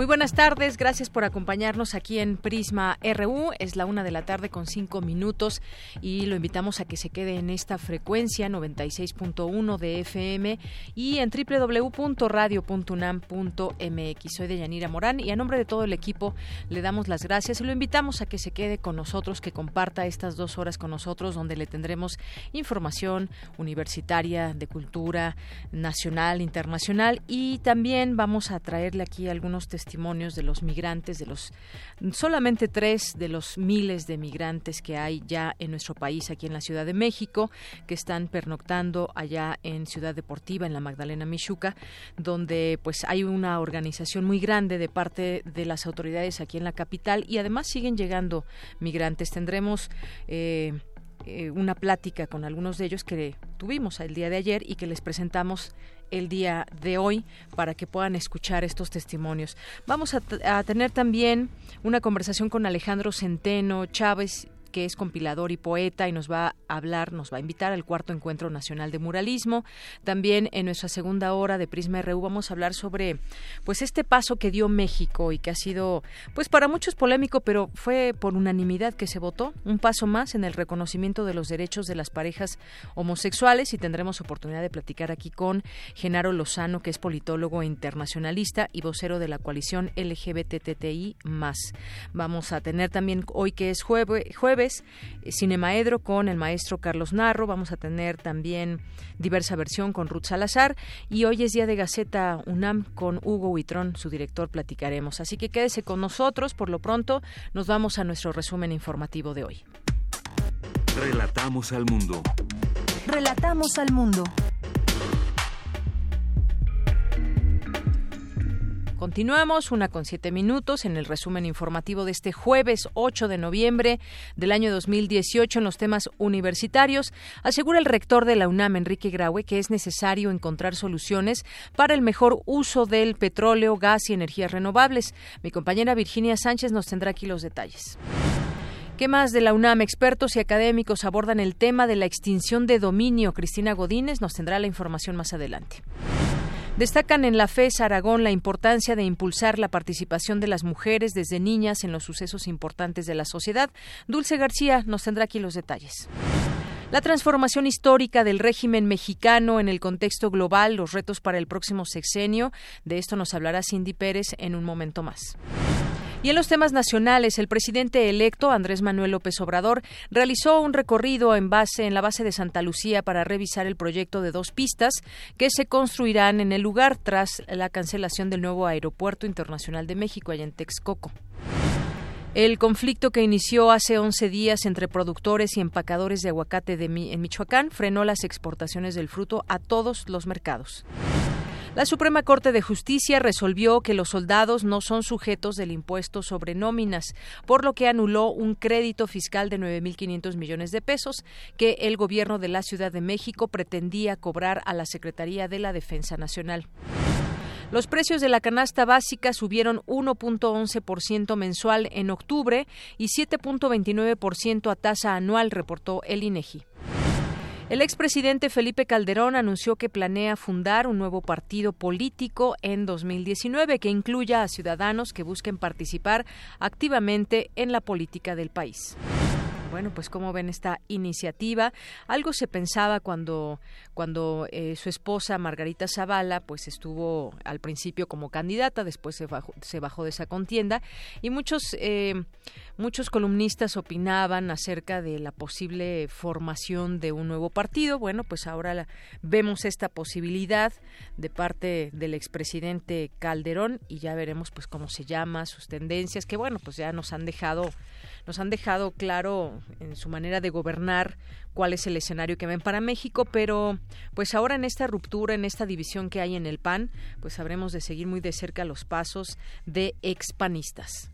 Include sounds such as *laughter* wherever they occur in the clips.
Muy buenas tardes, gracias por acompañarnos aquí en Prisma RU. Es la una de la tarde con cinco minutos y lo invitamos a que se quede en esta frecuencia 96.1 de FM y en www.radio.unam.mx. Soy Deyanira Morán y a nombre de todo el equipo le damos las gracias y lo invitamos a que se quede con nosotros, que comparta estas dos horas con nosotros, donde le tendremos información universitaria, de cultura nacional, internacional y también vamos a traerle aquí algunos testimonios testimonios de los migrantes, de los solamente tres de los miles de migrantes que hay ya en nuestro país, aquí en la Ciudad de México, que están pernoctando allá en Ciudad Deportiva, en la Magdalena Michuca, donde pues hay una organización muy grande de parte de las autoridades aquí en la capital y además siguen llegando migrantes. Tendremos eh, eh, una plática con algunos de ellos que tuvimos el día de ayer y que les presentamos el día de hoy para que puedan escuchar estos testimonios. Vamos a, a tener también una conversación con Alejandro Centeno Chávez que es compilador y poeta y nos va a hablar, nos va a invitar al cuarto encuentro nacional de muralismo. También en nuestra segunda hora de Prisma RU vamos a hablar sobre pues este paso que dio México y que ha sido pues para muchos polémico, pero fue por unanimidad que se votó, un paso más en el reconocimiento de los derechos de las parejas homosexuales y tendremos oportunidad de platicar aquí con Genaro Lozano, que es politólogo internacionalista y vocero de la coalición LGBTTI+. Vamos a tener también hoy que es jueves eh, Cinemaedro con el maestro Carlos Narro. Vamos a tener también diversa versión con Ruth Salazar. Y hoy es día de Gaceta UNAM con Hugo Huitrón, su director, platicaremos. Así que quédese con nosotros. Por lo pronto, nos vamos a nuestro resumen informativo de hoy. Relatamos al mundo. Relatamos al mundo. Continuamos, una con siete minutos, en el resumen informativo de este jueves 8 de noviembre del año 2018 en los temas universitarios. Asegura el rector de la UNAM, Enrique Graue, que es necesario encontrar soluciones para el mejor uso del petróleo, gas y energías renovables. Mi compañera Virginia Sánchez nos tendrá aquí los detalles. ¿Qué más de la UNAM? Expertos y académicos abordan el tema de la extinción de dominio. Cristina Godínez nos tendrá la información más adelante. Destacan en la FES Aragón la importancia de impulsar la participación de las mujeres desde niñas en los sucesos importantes de la sociedad. Dulce García nos tendrá aquí los detalles. La transformación histórica del régimen mexicano en el contexto global, los retos para el próximo sexenio. De esto nos hablará Cindy Pérez en un momento más. Y en los temas nacionales, el presidente electo Andrés Manuel López Obrador realizó un recorrido en base en la base de Santa Lucía para revisar el proyecto de dos pistas que se construirán en el lugar tras la cancelación del nuevo Aeropuerto Internacional de México allá en Texcoco. El conflicto que inició hace 11 días entre productores y empacadores de aguacate en Michoacán frenó las exportaciones del fruto a todos los mercados. La Suprema Corte de Justicia resolvió que los soldados no son sujetos del impuesto sobre nóminas, por lo que anuló un crédito fiscal de 9.500 millones de pesos que el gobierno de la Ciudad de México pretendía cobrar a la Secretaría de la Defensa Nacional. Los precios de la canasta básica subieron 1.11% mensual en octubre y 7.29% a tasa anual, reportó el INEGI. El expresidente Felipe Calderón anunció que planea fundar un nuevo partido político en 2019 que incluya a ciudadanos que busquen participar activamente en la política del país. Bueno, pues cómo ven esta iniciativa. Algo se pensaba cuando, cuando eh, su esposa Margarita Zavala, pues estuvo al principio como candidata, después se bajó, se bajó de esa contienda y muchos eh, muchos columnistas opinaban acerca de la posible formación de un nuevo partido. Bueno, pues ahora vemos esta posibilidad de parte del expresidente Calderón y ya veremos pues cómo se llama, sus tendencias, que bueno, pues ya nos han dejado nos han dejado claro en su manera de gobernar cuál es el escenario que ven para México, pero pues ahora en esta ruptura, en esta división que hay en el PAN, pues habremos de seguir muy de cerca los pasos de expanistas.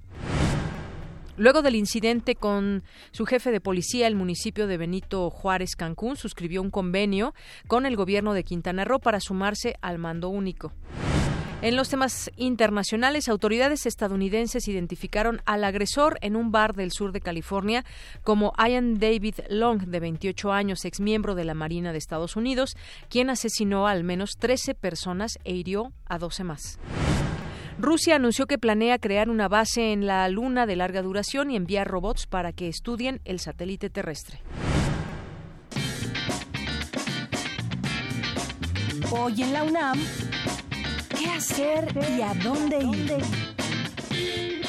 Luego del incidente con su jefe de policía, el municipio de Benito Juárez, Cancún, suscribió un convenio con el gobierno de Quintana Roo para sumarse al mando único. En los temas internacionales, autoridades estadounidenses identificaron al agresor en un bar del sur de California como Ian David Long, de 28 años, exmiembro de la Marina de Estados Unidos, quien asesinó a al menos 13 personas e hirió a 12 más. Rusia anunció que planea crear una base en la Luna de larga duración y enviar robots para que estudien el satélite terrestre. Hoy en la UNAM, ¿Qué hacer y a dónde ir?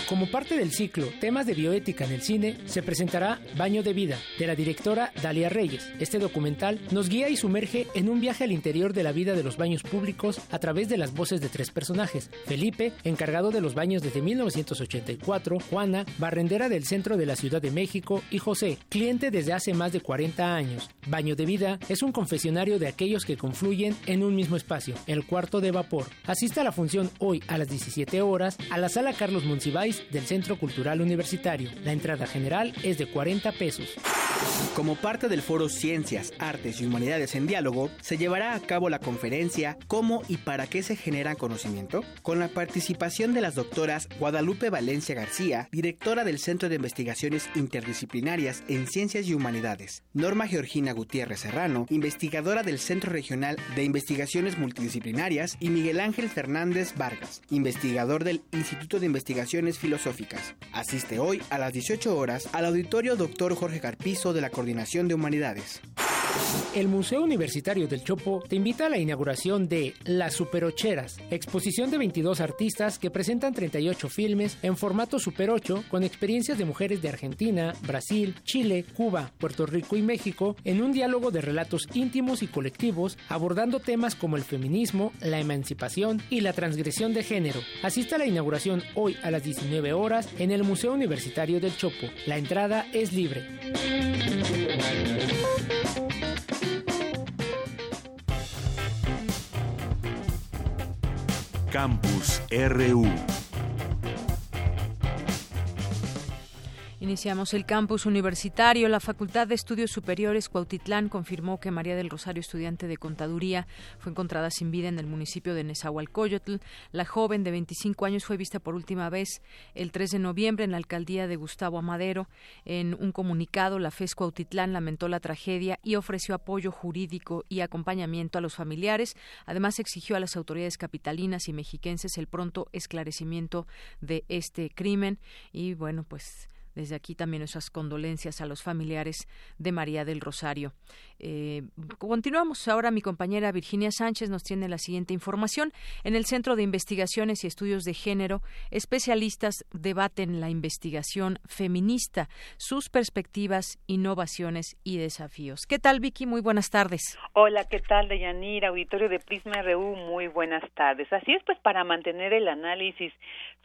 Como parte del ciclo Temas de bioética en el cine, se presentará Baño de Vida, de la directora Dalia Reyes. Este documental nos guía y sumerge en un viaje al interior de la vida de los baños públicos a través de las voces de tres personajes. Felipe, encargado de los baños desde 1984, Juana, barrendera del centro de la Ciudad de México, y José, cliente desde hace más de 40 años. Baño de Vida es un confesionario de aquellos que confluyen en un mismo espacio, el cuarto de vapor. Asista a la función hoy a las 17 horas a la sala Carlos Monsiváis del Centro Cultural Universitario. La entrada general es de 40 pesos. Como parte del foro Ciencias, Artes y Humanidades en Diálogo, se llevará a cabo la conferencia ¿Cómo y para qué se genera conocimiento? con la participación de las doctoras Guadalupe Valencia García, directora del Centro de Investigaciones Interdisciplinarias en Ciencias y Humanidades, Norma Georgina Gutiérrez Serrano, investigadora del Centro Regional de Investigaciones Multidisciplinarias, y Miguel Ángel Fernández Vargas, investigador del Instituto de Investigaciones Filosóficas. Asiste hoy a las 18 horas al auditorio Dr. Jorge Carpizo de la Coordinación de Humanidades. El Museo Universitario del Chopo te invita a la inauguración de Las Superocheras, exposición de 22 artistas que presentan 38 filmes en formato Super 8 con experiencias de mujeres de Argentina, Brasil, Chile, Cuba, Puerto Rico y México en un diálogo de relatos íntimos y colectivos abordando temas como el feminismo, la emancipación y la transgresión de género. Asista a la inauguración hoy a las 19 horas en el Museo Universitario del Chopo. La entrada es libre. Campus RU. Iniciamos el campus universitario. La Facultad de Estudios Superiores Cuautitlán confirmó que María del Rosario, estudiante de contaduría, fue encontrada sin vida en el municipio de Nezahualcóyotl. La joven de 25 años fue vista por última vez el 3 de noviembre en la alcaldía de Gustavo Amadero. En un comunicado, la FES Cuautitlán lamentó la tragedia y ofreció apoyo jurídico y acompañamiento a los familiares. Además, exigió a las autoridades capitalinas y mexiquenses el pronto esclarecimiento de este crimen. Y bueno, pues desde aquí también nuestras condolencias a los familiares de María del Rosario. Eh, continuamos ahora. Mi compañera Virginia Sánchez nos tiene la siguiente información. En el Centro de Investigaciones y Estudios de Género, especialistas debaten la investigación feminista, sus perspectivas, innovaciones y desafíos. ¿Qué tal, Vicky? Muy buenas tardes. Hola, ¿qué tal, Deyanira? Auditorio de Prisma RU, muy buenas tardes. Así es, pues para mantener el análisis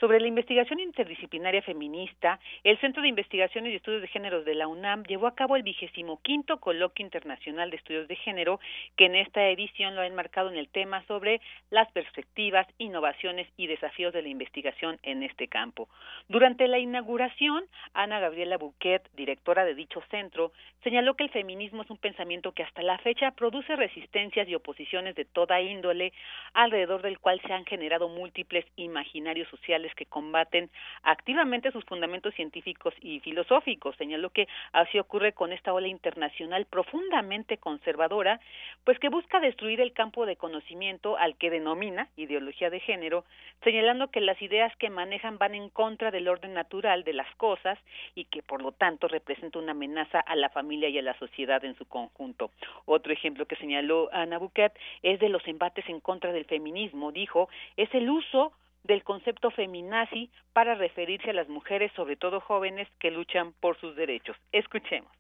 sobre la investigación interdisciplinaria feminista, el Centro de Investigaciones y Estudios de Género de la UNAM llevó a cabo el vigésimo quinto coloquio internacional de estudios de género, que en esta edición lo ha enmarcado en el tema sobre las perspectivas, innovaciones y desafíos de la investigación en este campo. Durante la inauguración, Ana Gabriela Bouquet, directora de dicho centro, señaló que el feminismo es un pensamiento que hasta la fecha produce resistencias y oposiciones de toda índole, alrededor del cual se han generado múltiples imaginarios sociales que combaten activamente sus fundamentos científicos y filosóficos. Señaló que así ocurre con esta ola internacional profundamente conservadora, pues que busca destruir el campo de conocimiento al que denomina ideología de género, señalando que las ideas que manejan van en contra del orden natural de las cosas y que por lo tanto representa una amenaza a la familia y a la sociedad en su conjunto. Otro ejemplo que señaló Ana Buquet es de los embates en contra del feminismo, dijo, es el uso del concepto feminazi para referirse a las mujeres, sobre todo jóvenes, que luchan por sus derechos. Escuchemos.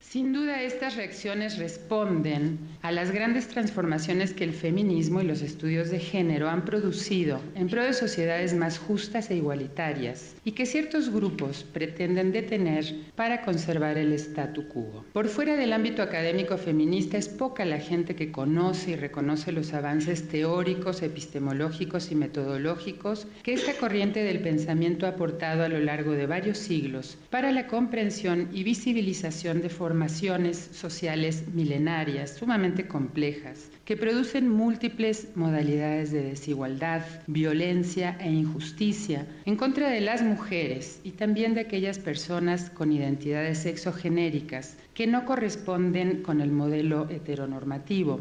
Sin duda estas reacciones responden a las grandes transformaciones que el feminismo y los estudios de género han producido en pro de sociedades más justas e igualitarias y que ciertos grupos pretenden detener para conservar el statu quo. Por fuera del ámbito académico feminista es poca la gente que conoce y reconoce los avances teóricos, epistemológicos y metodológicos que esta corriente del pensamiento ha aportado a lo largo de varios siglos para la comprensión y visibilización de formaciones sociales milenarias sumamente complejas que producen múltiples modalidades de desigualdad, violencia e injusticia en contra de las mujeres y también de aquellas personas con identidades sexogenéricas que no corresponden con el modelo heteronormativo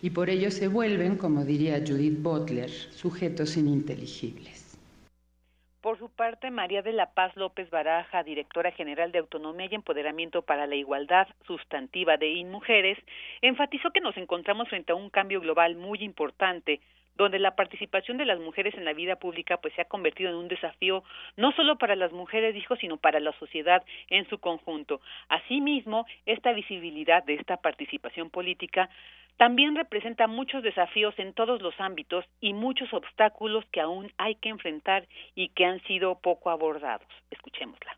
y por ello se vuelven, como diría Judith Butler, sujetos ininteligibles. Por su parte, María de la Paz López Baraja, directora general de Autonomía y Empoderamiento para la Igualdad Sustantiva de InMujeres, enfatizó que nos encontramos frente a un cambio global muy importante, donde la participación de las mujeres en la vida pública pues se ha convertido en un desafío no solo para las mujeres, dijo, sino para la sociedad en su conjunto. Asimismo, esta visibilidad de esta participación política también representa muchos desafíos en todos los ámbitos y muchos obstáculos que aún hay que enfrentar y que han sido poco abordados. Escuchémosla.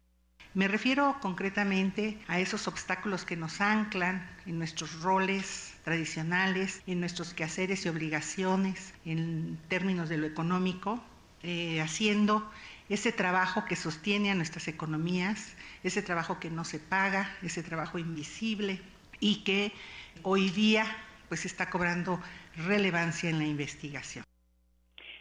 Me refiero concretamente a esos obstáculos que nos anclan en nuestros roles tradicionales, en nuestros quehaceres y obligaciones, en términos de lo económico, eh, haciendo ese trabajo que sostiene a nuestras economías, ese trabajo que no se paga, ese trabajo invisible y que hoy día pues está cobrando relevancia en la investigación.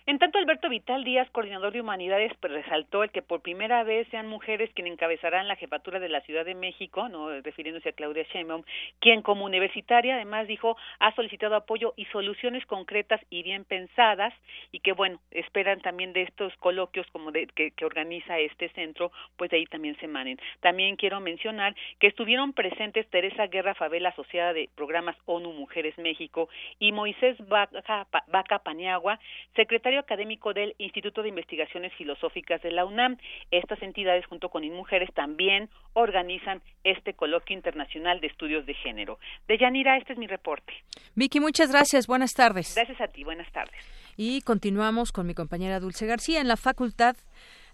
En tanto, Alberto Vital Díaz, coordinador de humanidades, pues, resaltó el que por primera vez sean mujeres quienes encabezarán la jefatura de la Ciudad de México, no refiriéndose a Claudia Sheinbaum, quien como universitaria además dijo ha solicitado apoyo y soluciones concretas y bien pensadas y que bueno esperan también de estos coloquios como de que, que organiza este centro, pues de ahí también se manen. También quiero mencionar que estuvieron presentes Teresa Guerra Favela, asociada de programas ONU Mujeres México, y Moisés Vaca, Vaca Paniagua, secretario académico del Instituto de Investigaciones Filosóficas de la UNAM. Estas entidades, junto con InMujeres, también organizan este coloquio internacional de estudios de género. De Yanira, este es mi reporte. Vicky, muchas gracias. Buenas tardes. Gracias a ti. Buenas tardes. Y continuamos con mi compañera Dulce García en la Facultad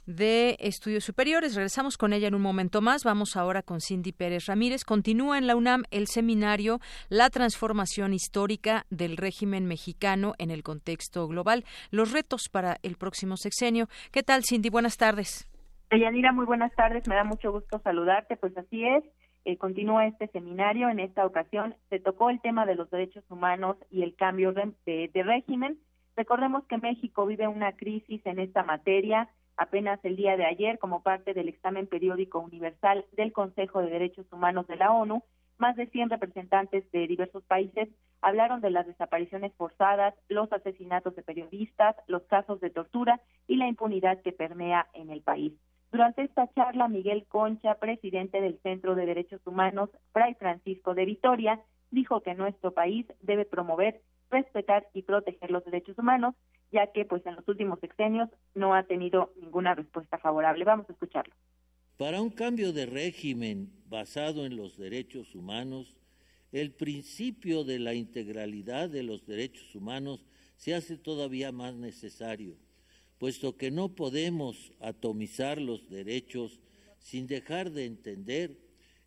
de Estudios Superiores. Regresamos con ella en un momento más. Vamos ahora con Cindy Pérez Ramírez. Continúa en la UNAM el seminario La transformación histórica del régimen mexicano en el contexto global. Los retos para el próximo sexenio. ¿Qué tal, Cindy? Buenas tardes. Deyanira, muy buenas tardes. Me da mucho gusto saludarte. Pues así es. Eh, continúa este seminario. En esta ocasión se tocó el tema de los derechos humanos y el cambio de régimen. Recordemos que México vive una crisis en esta materia apenas el día de ayer como parte del examen periódico universal del Consejo de Derechos Humanos de la ONU, más de 100 representantes de diversos países hablaron de las desapariciones forzadas, los asesinatos de periodistas, los casos de tortura y la impunidad que permea en el país. Durante esta charla, Miguel Concha, presidente del Centro de Derechos Humanos, Fray Francisco de Vitoria, dijo que nuestro país debe promover, respetar y proteger los derechos humanos ya que pues en los últimos sexenios no ha tenido ninguna respuesta favorable. Vamos a escucharlo. Para un cambio de régimen basado en los derechos humanos, el principio de la integralidad de los derechos humanos se hace todavía más necesario, puesto que no podemos atomizar los derechos sin dejar de entender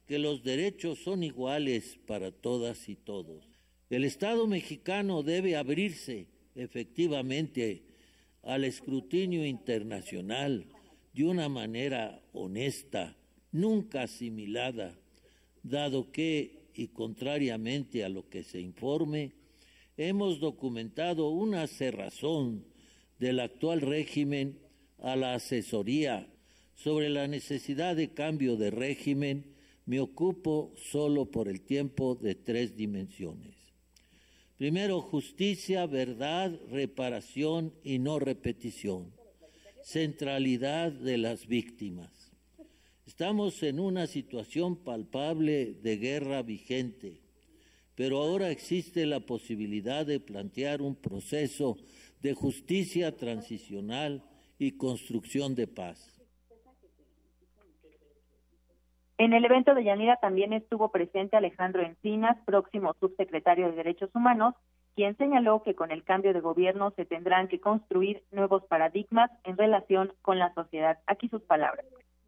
que los derechos son iguales para todas y todos. El Estado mexicano debe abrirse efectivamente al escrutinio internacional de una manera honesta, nunca asimilada, dado que, y contrariamente a lo que se informe, hemos documentado una cerrazón del actual régimen a la asesoría sobre la necesidad de cambio de régimen me ocupo solo por el tiempo de tres dimensiones. Primero, justicia, verdad, reparación y no repetición. Centralidad de las víctimas. Estamos en una situación palpable de guerra vigente, pero ahora existe la posibilidad de plantear un proceso de justicia transicional y construcción de paz. En el evento de Yanira también estuvo presente Alejandro Encinas, próximo subsecretario de Derechos Humanos, quien señaló que con el cambio de gobierno se tendrán que construir nuevos paradigmas en relación con la sociedad. Aquí sus palabras.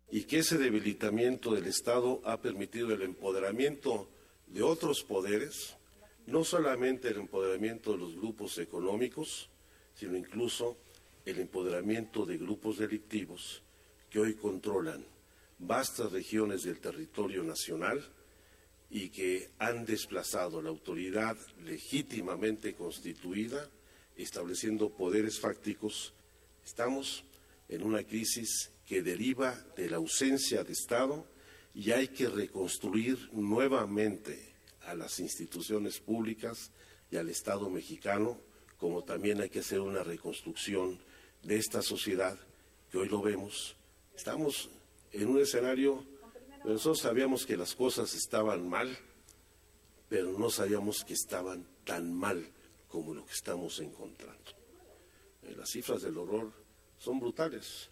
Y que ese debilitamiento del Estado ha permitido el empoderamiento de otros poderes, no solamente el empoderamiento de los grupos económicos, sino incluso el empoderamiento de grupos delictivos que hoy controlan vastas regiones del territorio nacional y que han desplazado la autoridad legítimamente constituida, estableciendo poderes fácticos. Estamos en una crisis que deriva de la ausencia de Estado y hay que reconstruir nuevamente a las instituciones públicas y al Estado mexicano, como también hay que hacer una reconstrucción de esta sociedad que hoy lo vemos. Estamos en un escenario, nosotros sabíamos que las cosas estaban mal, pero no sabíamos que estaban tan mal como lo que estamos encontrando. Eh, las cifras del horror son brutales.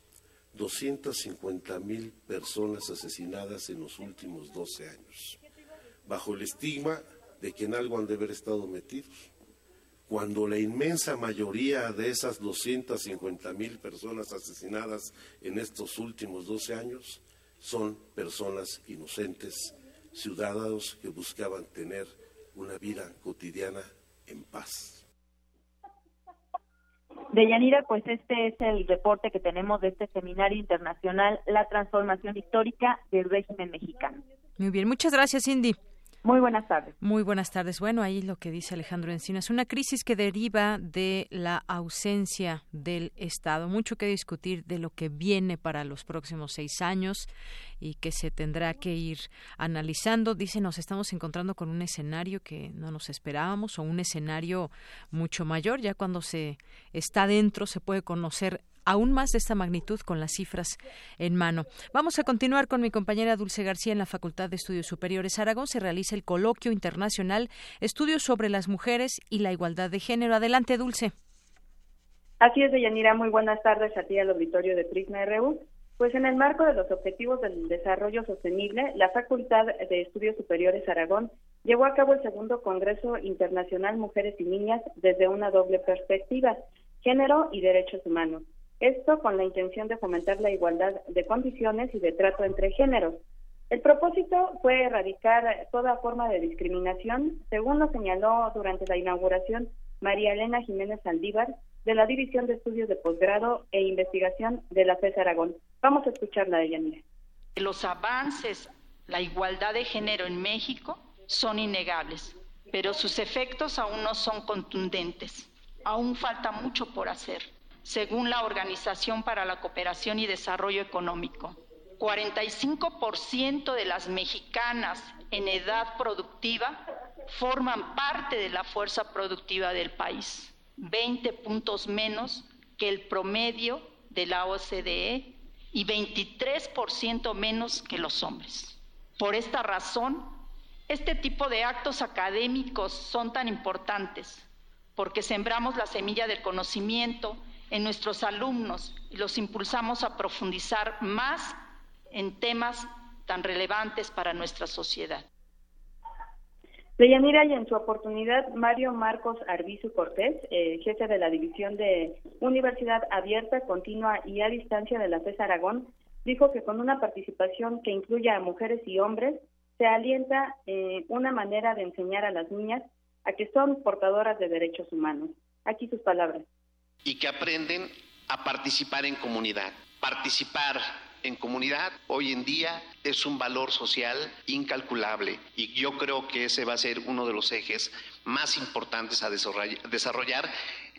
250 mil personas asesinadas en los últimos 12 años, bajo el estigma de que en algo han de haber estado metidos cuando la inmensa mayoría de esas 250 mil personas asesinadas en estos últimos 12 años son personas inocentes, ciudadanos que buscaban tener una vida cotidiana en paz. Deyanira, pues este es el reporte que tenemos de este seminario internacional, La transformación histórica del régimen mexicano. Muy bien, muchas gracias, Cindy. Muy buenas tardes. Muy buenas tardes. Bueno, ahí lo que dice Alejandro Encinas, una crisis que deriva de la ausencia del Estado. Mucho que discutir de lo que viene para los próximos seis años y que se tendrá que ir analizando. Dice, nos estamos encontrando con un escenario que no nos esperábamos o un escenario mucho mayor. Ya cuando se está dentro se puede conocer aún más de esta magnitud con las cifras en mano. Vamos a continuar con mi compañera Dulce García en la Facultad de Estudios Superiores Aragón. Se realiza el coloquio internacional Estudios sobre las mujeres y la igualdad de género. Adelante, Dulce. Así es, Deyanira. Muy buenas tardes a ti al auditorio de Prisma RU. Pues en el marco de los Objetivos del Desarrollo Sostenible, la Facultad de Estudios Superiores Aragón llevó a cabo el segundo Congreso Internacional Mujeres y Niñas desde una doble perspectiva, género y derechos humanos. Esto con la intención de fomentar la igualdad de condiciones y de trato entre géneros. El propósito fue erradicar toda forma de discriminación, según lo señaló durante la inauguración María Elena Jiménez Saldívar, de la División de Estudios de Posgrado e Investigación de la FES Aragón. Vamos a escucharla de Yanira. Los avances, la igualdad de género en México son innegables, pero sus efectos aún no son contundentes. Aún falta mucho por hacer según la Organización para la Cooperación y Desarrollo Económico. 45% de las mexicanas en edad productiva forman parte de la fuerza productiva del país, 20 puntos menos que el promedio de la OCDE y 23% menos que los hombres. Por esta razón, este tipo de actos académicos son tan importantes, porque sembramos la semilla del conocimiento en nuestros alumnos y los impulsamos a profundizar más en temas tan relevantes para nuestra sociedad. Deyanira, y en su oportunidad, Mario Marcos Arbizu Cortés, eh, jefe de la División de Universidad Abierta, Continua y a Distancia de la FES Aragón, dijo que con una participación que incluya a mujeres y hombres, se alienta eh, una manera de enseñar a las niñas a que son portadoras de derechos humanos. Aquí sus palabras y que aprenden a participar en comunidad. Participar en comunidad hoy en día es un valor social incalculable y yo creo que ese va a ser uno de los ejes más importantes a desarrollar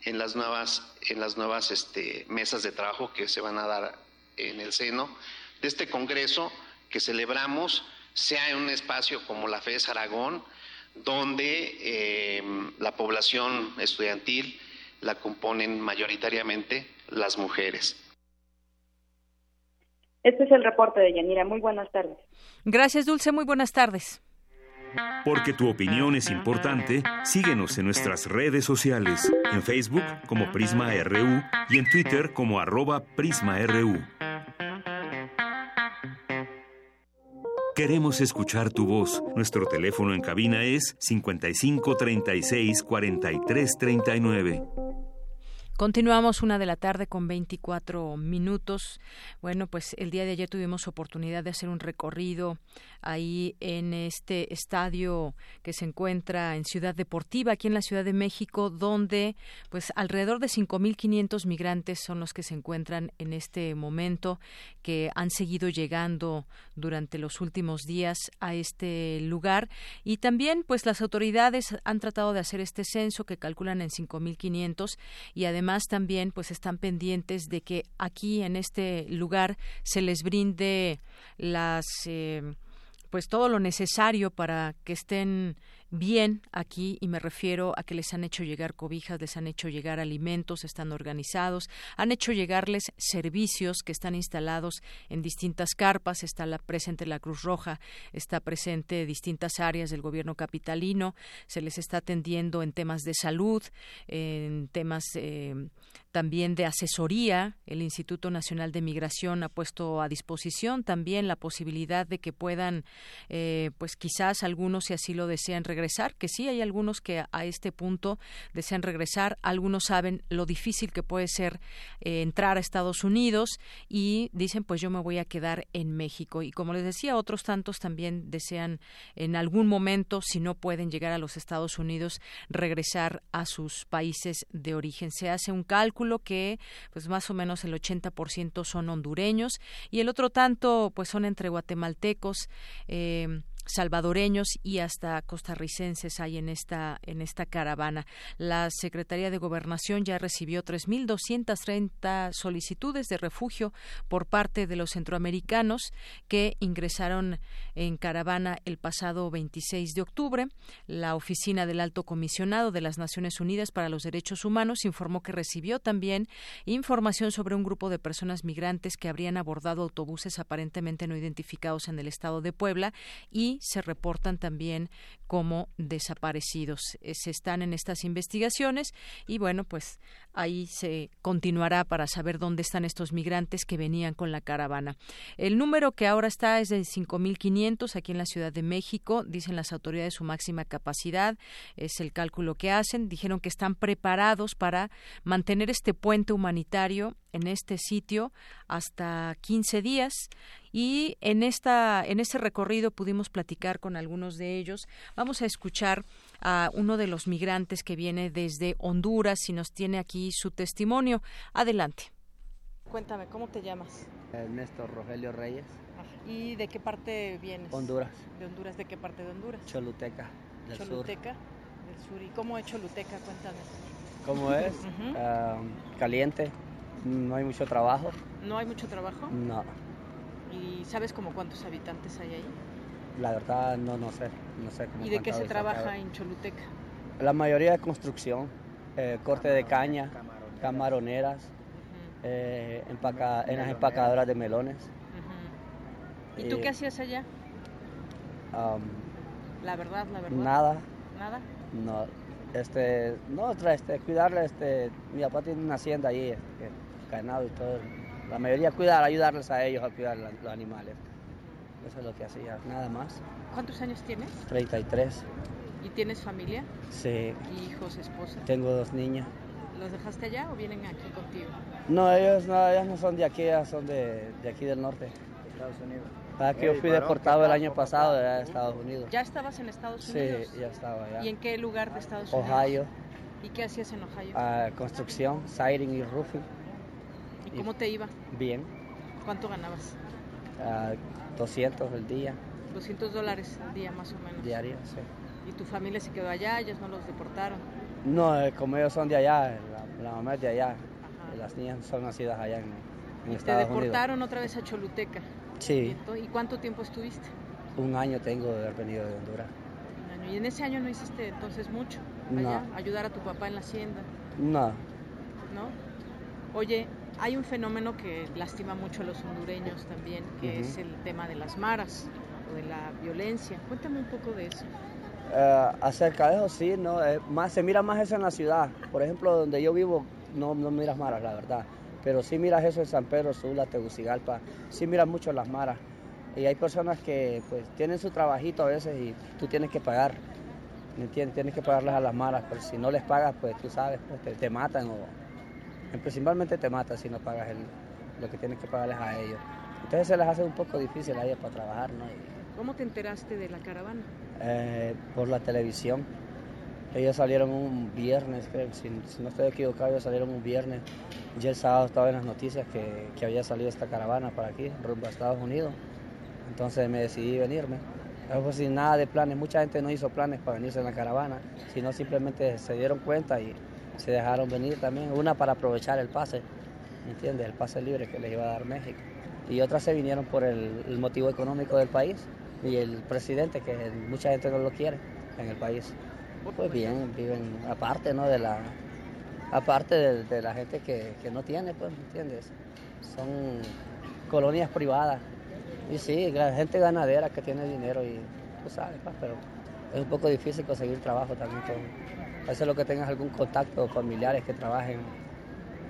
en las nuevas, en las nuevas este, mesas de trabajo que se van a dar en el seno de este Congreso que celebramos sea en un espacio como la FES Aragón, donde eh, la población estudiantil la componen mayoritariamente las mujeres. Este es el reporte de Yanira. Muy buenas tardes. Gracias, Dulce. Muy buenas tardes. Porque tu opinión es importante, síguenos en nuestras redes sociales, en Facebook como Prisma RU y en Twitter como arroba PrismaRU. Queremos escuchar tu voz. Nuestro teléfono en cabina es 55 36 43 39. Continuamos una de la tarde con 24 minutos. Bueno, pues el día de ayer tuvimos oportunidad de hacer un recorrido ahí en este estadio que se encuentra en Ciudad Deportiva, aquí en la Ciudad de México, donde pues alrededor de 5.500 migrantes son los que se encuentran en este momento, que han seguido llegando durante los últimos días a este lugar. Y también pues las autoridades han tratado de hacer este censo que calculan en 5.500 y además además también pues están pendientes de que aquí en este lugar se les brinde las eh, pues todo lo necesario para que estén bien aquí y me refiero a que les han hecho llegar cobijas, les han hecho llegar alimentos, están organizados, han hecho llegarles servicios que están instalados en distintas carpas, está la, presente la Cruz Roja, está presente distintas áreas del gobierno capitalino, se les está atendiendo en temas de salud, en temas eh, también de asesoría. El Instituto Nacional de Migración ha puesto a disposición también la posibilidad de que puedan, eh, pues quizás algunos, si así lo desean, regresar, que sí hay algunos que a este punto desean regresar. Algunos saben lo difícil que puede ser eh, entrar a Estados Unidos y dicen, pues yo me voy a quedar en México. Y como les decía, otros tantos también desean en algún momento, si no pueden llegar a los Estados Unidos, regresar a sus países de origen. Se hace un cálculo que pues más o menos el 80% son hondureños y el otro tanto pues son entre guatemaltecos eh, salvadoreños y hasta costarricenses hay en esta en esta caravana. La Secretaría de Gobernación ya recibió 3.230 solicitudes de refugio por parte de los centroamericanos que ingresaron en caravana el pasado 26 de octubre. La Oficina del Alto Comisionado de las Naciones Unidas para los Derechos Humanos informó que recibió también información sobre un grupo de personas migrantes que habrían abordado autobuses aparentemente no identificados en el estado de Puebla y se reportan también como desaparecidos. Eh, se están en estas investigaciones y bueno, pues ahí se continuará para saber dónde están estos migrantes que venían con la caravana. El número que ahora está es de 5.500 aquí en la Ciudad de México, dicen las autoridades su máxima capacidad, es el cálculo que hacen, dijeron que están preparados para mantener este puente humanitario en este sitio hasta 15 días y en esta en este recorrido pudimos platicar con algunos de ellos. Vamos a escuchar a uno de los migrantes que viene desde Honduras y nos tiene aquí su testimonio. Adelante. Cuéntame, ¿cómo te llamas? Ernesto Rogelio Reyes. ¿Y de qué parte vienes? Honduras. ¿De Honduras? ¿De qué parte de Honduras? Choluteca, del Choluteca, del sur. ¿Y cómo es Choluteca? Cuéntame. ¿Cómo es? Ah, caliente, no hay mucho trabajo. ¿No hay mucho trabajo? No. ¿Y sabes como cuántos habitantes hay ahí? La verdad no, no sé, no sé ¿Y de qué se trabaja en Choluteca? La mayoría de construcción, eh, corte de caña, camaroneras, eh, en las empacadoras de melones. ¿Y tú qué hacías allá? la verdad, la verdad. Nada. ¿Nada? No, este, no, este, cuidarle, este, mi papá tiene una hacienda allí, este, ganado y todo. La mayoría cuidar, ayudarles a ellos a cuidar los animales. Eso es lo que hacía, nada más. ¿Cuántos años tienes? 33. ¿Y tienes familia? Sí. ¿Hijos, esposa? Tengo dos niñas. ¿Los dejaste allá o vienen aquí contigo? No, ellos no, ellos no son de aquí, son de, de aquí del norte. Estados Unidos. Ah, que yo fui deportado el año pasado de Estados Unidos. ¿Ya estabas en Estados Unidos? Sí, ya estaba allá. ¿Y en qué lugar de Estados Unidos? Ohio. ¿Y qué hacías en Ohio? Ah, construcción, siding y roofing. ¿Y cómo te iba? Bien. ¿Cuánto ganabas? 200 al día. 200 dólares al día más o menos. Diario, sí. ¿Y tu familia se quedó allá? ¿Ellos no los deportaron? No, eh, como ellos son de allá, la, mamá es de allá. Las niñas son nacidas allá en, en ¿Y te deportaron otra vez a Choluteca? Sí. ¿Y cuánto tiempo estuviste? Un año tengo de haber venido de Honduras. Un año. ¿Y en ese año no hiciste entonces mucho? No. Ayudar a tu papá en la hacienda. No. ¿No? Oye, hay un fenómeno que lastima mucho a los hondureños también, que es el tema de las maras o de la violencia. Cuéntame un poco de eso. Eh, acerca de eso sí, no, eh, más, se mira más eso en la ciudad. Por ejemplo, donde yo vivo no, no miras maras, la verdad. Pero sí miras eso en San Pedro Sula, Tegucigalpa, sí miras mucho las maras. Y hay personas que pues tienen su trabajito a veces y tú tienes que pagar, ¿me entiendes? Tienes que pagarles a las maras, pero si no les pagas, pues tú sabes, pues, te, matan o principalmente te matan si no pagas el, lo que tienes que pagarles a ellos. Entonces se les hace un poco difícil a ellos para trabajar, ¿no? ¿Cómo te enteraste de la caravana? Eh, por la televisión. Ellos salieron un viernes, creo, si, no estoy equivocado, ellos salieron un viernes. Ya el sábado estaba en las noticias que, que, había salido esta caravana para aquí, rumbo a Estados Unidos. Entonces me decidí venirme. Fue sin nada de planes, mucha gente no hizo planes para venirse en la caravana, sino simplemente se dieron cuenta y se dejaron venir también. Una para aprovechar el pase, ¿me entiendes? El pase libre que les iba a dar México. Y otras se vinieron por el, motivo económico del país y el presidente, que mucha gente no lo quiere en el país. Pues bien, viven aparte, ¿no? De la, aparte de, la gente que, no tiene, pues, ¿me entiendes? Son colonias privadas. Y sí, la gente ganadera que tiene dinero y tú sabes, pues, pero es un poco difícil conseguir trabajo también. Eso es lo que tengas algún contacto, familiares que trabajen,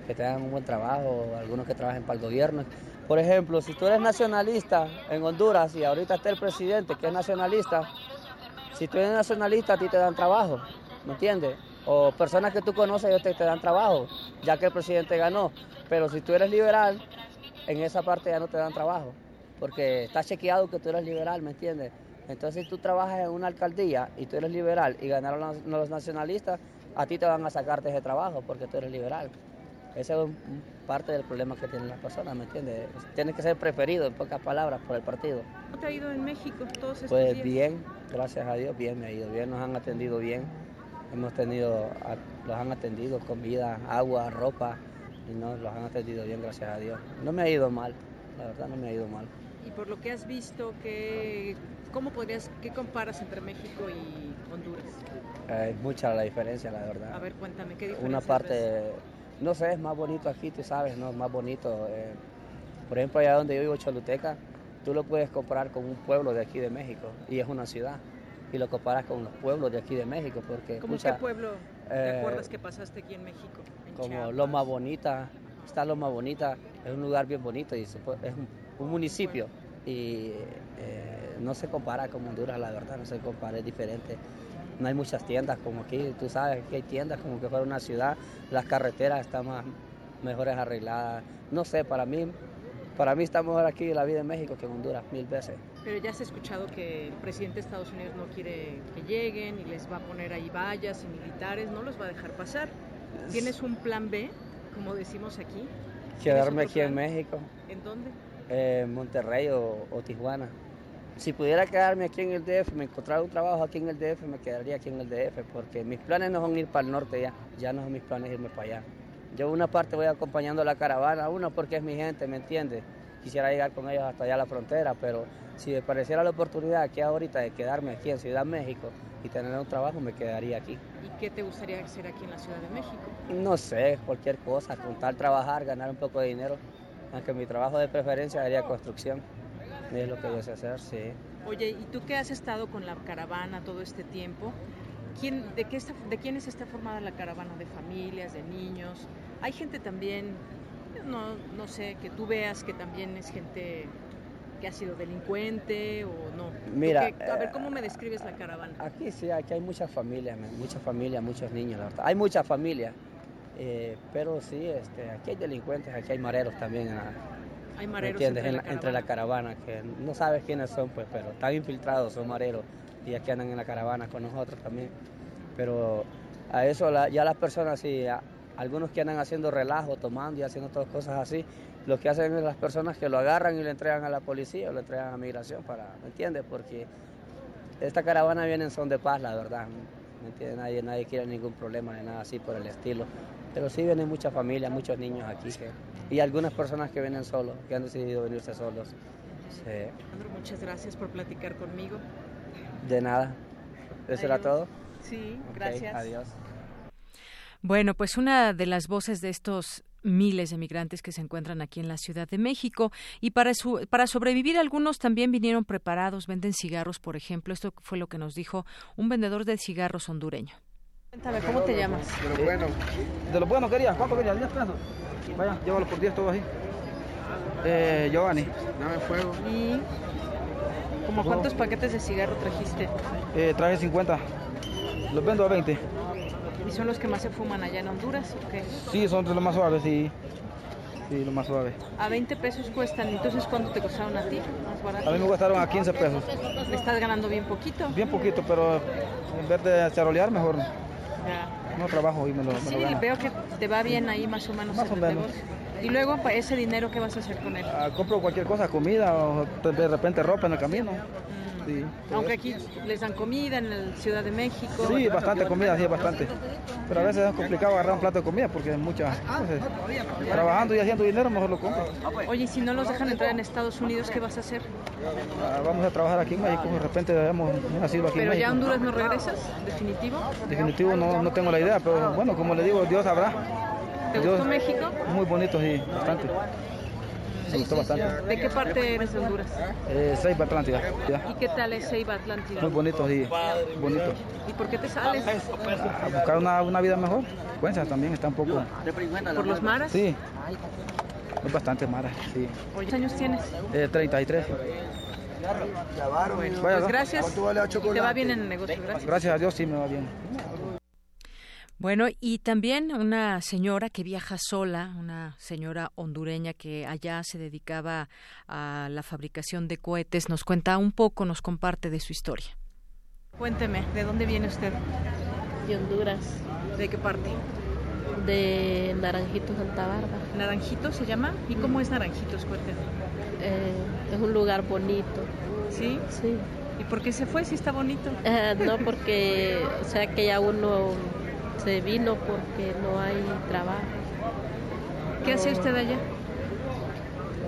que tengan un buen trabajo, algunos que trabajen para el gobierno. Por ejemplo, si tú eres nacionalista en Honduras y ahorita está el presidente que es nacionalista, si tú eres nacionalista a ti te dan trabajo, ¿me entiendes? O personas que tú conoces te, te dan trabajo, ya que el presidente ganó. Pero si tú eres liberal, en esa parte ya no te dan trabajo, porque está chequeado que tú eres liberal, ¿me entiendes? Entonces si tú trabajas en una alcaldía y tú eres liberal y ganaron los nacionalistas, a ti te van a sacarte ese trabajo porque tú eres liberal. Ese es parte del problema que tienen las personas, ¿me entiendes? Tienes que ser preferido, en pocas palabras, por el partido. ¿Cómo te ha ido en México todos estos Pues bien, gracias a Dios, bien me ha ido bien, nos han atendido bien. Hemos tenido, los han atendido comida, agua, ropa, y no, los han atendido bien, gracias a Dios. No me ha ido mal, la verdad no me ha ido mal. Y por lo que has visto, ¿qué, ¿cómo podrías, qué comparas entre México y Honduras? Hay mucha la diferencia, la verdad. A ver, cuéntame, ¿qué diferencia Una parte no sé, es más bonito aquí, tú sabes, ¿no? Es más bonito. Eh, por ejemplo, allá donde yo vivo, Choluteca, tú lo puedes comparar con un pueblo de aquí de México y es una ciudad. Y lo comparas con los pueblos de aquí de México, porque... ¿Cómo qué pueblo te acuerdas que pasaste aquí en México? como Loma Bonita, está Loma Bonita, es un lugar bien bonito y es un, municipio y eh, no se compara con Honduras, la verdad, no se compara, es diferente no hay muchas tiendas como aquí, tú sabes, que hay tiendas como que fuera una ciudad, las carreteras están más mejores arregladas, no sé, para mí, para mí está mejor aquí la vida en México que en Honduras mil veces. Pero ya has escuchado que el presidente de Estados Unidos no quiere que lleguen y les va a poner ahí vallas y militares, no los va a dejar pasar. ¿Tienes un plan B, como decimos aquí? Quedarme aquí en México. ¿En dónde? En Monterrey o Tijuana. Si pudiera quedarme aquí en el DF, me encontrara un trabajo aquí en el DF, me quedaría aquí en el DF, porque mis planes no son ir para el norte ya, ya no son mis planes irme para allá. Yo una parte voy acompañando la caravana, uno porque es mi gente, ¿me entiendes? Quisiera llegar con ellos hasta allá a la frontera, pero si me pareciera la oportunidad aquí ahorita de quedarme aquí en Ciudad México y tener un trabajo, me quedaría aquí. ¿Y qué te gustaría hacer aquí en la Ciudad de México? No sé, cualquier cosa, contar, trabajar, ganar un poco de dinero, aunque mi trabajo de preferencia sería construcción. Es lo que yo sé hacer, sí. Oye, ¿y tú qué has estado con la caravana todo este tiempo? ¿Quién, de, qué está, ¿De quiénes está formada la caravana? ¿De familias, de niños? Hay gente también, no, no sé, que tú veas que también es gente que ha sido delincuente o no. Mira, a ver, ¿cómo me describes la caravana? Aquí sí, aquí hay muchas familias, muchas familias, muchos niños, la verdad. Hay muchas familias, eh, pero sí, este, aquí hay delincuentes, aquí hay mareros también. Hay mareros entre, la caravana, que no sabes quiénes son, pues, pero están infiltrados, son mareros y aquí andan en la caravana con nosotros también. Pero a eso ya las personas, sí, algunos que andan haciendo relajo, tomando y haciendo todas cosas así, lo que hacen es las personas que lo agarran y lo entregan a la policía o lo entregan a migración para, ¿me entiendes? Porque esta caravana viene en son de paz, la verdad. ¿Me entiendes? Nadie, nadie quiere ningún problema ni nada así por el estilo. Pero sí vienen muchas familias, muchos niños aquí y algunas personas que vienen solos, que han decidido venirse solos. Sí. muchas gracias por platicar conmigo. De nada. ¿Eso era todo? Sí, gracias. Adiós. Bueno, pues una de las voces de estos miles de migrantes que se encuentran aquí en la Ciudad de México y para su, para sobrevivir algunos también vinieron preparados, venden cigarros, por ejemplo, esto fue lo que nos dijo un vendedor de cigarros hondureño. Cuéntame, ¿cómo te llamas? De lo bueno. De lo bueno quería, ¿cuánto querías? 10 pesos. Vaya, llévalo por 10 todo ahí. Eh, Giovanni. Dame fuego. ¿Y como cuántos paquetes de cigarro trajiste? Eh, traje 50. Los vendo a 20. ¿Y son los que más se fuman allá en Honduras o qué? Sí, son los más suaves, sí. Sí, los más suaves. A 20 pesos cuestan, entonces ¿cuánto te costaron a ti? Más barato. A mí me costaron a 15 pesos. ¿Me estás ganando bien poquito? Bien poquito, pero en vez de charolear, mejor no trabajo y me lo, me Sí, lo gano. veo que te va bien ahí más o menos Más en o menos. Y luego, ese dinero, ¿qué vas a hacer con él? Ah, compro cualquier cosa, comida o de repente ropa en el camino. Sí, Aunque aquí les dan comida en el Ciudad de México. Sí, bastante comida, sí, bastante. Pero a veces es complicado agarrar un plato de comida porque es mucha. entonces, trabajando y haciendo dinero, mejor lo compro. Oye, si no los dejan entrar en Estados Unidos, ¿qué vas a hacer? Ah, vamos a trabajar aquí en México, de repente hemos nacido aquí en ¿Pero ya a México. Honduras no regresas? ¿Definitivo? Definitivo no, no tengo la idea, pero bueno, como le digo, Dios sabrá. ¿Te Dios- gustó México? Muy bonito, sí, bastante. Me gustó bastante. ¿De qué parte eres de Honduras? Eh, Ceiba Atlántida, ya. ¿Y qué tal es Ceiba Atlántida? Muy bonito, sí, bonito. ¿Y por qué te sales? A buscar una, una vida mejor. Cuenza también está un poco. ¿Por los maras? Sí, es bastante mara, sí. ¿Cuántos años tienes? Eh, 33. Bueno, pues gracias. Y te va bien en el negocio, gracias. Gracias a Dios sí me va bien. Bueno, y también una señora que viaja sola, una señora hondureña que allá se dedicaba a la fabricación de cohetes, nos cuenta un poco, nos comparte de su historia. Cuénteme, ¿de dónde viene usted? De Honduras. ¿De qué parte? De Naranjito, Santa Bárbara. ¿Naranjito se llama? ¿Y cómo es Naranjitos? Cuénteme. Eh, es un lugar bonito. ¿Sí? Sí. ¿Y por qué se fue si está bonito? Eh, no, porque, o sea, que ya uno se vino porque no hay trabajo. ¿Qué hace usted allá?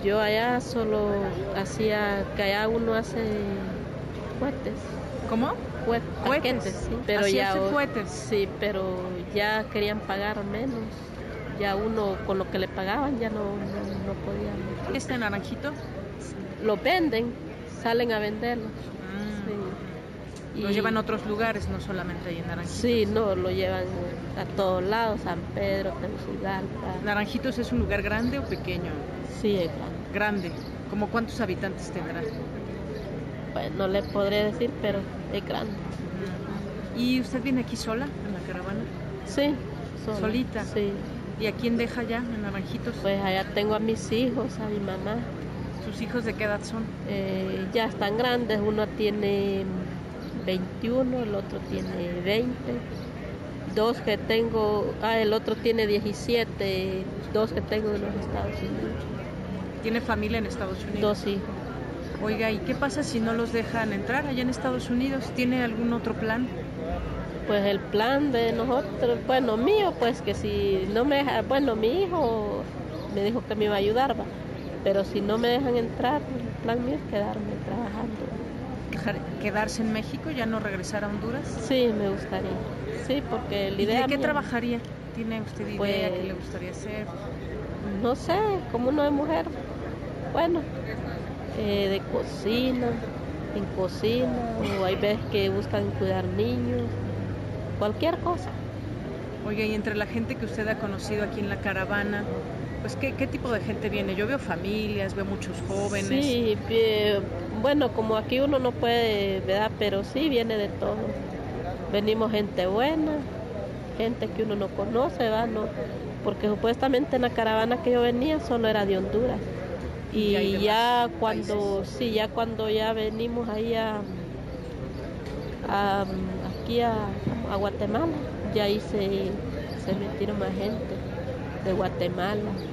Yo allá solo hacía, que allá uno hace cohetes. ¿Cómo? Sí. Pero ¿Así ya cohetes? Sí, pero ya querían pagar menos. Ya uno con lo que le pagaban ya no, no, no podía. ¿Este naranjito? Lo venden, salen a venderlo. Sí. Lo llevan a otros lugares, no solamente ahí en Naranjitos. Sí, no, lo llevan a todos lados, San Pedro, Tegucigalpa. ¿Naranjitos es un lugar grande o pequeño? Sí, es grande. Grande. ¿Cómo cuántos habitantes tendrá? Pues no le podré decir, pero es grande. ¿Y usted viene aquí sola, en la caravana? Sí, sola. ¿Solita? Sí. ¿Y a quién deja allá, en Naranjitos? Pues allá tengo a mis hijos, a mi mamá. ¿Sus hijos de qué edad son? Eh, ya están grandes, uno tiene 21, el otro tiene 20. Dos que tengo, ah, el otro tiene 17, dos que tengo en los Estados Unidos. ¿Tiene familia en Estados Unidos? Dos hijos. Oiga, ¿y qué pasa si no los dejan entrar allá en Estados Unidos? ¿Tiene algún otro plan? Pues el plan de nosotros, bueno, mío, pues que si no me deja, bueno, mi hijo me dijo que me iba a ayudar, va. pero si no me dejan entrar, el plan mío es quedarme trabajando. Dejar- ¿Quedarse en México, ya no regresar a Honduras? Sí, me gustaría. Sí, porque la ¿Y idea de qué mía- trabajaría? ¿Tiene usted idea Pues- qué le gustaría hacer? No sé, como uno de mujer, bueno, eh, de cocina, en cocina, o hay veces que buscan cuidar niños, cualquier cosa. Oiga, y entre la gente que usted ha conocido aquí en la caravana, pues ¿qué, qué tipo de gente viene? Yo veo familias, veo muchos jóvenes. Sí, bueno, como aquí uno no puede, ¿verdad? Pero sí viene de todo. Venimos gente buena, gente que uno no conoce, ¿verdad? No, porque supuestamente en la caravana que yo venía solo era de Honduras. Y ya cuando, sí, ya cuando ya venimos ahí a, a- aquí a, a Guatemala, ya ahí se, se metieron más gente de Guatemala,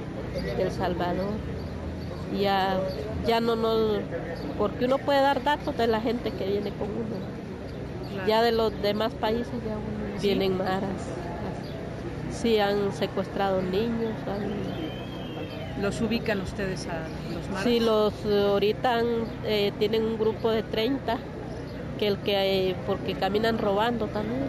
de El Salvador. Ya, ya no nos, porque uno puede dar datos de la gente que viene con uno. Ya de los demás países ya uno ¿Sí? vienen maras. Sí, han secuestrado niños, han- ¿Los ubican ustedes a los malos? Sí, los ahorita eh, tienen un grupo de 30, que el que, eh, porque caminan robando también.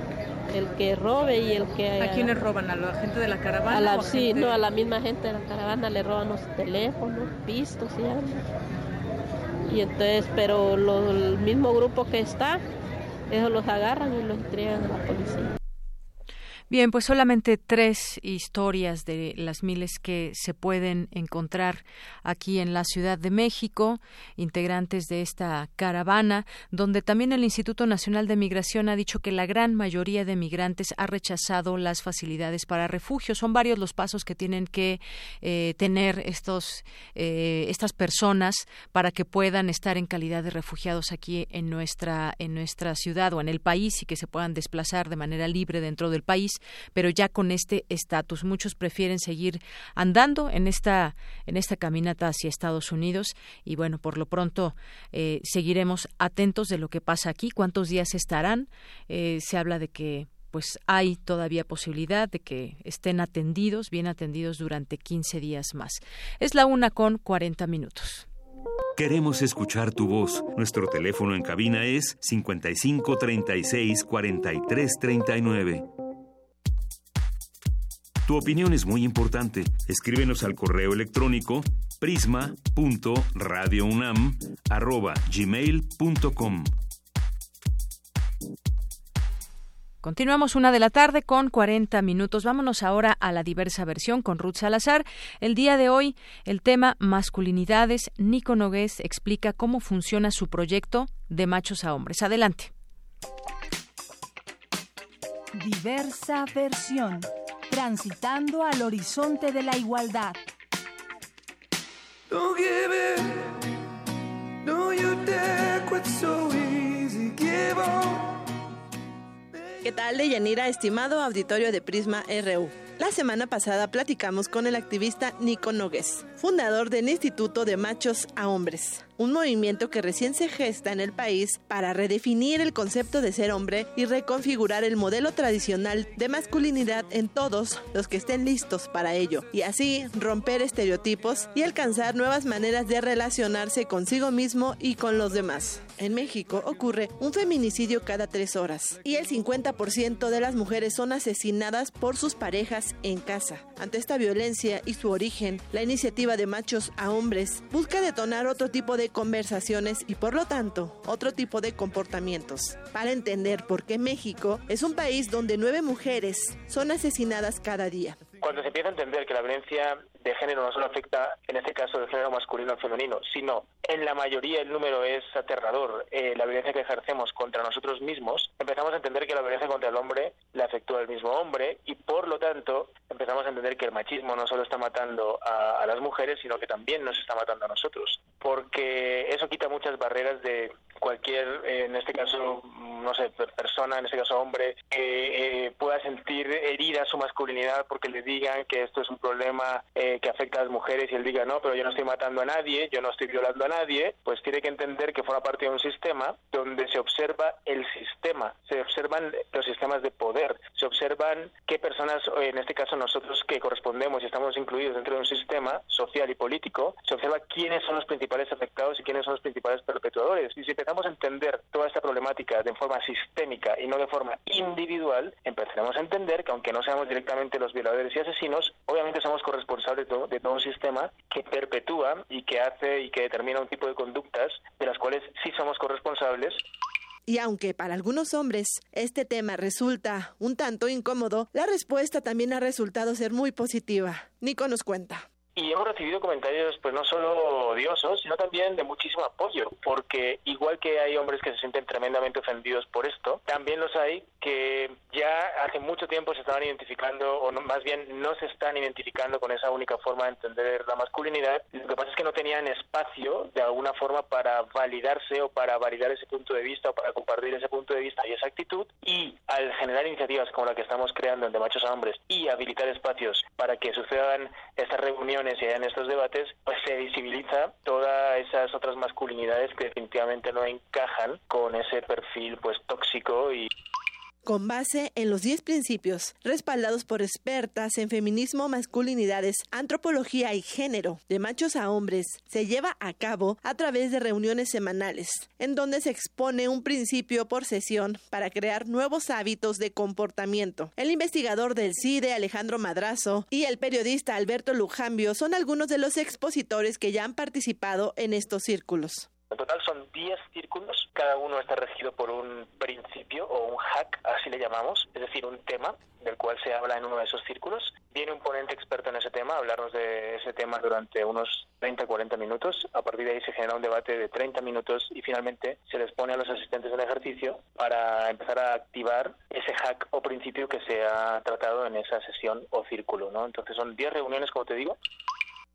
El que robe y el que... ¿A quiénes roban? ¿A la gente de la caravana? A la, sí, no, a la misma gente de la caravana le roban los teléfonos, pistos y algo. Y entonces, pero el mismo grupo que está, ellos los agarran y los entregan a la policía. Bien, pues solamente tres historias de las miles que se pueden encontrar aquí en la Ciudad de México, integrantes de esta caravana, donde también el Instituto Nacional de Migración ha dicho que la gran mayoría de migrantes ha rechazado las facilidades para refugio. Son varios los pasos que tienen que eh, tener estos, eh, estas personas para que puedan estar en calidad de refugiados aquí en nuestra, en nuestra ciudad o en el país y que se puedan desplazar de manera libre dentro del país pero ya con este estatus. Muchos prefieren seguir andando en esta, en esta caminata hacia Estados Unidos y bueno, por lo pronto eh, seguiremos atentos de lo que pasa aquí, cuántos días estarán. Eh, se habla de que pues hay todavía posibilidad de que estén atendidos, bien atendidos durante 15 días más. Es la una con 40 minutos. Queremos escuchar tu voz. Nuestro teléfono en cabina es 55 36 43 39. Tu opinión es muy importante. Escríbenos al correo electrónico prisma.radiounam@gmail.com. Continuamos una de la tarde con 40 minutos. Vámonos ahora a la diversa versión con Ruth Salazar. El día de hoy, el tema masculinidades. Nico Nogués explica cómo funciona su proyecto de machos a hombres. Adelante. Diversa versión transitando al horizonte de la igualdad. ¿Qué tal, Deyanira, estimado auditorio de Prisma RU? La semana pasada platicamos con el activista Nico Nogues, fundador del Instituto de Machos a Hombres, un movimiento que recién se gesta en el país para redefinir el concepto de ser hombre y reconfigurar el modelo tradicional de masculinidad en todos los que estén listos para ello, y así romper estereotipos y alcanzar nuevas maneras de relacionarse consigo mismo y con los demás. En México ocurre un feminicidio cada tres horas y el 50% de las mujeres son asesinadas por sus parejas en casa. Ante esta violencia y su origen, la iniciativa de machos a hombres busca detonar otro tipo de conversaciones y por lo tanto otro tipo de comportamientos para entender por qué México es un país donde nueve mujeres son asesinadas cada día cuando se empieza a entender que la violencia de género no solo afecta, en este caso, del género masculino o femenino, sino en la mayoría el número es aterrador, eh, la violencia que ejercemos contra nosotros mismos, empezamos a entender que la violencia contra el hombre le afectó al mismo hombre y, por lo tanto, empezamos a entender que el machismo no solo está matando a, las mujeres, sino que también nos está matando a nosotros, porque eso quita muchas barreras de cualquier, eh, en este caso, no sé, persona, en este caso hombre, que eh, pueda sentir herida su masculinidad porque le digan que esto es un problema eh, que afecta a las mujeres y él diga, no, pero yo no estoy matando a nadie, yo no estoy violando a nadie, pues tiene que entender que forma parte de un sistema donde se observa el sistema, se observan los sistemas de poder, se observan qué personas, en este caso nosotros que correspondemos y estamos incluidos dentro de un sistema social y político, se observa quiénes son los principales afectados y quiénes son los principales perpetuadores. Y si empezamos a entender toda esta problemática de forma sistémica y no de forma individual, empezaremos a entender que aunque no seamos directamente los violadores y asesinos, obviamente somos corresponsables de todo, un sistema que perpetúa y que hace y que determina un tipo de conductas de las cuales sí somos corresponsables y aunque para algunos hombres este tema resulta un tanto incómodo, la respuesta también ha resultado ser muy positiva. Nico nos cuenta. Y hemos recibido comentarios, pues no solo odiosos, sino también de muchísimo apoyo, porque igual que hay hombres que se sienten tremendamente ofendidos por esto, también los hay que ya hace mucho tiempo se estaban identificando, o más bien no se están identificando con esa única forma de entender la masculinidad. Lo que pasa es que no tenían espacio de alguna forma para validarse o para validar ese punto de vista o para compartir ese punto de vista y esa actitud. Y al generar iniciativas como la que estamos creando entre machos a hombres y habilitar espacios para que sucedan estas reuniones y en estos debates, pues se visibiliza todas esas otras masculinidades que definitivamente no encajan con ese perfil pues tóxico y con base en los 10 principios respaldados por expertas en feminismo, masculinidades, antropología y género, de machos a hombres, se lleva a cabo a través de reuniones semanales, en donde se expone un principio por sesión para crear nuevos hábitos de comportamiento. El investigador del CIDE, Alejandro Madrazo, y el periodista Alberto Lujambio son algunos de los expositores que ya han participado en estos círculos. En total son 10 círculos, cada uno está regido por un principio o un hack, así le llamamos, es decir, un tema del cual se habla en uno de esos círculos. Viene un ponente experto en ese tema a hablarnos de ese tema durante unos 30 40 minutos. A partir de ahí se genera un debate de 30 minutos y finalmente se les pone a los asistentes del ejercicio para empezar a activar ese hack o principio que se ha tratado en esa sesión o círculo. ¿no? Entonces son 10 reuniones, como te digo,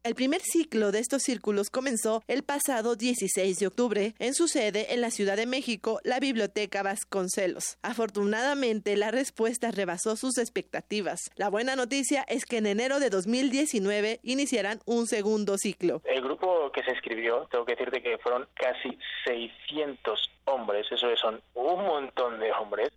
el primer ciclo de estos círculos comenzó el pasado 16 de octubre en su sede en la Ciudad de México, la Biblioteca Vasconcelos. Afortunadamente, la respuesta rebasó sus expectativas. La buena noticia es que en enero de 2019 iniciarán un segundo ciclo. El grupo que se inscribió, tengo que decirte que fueron casi 600 hombres, eso son un montón de hombres,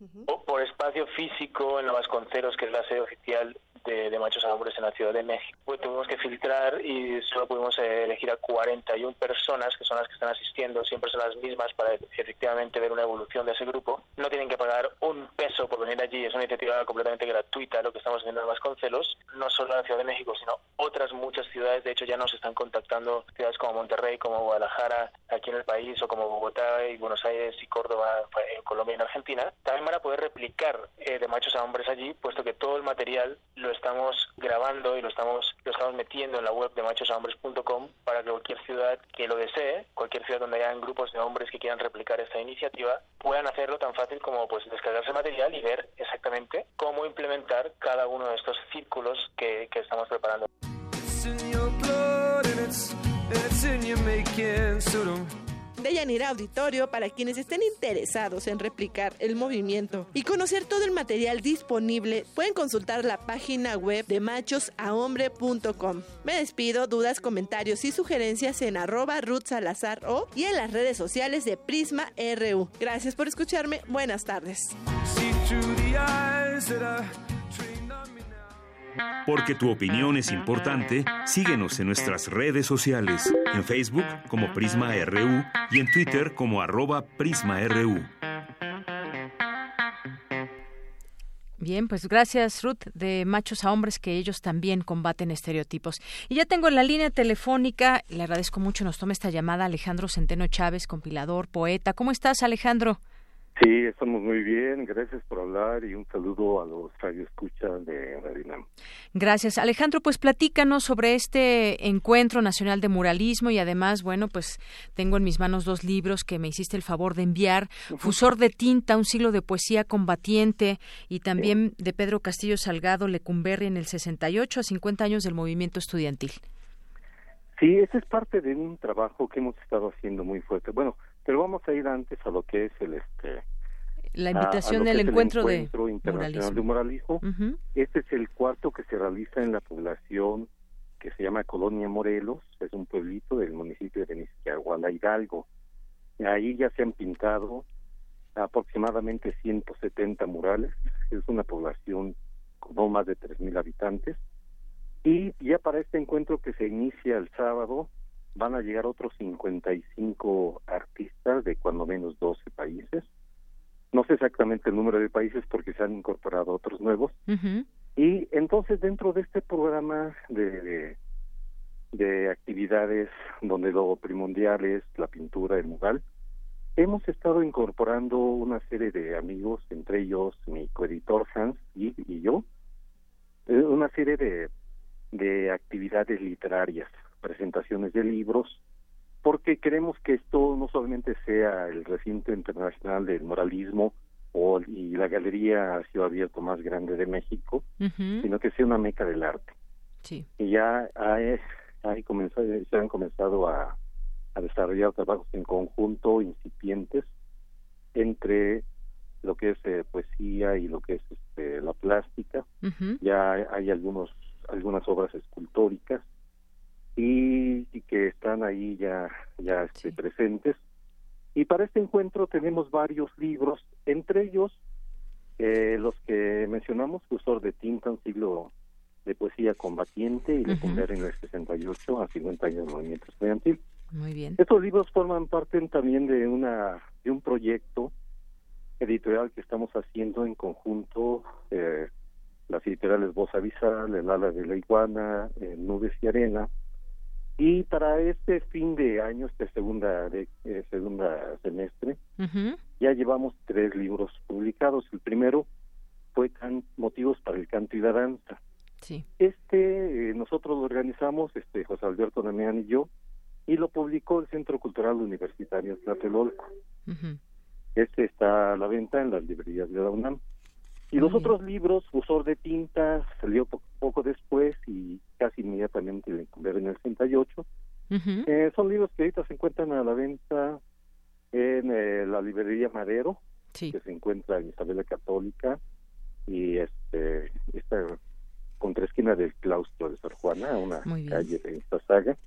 por espacio físico en la Vasconcelos, que es la sede oficial de, machos a hombres en la Ciudad de México. Pues tuvimos que filtrar y solo pudimos elegir a 41 personas, que son las que están asistiendo, siempre son las mismas para efectivamente ver una evolución de ese grupo. No tienen que pagar un peso por venir allí, es una iniciativa completamente gratuita lo que estamos haciendo en Vasconcelos, no solo en la Ciudad de México, sino otras muchas ciudades, de hecho ya nos están contactando ciudades como Monterrey, como Guadalajara, aquí en el país, o como Bogotá y Buenos Aires y Córdoba, pues, en Colombia y en Argentina, también van a poder replicar eh, de machos a hombres allí, puesto que todo el material lo estamos grabando y lo estamos, lo estamos metiendo en la web de machoshombres.com para que cualquier ciudad que lo desee, cualquier ciudad donde hayan grupos de hombres que quieran replicar esta iniciativa, puedan hacerlo tan fácil como pues descargarse material y ver exactamente cómo implementar cada uno de estos círculos que, que estamos preparando. Deyanira Auditorio para quienes estén interesados en replicar el movimiento y conocer todo el material disponible, pueden consultar la página web de machosahombre.com. Me despido, dudas, comentarios y sugerencias en arroba Ruth Salazar o y en las redes sociales de Prisma RU. Gracias por escucharme, buenas tardes. Porque tu opinión es importante, síguenos en nuestras redes sociales, en Facebook como Prisma RU y en Twitter como arroba PrismaRU. Bien, pues gracias Ruth de Machos a Hombres que ellos también combaten estereotipos. Y ya tengo en la línea telefónica, le agradezco mucho, nos toma esta llamada Alejandro Centeno Chávez, compilador, poeta. ¿Cómo estás Alejandro? Sí, estamos muy bien. Gracias por hablar y un saludo a los radioescuchas de Radio Gracias. Alejandro, pues platícanos sobre este encuentro nacional de muralismo y además, bueno, pues tengo en mis manos dos libros que me hiciste el favor de enviar. Fusor de tinta, un siglo de poesía combatiente y también de Pedro Castillo Salgado Lecumberri en el 68 a 50 años del movimiento estudiantil. Sí, ese es parte de un trabajo que hemos estado haciendo muy fuerte. Bueno, pero vamos a ir antes a lo que es el este la invitación del encuentro, de internacional de muralismo. Este es el cuarto que se realiza en la población que se llama Colonia Morelos, es un pueblito del municipio de Nisquiahuala Hidalgo. Ahí ya se han pintado aproximadamente 170 murales, es una población con no más de 3.000 habitantes. Y ya para este encuentro que se inicia el sábado, van a llegar otros 55 artistas de cuando menos 12 países. No sé exactamente el número de países porque se han incorporado otros nuevos. Y entonces dentro de este programa de, de, actividades donde lo primordial es la pintura, el mural, hemos estado incorporando una serie de amigos, entre ellos mi coeditor Hans y, y yo, eh, una serie de, de actividades literarias presentaciones de libros, porque queremos que esto no solamente sea el recinto internacional del moralismo o y la galería a cielo abierto más grande de México, sino que sea una meca del arte. Sí. Y ya hay, hay comenzado, se han comenzado a, a desarrollar trabajos en conjunto incipientes entre lo que es eh, poesía y lo que es este, la plástica. Ya hay algunos algunas obras escultóricas y, que están ahí ya, ya este, presentes. Y para este encuentro tenemos varios libros, entre ellos Eh, los que mencionamos, Cursor de Tinta, un siglo de poesía combatiente y de uh en el 68 a 50 años del movimiento estudiantil. Muy bien. Estos libros forman parte también de una de un proyecto editorial que estamos haciendo en conjunto eh, las editoriales Voz Avisal, El Ala de la Iguana, eh, Nubes y Arena. Y para este fin de año, este segunda de, eh, segunda semestre, ya llevamos tres libros publicados. El primero fue Motivos para el Canto y la Danza. Sí. Este eh, nosotros lo organizamos, este José Alberto Damián y yo, y lo publicó el Centro Cultural Universitario Tlatelolco. Este está a la venta en las librerías de la UNAM. Y los otros libros, Usor de Tinta, salió poco, después y casi inmediatamente en el 68. eh, son libros que ahorita se encuentran a la venta en eh, la librería Madero, que se encuentra en Isabel Católica y este está contra esquina del claustro de Sor Juana, una calle de esta saga.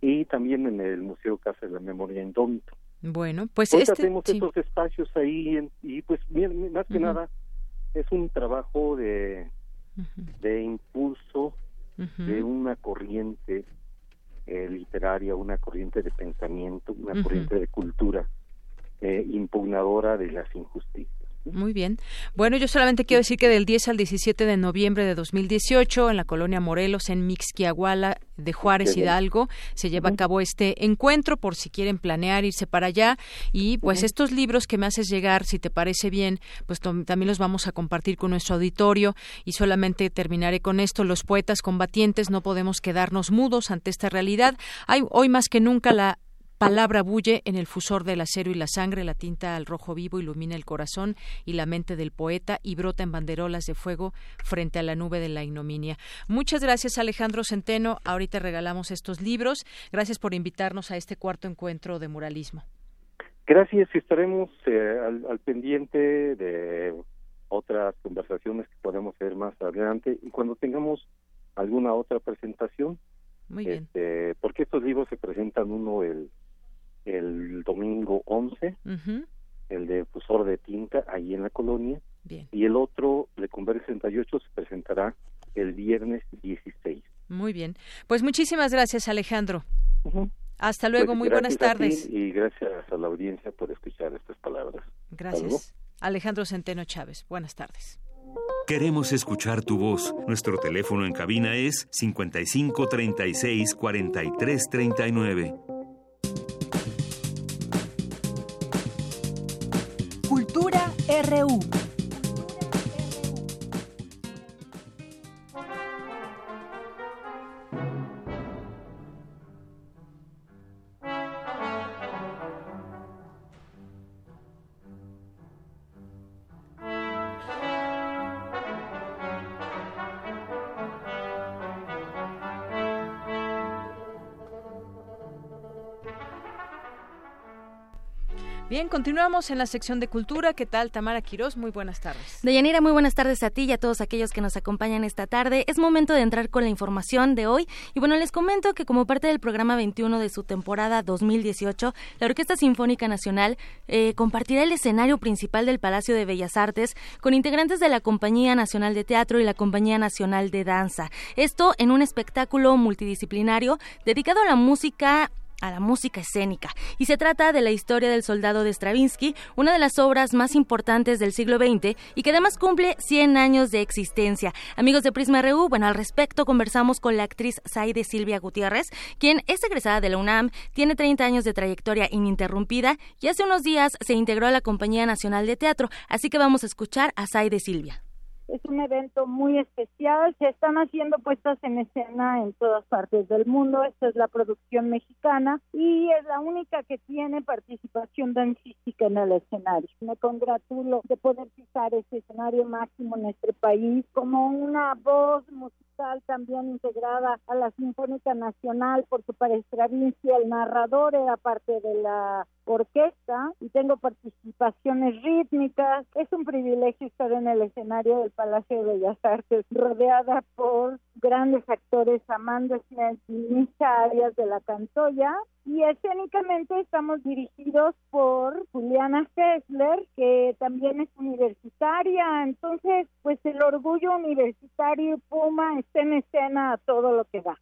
Y también en el Museo Casa de la Memoria Indómito. Bueno, pues Hoy este, tenemos estos espacios ahí y pues más que nada es un trabajo de, de impulso de una corriente eh, literaria, una corriente de pensamiento, una corriente de cultura eh, impugnadora de las injusticias. Muy bien. Bueno, yo solamente quiero decir que del 10 al 17 de noviembre de 2018, en la colonia Morelos, en Mixquiahuala de Juárez Hidalgo, se lleva a cabo este encuentro por si quieren planear irse para allá. Y pues estos libros que me haces llegar, si te parece bien, pues también los vamos a compartir con nuestro auditorio. Y solamente terminaré con esto. Los poetas combatientes no podemos quedarnos mudos ante esta realidad. Hay hoy más que nunca la palabra bulle en el fusor del acero y la sangre, la tinta al rojo vivo ilumina el corazón y la mente del poeta y brota en banderolas de fuego frente a la nube de la ignominia. Muchas gracias Alejandro Centeno. Ahorita regalamos estos libros. Gracias por invitarnos a este cuarto encuentro de muralismo. Gracias, estaremos eh, al, pendiente de otras conversaciones que podemos hacer más adelante y cuando tengamos alguna otra presentación. Muy bien. Este, porque estos libros se presentan uno el el domingo 11, el de Fusor de Tinta, ahí en la colonia, y el otro, de Cumber 68, se presentará el viernes 16. Muy bien. Pues muchísimas gracias, Alejandro. Hasta luego, pues muy buenas tardes. y gracias a la audiencia por escuchar estas palabras. Gracias. Alejandro Centeno Chávez, buenas tardes. Queremos escuchar tu voz. Nuestro teléfono en cabina es 55 36 RU. Bien, continuamos en la sección de cultura. ¿Qué tal, Tamara Quirós? Muy buenas tardes. Deyanira, muy buenas tardes a ti y a todos aquellos que nos acompañan esta tarde. Es momento de entrar con la información de hoy. Y bueno, les comento que como parte del programa 21 de su temporada 2018, la Orquesta Sinfónica Nacional eh, compartirá el escenario principal del Palacio de Bellas Artes con integrantes de la Compañía Nacional de Teatro y la Compañía Nacional de Danza. Esto en un espectáculo multidisciplinario dedicado a la música a la música escénica. Y se trata de la historia del soldado de Stravinsky, una de las obras más importantes del siglo XX y que además cumple 100 años de existencia. Amigos de Prisma RU, bueno, al respecto conversamos con la actriz Saide Silvia Gutiérrez, quien es egresada de la UNAM, tiene 30 años de trayectoria ininterrumpida y hace unos días se integró a la Compañía Nacional de Teatro. Así que vamos a escuchar a Saide Silvia es un evento muy especial. Se están haciendo puestas en escena en todas partes del mundo. Esta es la producción mexicana y es la única que tiene participación dancística en el escenario. Me congratulo de poder pisar ese escenario máximo en nuestro país como una voz musical también integrada a la Sinfónica Nacional, porque para Stravinsky el narrador era parte de la orquesta y tengo participaciones rítmicas. Es un privilegio estar en el escenario del Palacio de Bellas Artes, rodeada por grandes actores, Amanda Smith y Misha Arias de la Cantoya. Y escénicamente estamos dirigidos por Juliana Fessler, que también es universitaria, entonces pues el orgullo universitario Puma está en escena a todo lo que da.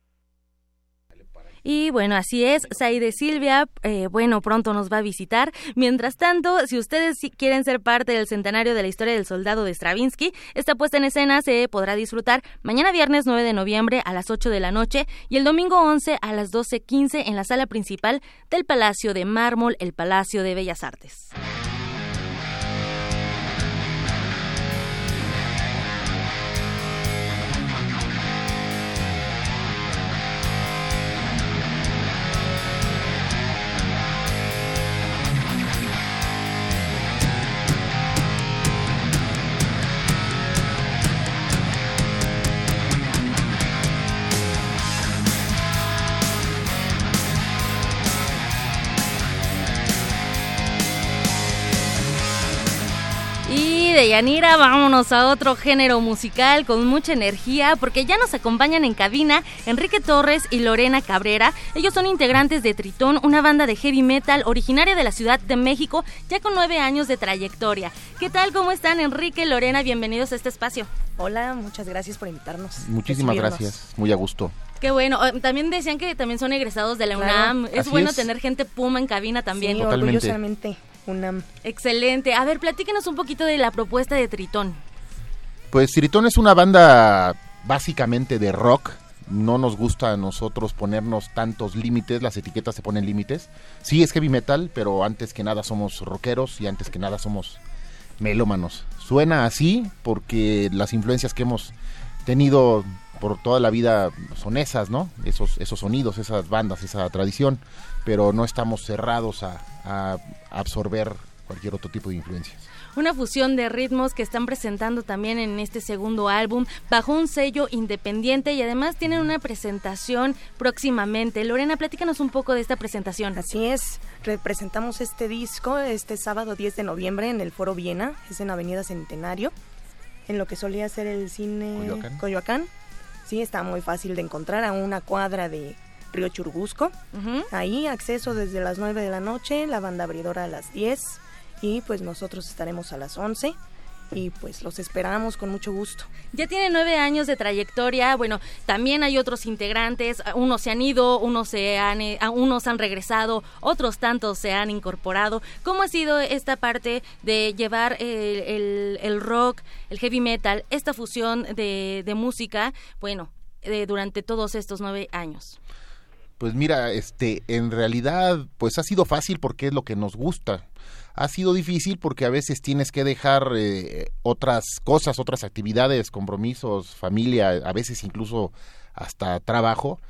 Y bueno, así es, Saide Silvia, eh, bueno, pronto nos va a visitar. Mientras tanto, si ustedes quieren ser parte del centenario de la historia del soldado de Stravinsky, esta puesta en escena se podrá disfrutar mañana viernes 9 de noviembre a las 8 de la noche y el domingo 11 a las 12.15 en la sala principal del Palacio de Mármol, el Palacio de Bellas Artes. De Yanira, vámonos a otro género musical con mucha energía porque ya nos acompañan en cabina Enrique Torres y Lorena Cabrera. Ellos son integrantes de Tritón, una banda de heavy metal originaria de la Ciudad de México, ya con nueve años de trayectoria. ¿Qué tal? ¿Cómo están Enrique, Lorena? Bienvenidos a este espacio. Hola, muchas gracias por invitarnos. Muchísimas gracias, muy a gusto. Qué bueno. También decían que también son egresados de la UNAM. Es bueno tener gente puma en cabina también. Sí, orgullosamente. UNAM. Excelente. A ver, platíquenos un poquito de la propuesta de Tritón. Pues Tritón es una banda básicamente de rock. No nos gusta a nosotros ponernos tantos límites, las etiquetas se ponen límites. Sí es heavy metal, pero antes que nada somos rockeros y antes que nada somos melómanos. Suena así porque las influencias que hemos tenido por toda la vida son esas, ¿no? Esos, esos sonidos, esas bandas, esa tradición, pero no estamos cerrados a, a absorber cualquier otro tipo de influencias. Una fusión de ritmos que están presentando también en este segundo álbum bajo un sello independiente y además tienen una presentación próximamente. Lorena, platícanos un poco de esta presentación. Así es, representamos este disco este sábado 10 de noviembre en el Foro Viena, es en Avenida Centenario, en lo que solía ser el cine Coyoacán. Sí, está muy fácil de encontrar a una cuadra de Río Churubusco. Ahí acceso desde las 9 de la noche, la banda abridora a las 10 y pues nosotros estaremos a las 11 y pues los esperamos con mucho gusto. Ya tiene nueve años de trayectoria, bueno, también hay otros integrantes, unos se han ido, unos, se han, eh, unos han regresado, otros tantos se han incorporado. ¿Cómo ha sido esta parte de llevar el, rock, el heavy metal, esta fusión de, de música, bueno, eh, durante todos estos nueve años? Pues mira, este, en realidad, pues ha sido fácil porque es lo que nos gusta. Ha sido difícil porque a veces tienes que dejar eh, otras cosas, otras actividades, compromisos, familia, a veces incluso hasta trabajo,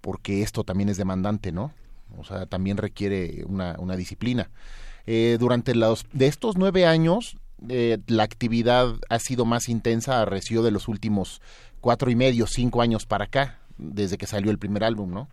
porque esto también es demandante, ¿no? O sea, también requiere una, una disciplina. Eh, durante los de estos nueve años, eh, la actividad ha sido más intensa a de los últimos cuatro y medio, cinco años para acá desde que salió el primer álbum, ¿no?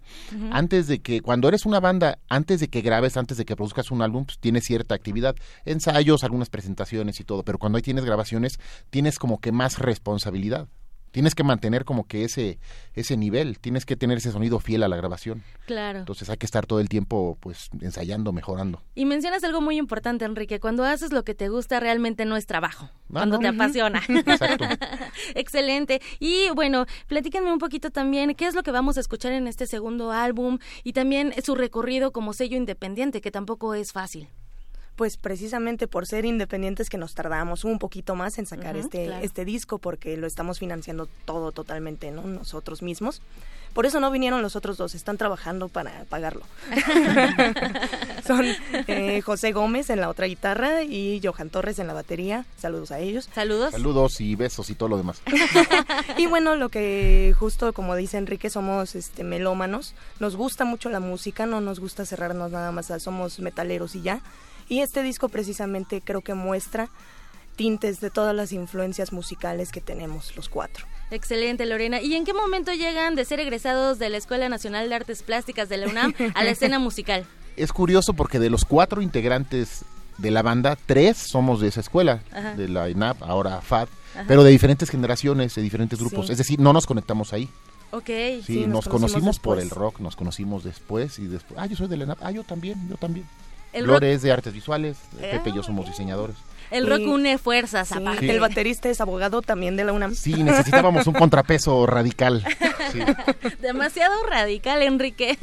Antes de que, cuando eres una banda, antes de que grabes, antes de que produzcas un álbum, pues tienes cierta actividad, ensayos, algunas presentaciones y todo, pero cuando ahí tienes grabaciones, tienes como que más responsabilidad tienes que mantener como que ese ese nivel, tienes que tener ese sonido fiel a la grabación. Claro. Entonces hay que estar todo el tiempo pues ensayando, mejorando. Y mencionas algo muy importante, Enrique, cuando haces lo que te gusta realmente no es trabajo, ah, cuando te apasiona. *laughs* Exacto. *laughs* Excelente. Y bueno, platíquenme un poquito también qué es lo que vamos a escuchar en este segundo álbum y también su recorrido como sello independiente, que tampoco es fácil pues precisamente por ser independientes que nos tardamos un poquito más en sacar este, este disco porque lo estamos financiando todo totalmente, ¿no? Nosotros mismos. Por eso no vinieron los otros dos, están trabajando para pagarlo. *laughs* *laughs* Son eh, José Gómez en la otra guitarra y Johan Torres en la batería. Saludos a ellos. Saludos. Saludos y besos y todo lo demás. *laughs* y bueno, lo que justo como dice Enrique, somos este melómanos. Nos gusta mucho la música, no nos gusta cerrarnos nada más, somos metaleros y ya. Y este disco precisamente creo que muestra tintes de todas las influencias musicales que tenemos los cuatro. Excelente, Lorena. ¿Y en qué momento llegan de ser egresados de la Escuela Nacional de Artes Plásticas de la UNAM a la escena *laughs* musical? Es curioso porque de los cuatro integrantes de la banda, tres somos de esa escuela, de la INAP, ahora FAD, pero de diferentes generaciones, de diferentes grupos. Es decir, no nos conectamos ahí. Ok. Sí, nos, conocimos, por el rock, nos conocimos después y después. Ah, yo soy de la INAP. Ah, yo también, yo también. Flores de artes visuales, Pepe y yo somos diseñadores. El rock une fuerzas, aparte. El baterista es abogado también de la UNAM. Sí, necesitábamos un contrapeso radical. *laughs* Demasiado radical, Enrique.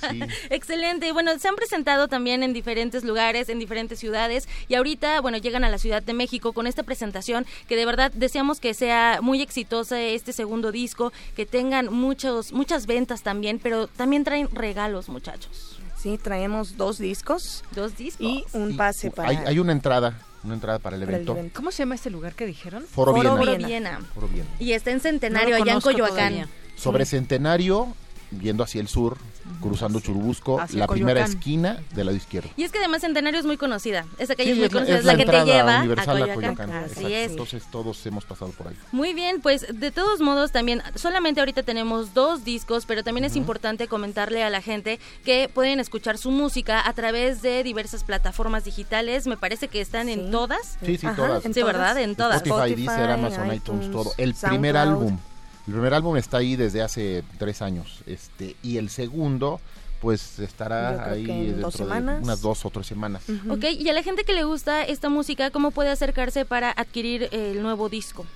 *laughs* Excelente. Y bueno, se han presentado también en diferentes lugares, en diferentes ciudades. Y ahorita, bueno, llegan a la Ciudad de México con esta presentación que de verdad deseamos que sea muy exitosa este segundo disco, que tengan muchos, muchas ventas también, pero también traen regalos, muchachos. Sí, traemos dos discos. Dos discos. Y un pase para... Hay, hay una entrada una entrada para el, evento. ¿Cómo se llama este lugar que dijeron? Foro, Foro Viena. Foro Viena. Y está en Centenario, allá en Coyoacán. Sobre Centenario, viendo hacia el sur, cruzando Churubusco, la primera esquina del lado izquierdo. Y es que además Centenario es muy conocida. Esa calle es muy conocida, es la, que te lleva a Coyoacán. Así es. Entonces todos hemos pasado por ahí. Muy bien, pues de todos modos también, solamente ahorita tenemos dos discos, pero también es importante comentarle a la gente que pueden escuchar su música a través de diversas plataformas digitales. Me parece que están en todas. Sí, sí, todas. Sí, ¿verdad? En todas. Spotify, Deezer, Amazon, iTunes, todo. El primer álbum el primer álbum está ahí desde hace tres años, este, y el segundo pues estará ahí dentro de unas dos o tres semanas. Ok, y a la gente que le gusta esta música, ¿cómo puede acercarse para adquirir el nuevo disco?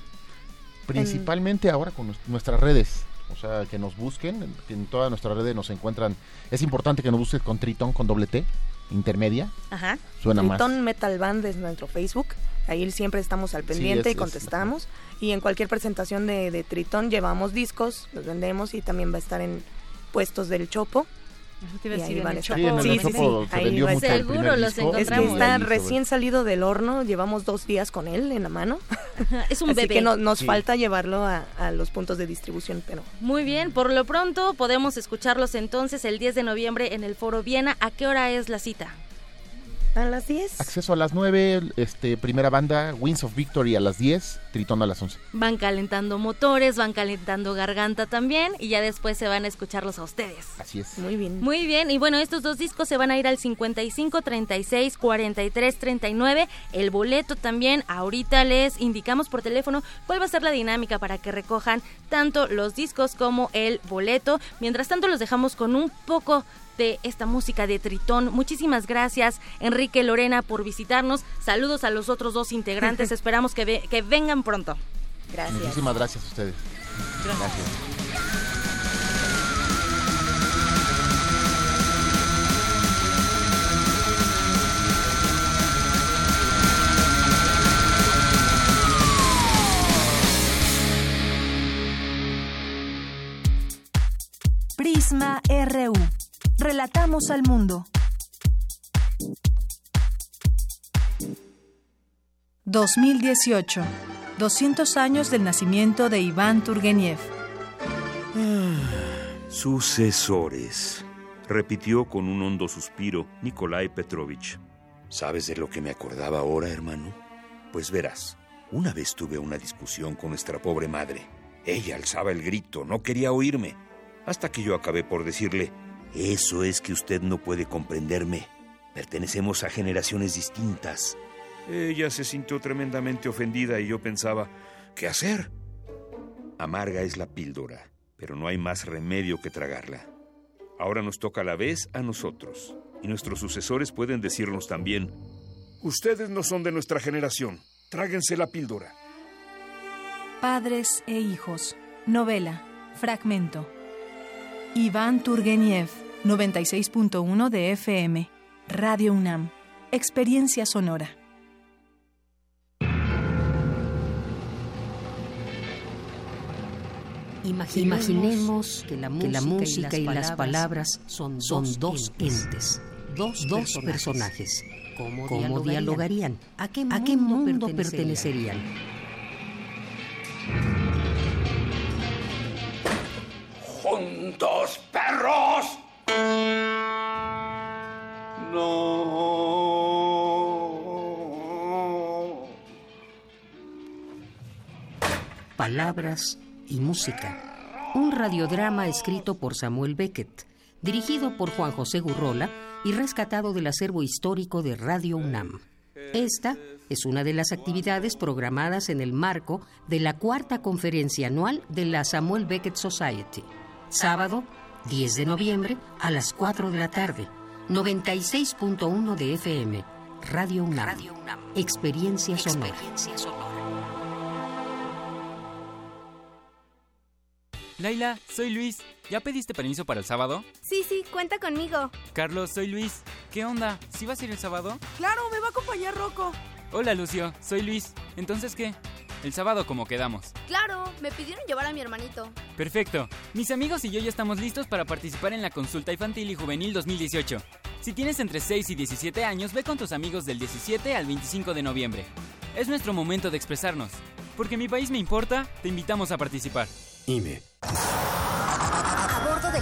Principalmente ahora con nuestras redes, o sea, que nos busquen, en todas nuestras redes nos encuentran. Es importante que nos busquen con Tritón, con doble T, intermedia. Ajá. Suena Tritón Metal Band es nuestro Facebook. Ahí siempre estamos al pendiente y contestamos. y en cualquier presentación de, de, Tritón llevamos discos, los vendemos y también va a estar en puestos del Chopo. Te iba a Chopo. Sí, Chopo se vendió mucho Seguro los encontramos. Es que está recién salido del horno, llevamos dos días con él en la mano. *laughs* es un Así bebé. que no, nos sí. falta llevarlo a, a, los puntos de distribución, pero... Muy bien, por lo pronto podemos escucharlos entonces el 10 de noviembre en el Foro Viena. ¿A qué hora es la cita? A las 10. Acceso a las 9, este, primera banda, Winds of Victory a las 10, Tritón a las 11. Van calentando motores, van calentando garganta también y ya después se van a escucharlos a ustedes. Así es. Muy bien. Muy bien, y bueno, estos dos discos se van a ir al 55, 36, 43, 39. El boleto también, ahorita les indicamos por teléfono cuál va a ser la dinámica para que recojan tanto los discos como el boleto. Mientras tanto, los dejamos con un poco de esta música de Tritón. Muchísimas gracias, Enrique Lorena, por visitarnos. Saludos a los otros dos integrantes. *laughs* Esperamos que, ve que vengan pronto. Gracias. Muchísimas gracias a ustedes. Gracias. gracias. Prisma RU. Relatamos al mundo. 2018. 200 años del nacimiento de Iván Turgeniev. *sighs* Sucesores, repitió con un hondo suspiro Nikolai Petrovich. ¿Sabes de lo que me acordaba ahora, hermano? Pues verás, una vez tuve una discusión con nuestra pobre madre. Ella alzaba el grito, no quería oírme, hasta que yo acabé por decirle, eso es que usted no puede comprenderme. Pertenecemos a generaciones distintas. Ella se sintió tremendamente ofendida y yo pensaba, ¿qué hacer? Amarga es la píldora, pero no hay más remedio que tragarla. Ahora nos toca a la vez a nosotros, y nuestros sucesores pueden decirnos también, ustedes no son de nuestra generación, tráguense la píldora. Padres e hijos. Novela. Fragmento. Iván Turgeniev, 96.1 de FM. Radio UNAM. Experiencia sonora. Imaginemos que la música, que la música y, las y, las palabras son, son dos entes, dos, dos personajes. ¿Cómo, ¿Cómo dialogarían? ¿A qué mundo, ¿A qué mundo pertenecerían? ¡Juntos, perros! No. Palabras y música. Un radiodrama escrito por Samuel Beckett, dirigido por Juan José Gurrola y rescatado del acervo histórico de Radio UNAM. Esta es una de las actividades programadas en el marco de la cuarta conferencia anual de la Samuel Beckett Society. Sábado, 10 de noviembre, a las 4 de la tarde. 96.1 de FM. Radio UNAM. Radio UNAM. Experiencia sonora. Laila, soy Luis. ¿Ya pediste permiso para el sábado? Sí, sí, cuenta conmigo. Carlos, soy Luis. ¿Qué onda? ¿Sí vas a ir el sábado? Claro, me va a acompañar Rocco. Hola, Lucio. Soy Luis. ¿Entonces qué? El sábado como quedamos. Claro, me pidieron llevar a mi hermanito. Perfecto. Mis amigos y yo ya estamos listos para participar en la consulta infantil y juvenil 2018. Si tienes entre 6 y 17 años, ve con tus amigos del 17 al 25 de noviembre. Es nuestro momento de expresarnos. Porque mi país me importa, te invitamos a participar. IME.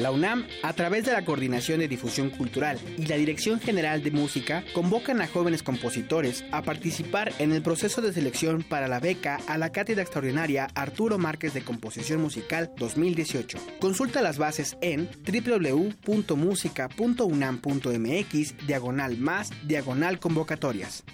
La UNAM, a través de la Coordinación de Difusión Cultural y la Dirección General de Música, convocan a jóvenes compositores a participar en el proceso de selección para la beca a la Cátedra Extraordinaria Arturo Márquez de Composición Musical 2018. Consulta las bases en www.musica.unam.mx, diagonal más, diagonal convocatorias.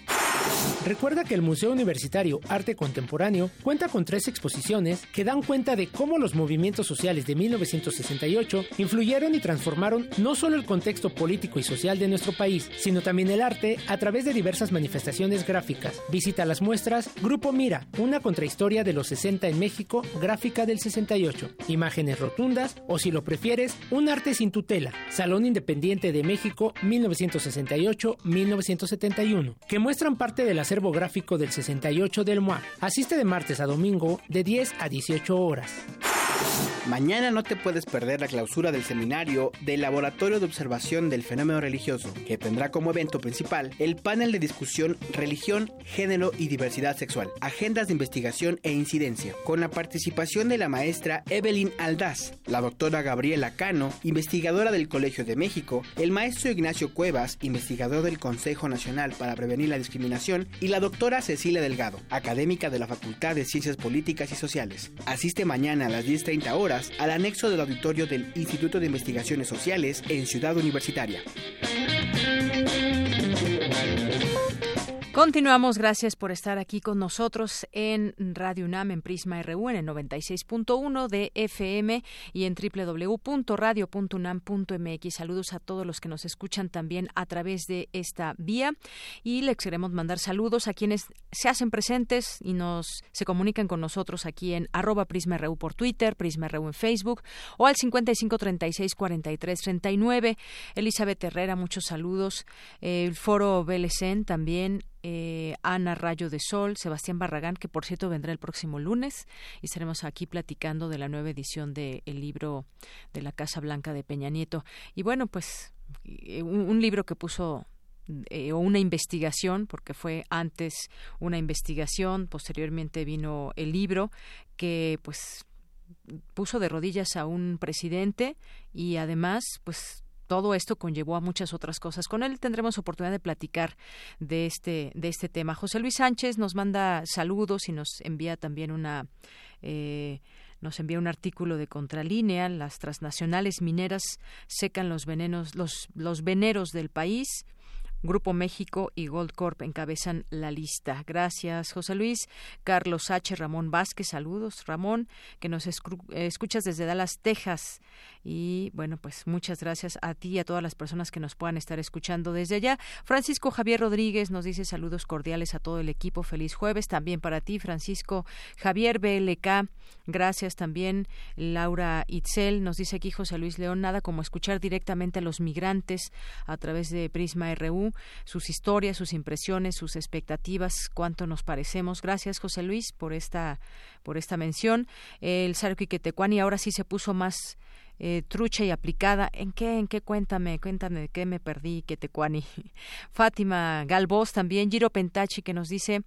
Recuerda que el Museo Universitario Arte Contemporáneo cuenta con tres exposiciones que dan cuenta de cómo los movimientos sociales de 1968 influyeron y transformaron no solo el contexto político y social de nuestro país, sino también el arte a través de diversas manifestaciones gráficas. Visita las muestras Grupo Mira, una contrahistoria de los 60 en México, gráfica del 68, imágenes rotundas o si lo prefieres, un arte sin tutela, Salón Independiente de México 1968-1971, que muestran parte del acervo gráfico del 68 del MOA. Asiste de martes a domingo de 10 a 18 horas. Mañana no te puedes perder la clausura del seminario del Laboratorio de Observación del Fenómeno Religioso, que tendrá como evento principal el panel de discusión Religión, Género y Diversidad Sexual, agendas de investigación e incidencia, con la participación de la maestra Evelyn Aldaz, la doctora Gabriela Cano, investigadora del Colegio de México, el maestro Ignacio Cuevas, investigador del Consejo Nacional para Prevenir la Discriminación, y la doctora Cecilia Delgado, académica de la Facultad de Ciencias Políticas y Sociales. Asiste mañana a las 10.30 horas al anexo del auditorio del Instituto de Investigaciones Sociales en Ciudad Universitaria. Continuamos, gracias por estar aquí con nosotros en Radio UNAM, en Prisma RU, en el 96.1 de FM y en www.radio.unam.mx. Saludos a todos los que nos escuchan también a través de esta vía y les queremos mandar saludos a quienes se hacen presentes y nos se comunican con nosotros aquí en arroba Prisma RU por Twitter, Prisma RU en Facebook o al 55364339. Elizabeth Herrera, muchos saludos. El Foro Belecén también eh, Ana Rayo de Sol, Sebastián Barragán, que por cierto vendrá el próximo lunes y estaremos aquí platicando de la nueva edición del libro de la Casa Blanca de Peña Nieto. Y bueno, pues eh, un, libro que puso eh, una investigación, porque fue antes una investigación, posteriormente vino el libro, que pues puso de rodillas a un presidente y además pues todo esto conllevó a muchas otras cosas. Con él tendremos oportunidad de platicar de este, de este tema. José Luis Sánchez nos manda saludos y nos envía también una eh, nos envía un artículo de contralínea. Las transnacionales mineras secan los venenos, los, los veneros del país. Grupo México y Goldcorp encabezan la lista. Gracias, José Luis. Carlos H. Ramón Vázquez, saludos, Ramón, que nos escuchas desde Dallas, Texas. Y bueno, pues muchas gracias a ti y a todas las personas que nos puedan estar escuchando desde allá. Francisco Javier Rodríguez nos dice saludos cordiales a todo el equipo. Feliz jueves también para ti, Francisco Javier BLK. Gracias también, Laura Itzel. Nos dice aquí José Luis León, nada como escuchar directamente a los migrantes a través de Prisma RU, sus historias, sus impresiones, sus expectativas, cuánto nos parecemos. Gracias, José Luis, por esta, por esta mención. El Sarquiquetecuani ahora sí se puso más eh, trucha y aplicada. ¿En qué? ¿En qué? Cuéntame, cuéntame de qué me perdí, que te cuani. *laughs* Fátima Galvos también, Giro Pentachi que nos dice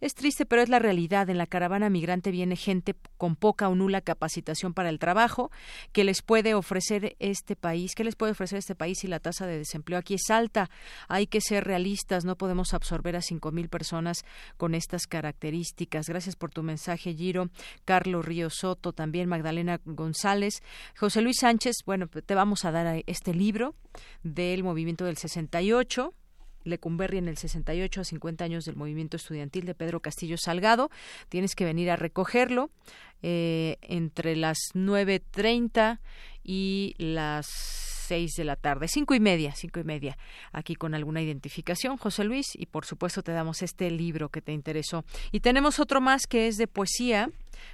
es triste, pero es la realidad. En la caravana migrante viene gente con poca o nula capacitación para el trabajo que les puede ofrecer este país. ¿Qué les puede ofrecer este país si la tasa de desempleo aquí es alta? Hay que ser realistas. No podemos absorber a cinco mil personas con estas características. Gracias por tu mensaje, Giro. Carlos Río Soto, también Magdalena González. José Luis Sánchez, bueno, te vamos a dar este libro del movimiento del 68 Lecumberri en el 68 a 50 años del movimiento estudiantil de Pedro Castillo Salgado. Tienes que venir a recogerlo eh, entre las 9.30 y las seis de la tarde, cinco y media, cinco y media, aquí con alguna identificación, José Luis, y por supuesto te damos este libro que te interesó. Y tenemos otro más que es de poesía,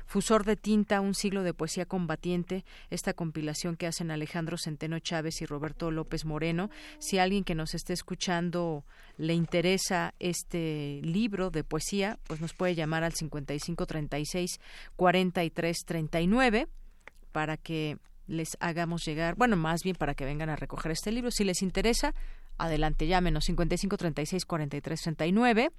Fusor de tinta, un siglo de poesía combatiente, esta compilación que hacen Alejandro Centeno Chávez y Roberto López Moreno. Si alguien que nos esté escuchando le interesa este libro de poesía, pues nos puede llamar al 5536 4339 para que les hagamos llegar, bueno, más bien para que vengan a recoger este libro. Si les interesa, adelante, llámenos 55 36 43 39.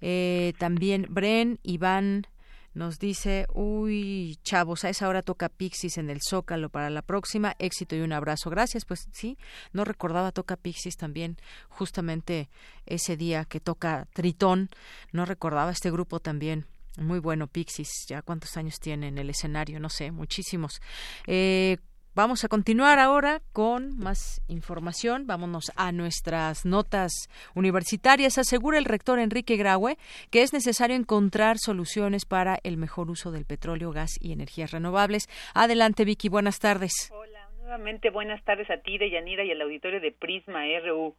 Eh, también Bren, Iván nos dice, uy, chavos, a esa hora toca Pixis en el Zócalo para la próxima. Éxito y un abrazo. Gracias, pues sí, no recordaba toca Pixis también justamente ese día que toca Tritón. No recordaba este grupo también muy bueno, Pixis. ¿Ya cuántos años tiene en el escenario? No sé, muchísimos. Eh, Vamos a continuar ahora con más información. Vámonos a nuestras notas universitarias. Asegura el rector Enrique Graue que es necesario encontrar soluciones para el mejor uso del petróleo, gas y energías renovables. Adelante, Vicky. Buenas tardes. Hola, nuevamente buenas tardes a ti, Deyanira, y al auditorio de Prisma RU.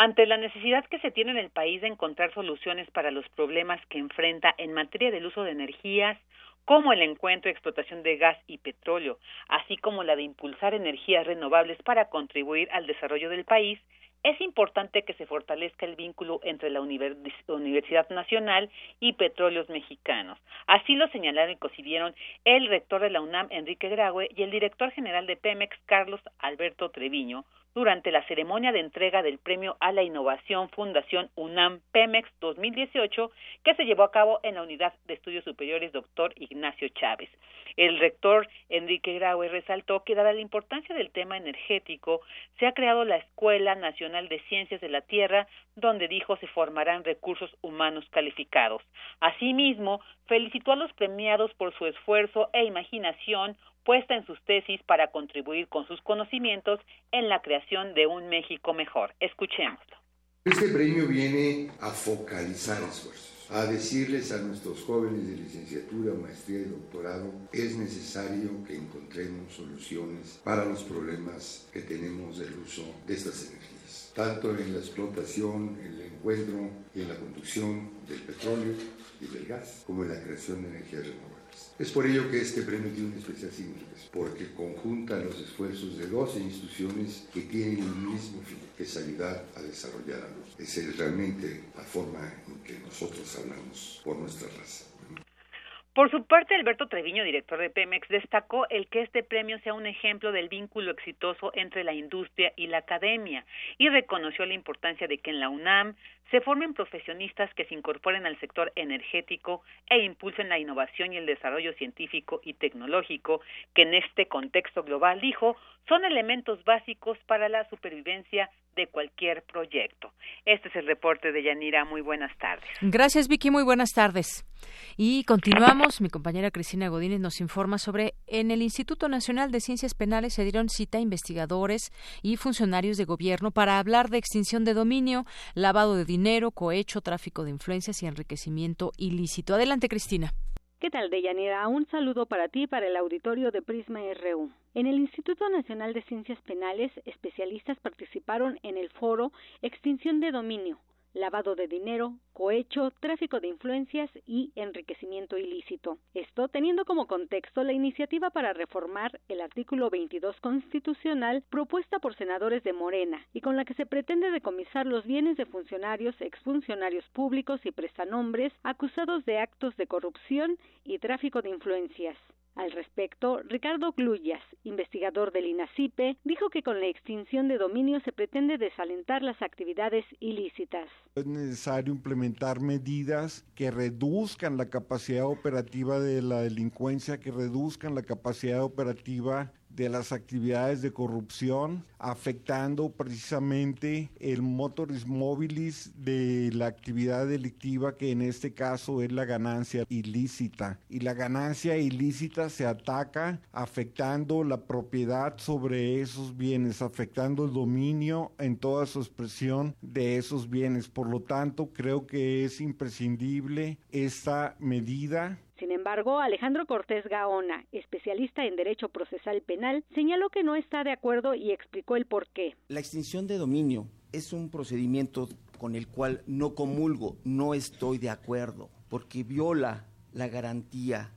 Ante la necesidad que se tiene en el país de encontrar soluciones para los problemas que enfrenta en materia del uso de energías, como el encuentro y explotación de gas y petróleo, así como la de impulsar energías renovables para contribuir al desarrollo del país, es importante que se fortalezca el vínculo entre la Universidad Nacional y Petróleos Mexicanos. Así lo señalaron y coincidieron el rector de la UNAM, Enrique Graue, y el director general de Pemex, Carlos Alberto Treviño, durante la ceremonia de entrega del Premio a la Innovación Fundación UNAM Pemex 2018 que se llevó a cabo en la Unidad de Estudios Superiores Dr. Ignacio Chávez. El rector Enrique Graue resaltó que dada la importancia del tema energético, se ha creado la Escuela Nacional de Ciencias de la Tierra, donde dijo se formarán recursos humanos calificados. Asimismo, felicitó a los premiados por su esfuerzo e imaginación puesta en sus tesis para contribuir con sus conocimientos en la creación de un México mejor. Escuchémoslo. Este premio viene a focalizar esfuerzos, a decirles a nuestros jóvenes de licenciatura, maestría y doctorado, es necesario que encontremos soluciones para los problemas que tenemos del uso de estas energías, tanto en la explotación, en el encuentro y en la conducción del petróleo y del gas, como en la creación de energías renovables. Es por ello que este premio tiene una especial significación, porque conjunta los esfuerzos de 12 instituciones que tienen el mismo fin, que es ayudar a desarrollar a los. Esa es realmente la forma en que nosotros hablamos por nuestra raza. Por su parte, Alberto Treviño, director de Pemex, destacó el que este premio sea un ejemplo del vínculo exitoso entre la industria y la academia y reconoció la importancia de que en la UNAM se formen profesionistas que se incorporen al sector energético e impulsen la innovación y el desarrollo científico y tecnológico, que en este contexto global, dijo, son elementos básicos para la supervivencia de cualquier proyecto. Este es el reporte de Yanira. Muy buenas tardes. Gracias, Vicky. Muy buenas tardes. Y continuamos. Mi compañera Cristina Godínez nos informa sobre en el Instituto Nacional de Ciencias Penales se dieron cita a investigadores y funcionarios de gobierno para hablar de extinción de dominio, lavado de dinero, cohecho, tráfico de influencias y enriquecimiento ilícito. Adelante, Cristina. ¿Qué tal, Deyanira? Un saludo para ti y para el auditorio de Prisma RU. En el Instituto Nacional de Ciencias Penales, especialistas participaron en el foro Extinción de Dominio, lavado de dinero, cohecho, tráfico de influencias y enriquecimiento ilícito. Esto teniendo como contexto la iniciativa para reformar el artículo 22 constitucional propuesta por senadores de Morena y con la que se pretende decomisar los bienes de funcionarios, exfuncionarios públicos y prestanombres acusados de actos de corrupción y tráfico de influencias. Al respecto, Ricardo Gluyas, investigador del INACIPE, dijo que con la extinción de dominio se pretende desalentar las actividades ilícitas. Es necesario implementar medidas que reduzcan la capacidad operativa de la delincuencia, que reduzcan la capacidad operativa de las actividades de corrupción, afectando precisamente el motoris mobilis de la actividad delictiva, que en este caso es la ganancia ilícita. Y la ganancia ilícita se ataca afectando la propiedad sobre esos bienes, afectando el dominio en toda su expresión de esos bienes. Por lo tanto, creo que es imprescindible esta medida sin embargo, Alejandro Cortés Gaona, especialista en Derecho Procesal Penal, señaló que no está de acuerdo y explicó el por qué. La extinción de dominio es un procedimiento con el cual no comulgo, no estoy de acuerdo, porque viola la garantía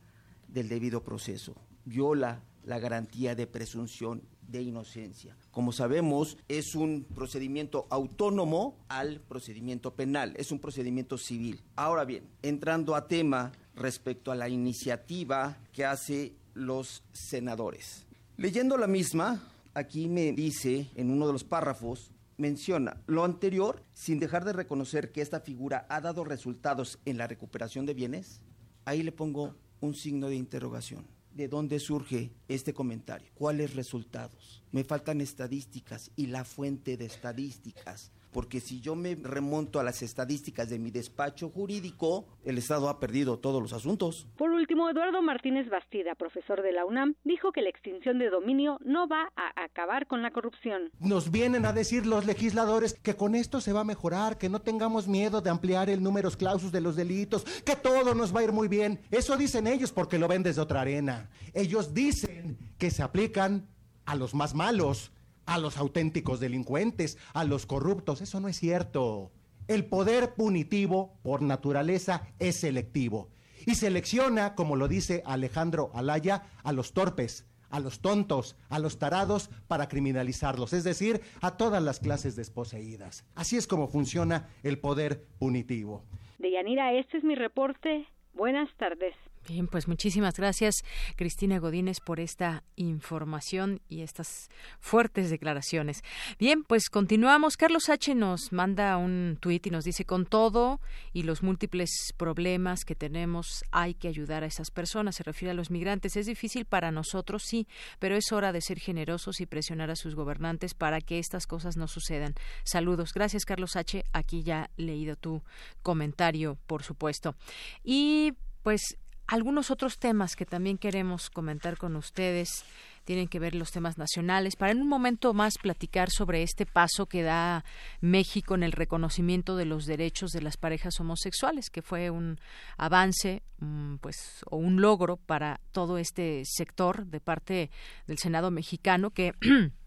del debido proceso, viola la garantía de presunción de inocencia. Como sabemos, es un procedimiento autónomo al procedimiento penal, es un procedimiento civil. Ahora bien, entrando a tema respecto a la iniciativa que hace los senadores. Leyendo la misma, aquí me dice en uno de los párrafos, menciona lo anterior sin dejar de reconocer que esta figura ha dado resultados en la recuperación de bienes. Ahí le pongo un signo de interrogación. ¿De dónde surge este comentario? ¿Cuáles resultados? Me faltan estadísticas y la fuente de estadísticas porque si yo me remonto a las estadísticas de mi despacho jurídico, el Estado ha perdido todos los asuntos. Por último, Eduardo Martínez Bastida, profesor de la UNAM, dijo que la extinción de dominio no va a acabar con la corrupción. Nos vienen a decir los legisladores que con esto se va a mejorar, que no tengamos miedo de ampliar el número clausus de los delitos, que todo nos va a ir muy bien. Eso dicen ellos porque lo ven desde otra arena. Ellos dicen que se aplican a los más malos a los auténticos delincuentes, a los corruptos. Eso no es cierto. El poder punitivo, por naturaleza, es selectivo. Y selecciona, como lo dice Alejandro Alaya, a los torpes, a los tontos, a los tarados para criminalizarlos, es decir, a todas las clases desposeídas. Así es como funciona el poder punitivo. Deyanira, este es mi reporte. Buenas tardes. Bien, pues muchísimas gracias, Cristina Godínez, por esta información y estas fuertes declaraciones. Bien, pues continuamos. Carlos H. nos manda un tuit y nos dice, con todo y los múltiples problemas que tenemos, hay que ayudar a esas personas. Se refiere a los migrantes. Es difícil para nosotros, sí, pero es hora de ser generosos y presionar a sus gobernantes para que estas cosas no sucedan. Saludos. Gracias, Carlos H. Aquí ya he leído tu comentario, por supuesto. Y pues algunos otros temas que también queremos comentar con ustedes tienen que ver los temas nacionales. Para en un momento más platicar sobre este paso que da México en el reconocimiento de los derechos de las parejas homosexuales, que fue un avance, mm, pues, o un logro para todo este sector de parte del Senado mexicano que *clears throat*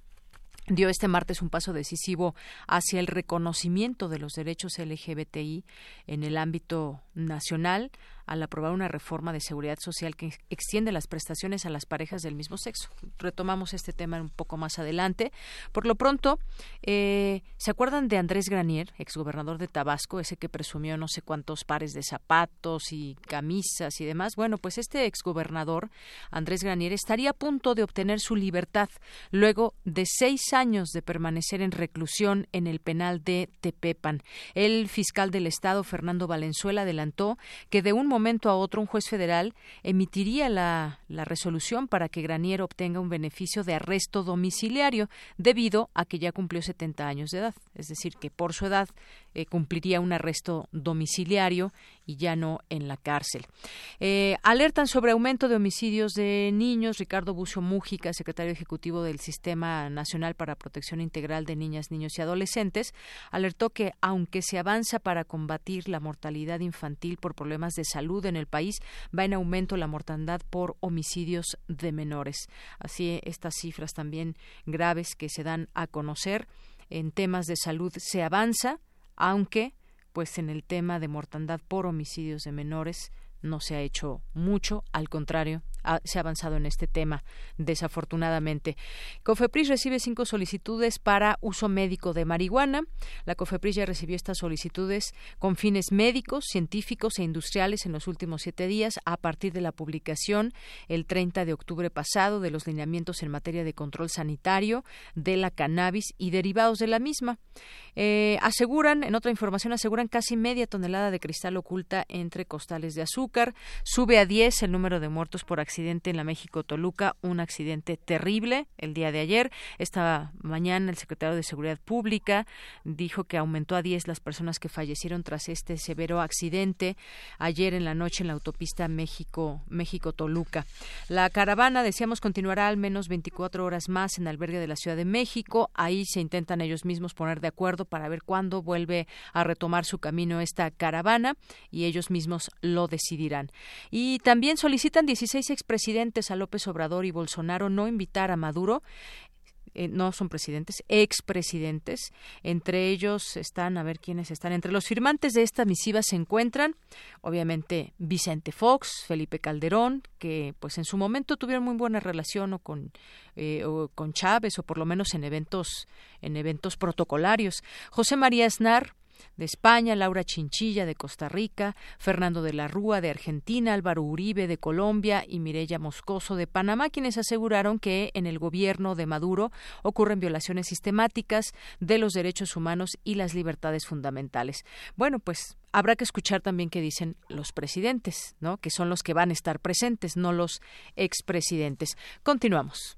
dio este martes un paso decisivo hacia el reconocimiento de los derechos LGBTI en el ámbito nacional al aprobar una reforma de seguridad social que extiende las prestaciones a las parejas del mismo sexo. Retomamos este tema un poco más adelante. Por lo pronto, eh, ¿se acuerdan de Andrés Granier, exgobernador de Tabasco, ese que presumió no sé cuántos pares de zapatos y camisas y demás? Bueno, pues este exgobernador, Andrés Granier, estaría a punto de obtener su libertad luego de seis años de permanecer en reclusión en el penal de Tepepan. El fiscal del Estado, Fernando Valenzuela, adelantó que de un momento a otro un juez federal emitiría la, la resolución para que Granier obtenga un beneficio de arresto domiciliario debido a que ya cumplió 70 años de edad. Es decir, que por su edad eh, cumpliría un arresto domiciliario y ya no en la cárcel. Eh, alertan sobre aumento de homicidios de niños. Ricardo Bucio Mújica, secretario ejecutivo del Sistema Nacional para Protección Integral de Niñas, Niños y Adolescentes, alertó que aunque se avanza para combatir la mortalidad infantil por problemas de salud en el país, va en aumento la mortandad por homicidios de menores. Así estas cifras también graves que se dan a conocer en temas de salud se avanza, aunque pues en el tema de mortandad por homicidios de menores no se ha hecho mucho, al contrario, se ha avanzado en este tema, desafortunadamente. COFEPRIS recibe cinco solicitudes para uso médico de marihuana. La COFEPRIS ya recibió estas solicitudes con fines médicos, científicos e industriales en los últimos siete días a partir de la publicación el 30 de octubre pasado de los lineamientos en materia de control sanitario de la cannabis y derivados de la misma. Eh, aseguran, en otra información, aseguran casi media tonelada de cristal oculta entre costales de azúcar. Sube a 10 el número de muertos por accidente accidente en la México Toluca, un accidente terrible el día de ayer. Esta mañana el secretario de Seguridad Pública dijo que aumentó a 10 las personas que fallecieron tras este severo accidente ayer en la noche en la autopista México México Toluca. La caravana, decíamos, continuará al menos 24 horas más en albergue de la Ciudad de México. Ahí se intentan ellos mismos poner de acuerdo para ver cuándo vuelve a retomar su camino esta caravana y ellos mismos lo decidirán. Y también solicitan 16 presidentes a López Obrador y Bolsonaro no invitar a Maduro eh, no son presidentes, expresidentes. Entre ellos están, a ver quiénes están. Entre los firmantes de esta misiva se encuentran, obviamente, Vicente Fox, Felipe Calderón, que pues en su momento tuvieron muy buena relación o con, eh, o con Chávez, o por lo menos en eventos, en eventos protocolarios. José María Esnar, de España, Laura Chinchilla de Costa Rica, Fernando de la Rúa de Argentina, Álvaro Uribe de Colombia y Mireya Moscoso de Panamá, quienes aseguraron que en el gobierno de Maduro ocurren violaciones sistemáticas de los derechos humanos y las libertades fundamentales. Bueno, pues habrá que escuchar también qué dicen los presidentes, ¿no? Que son los que van a estar presentes, no los expresidentes. Continuamos.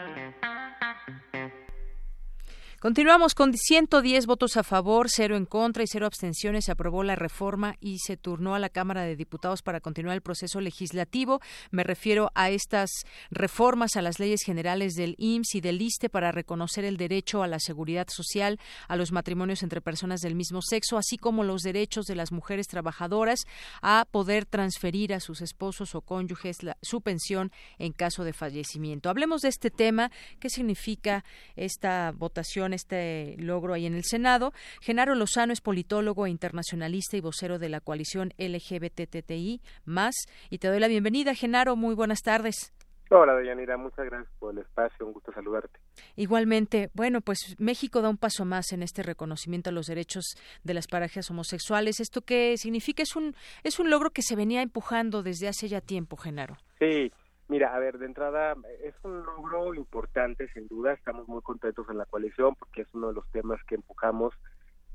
Continuamos con 110 votos a favor, cero en contra y cero abstenciones. Se aprobó la reforma y se turnó a la Cámara de Diputados para continuar el proceso legislativo. Me refiero a estas reformas a las leyes generales del IMSS y del ISTE para reconocer el derecho a la seguridad social, a los matrimonios entre personas del mismo sexo, así como los derechos de las mujeres trabajadoras a poder transferir a sus esposos o cónyuges su pensión en caso de fallecimiento. Hablemos de este tema. ¿Qué significa esta votación? Este logro ahí en el Senado. Genaro Lozano es politólogo e internacionalista y vocero de la coalición LGBTTI más. Y te doy la bienvenida, Genaro. Muy buenas tardes. Hola, Deyanira, muchas gracias por el espacio, un gusto saludarte. Igualmente, bueno, pues México da un paso más en este reconocimiento a los derechos de las parejas homosexuales. ¿Esto qué significa? Es un, es un logro que se venía empujando desde hace ya tiempo, Genaro. Sí, Mira, a ver, de entrada es un logro importante, sin duda. Estamos muy contentos en la coalición porque es uno de los temas que empujamos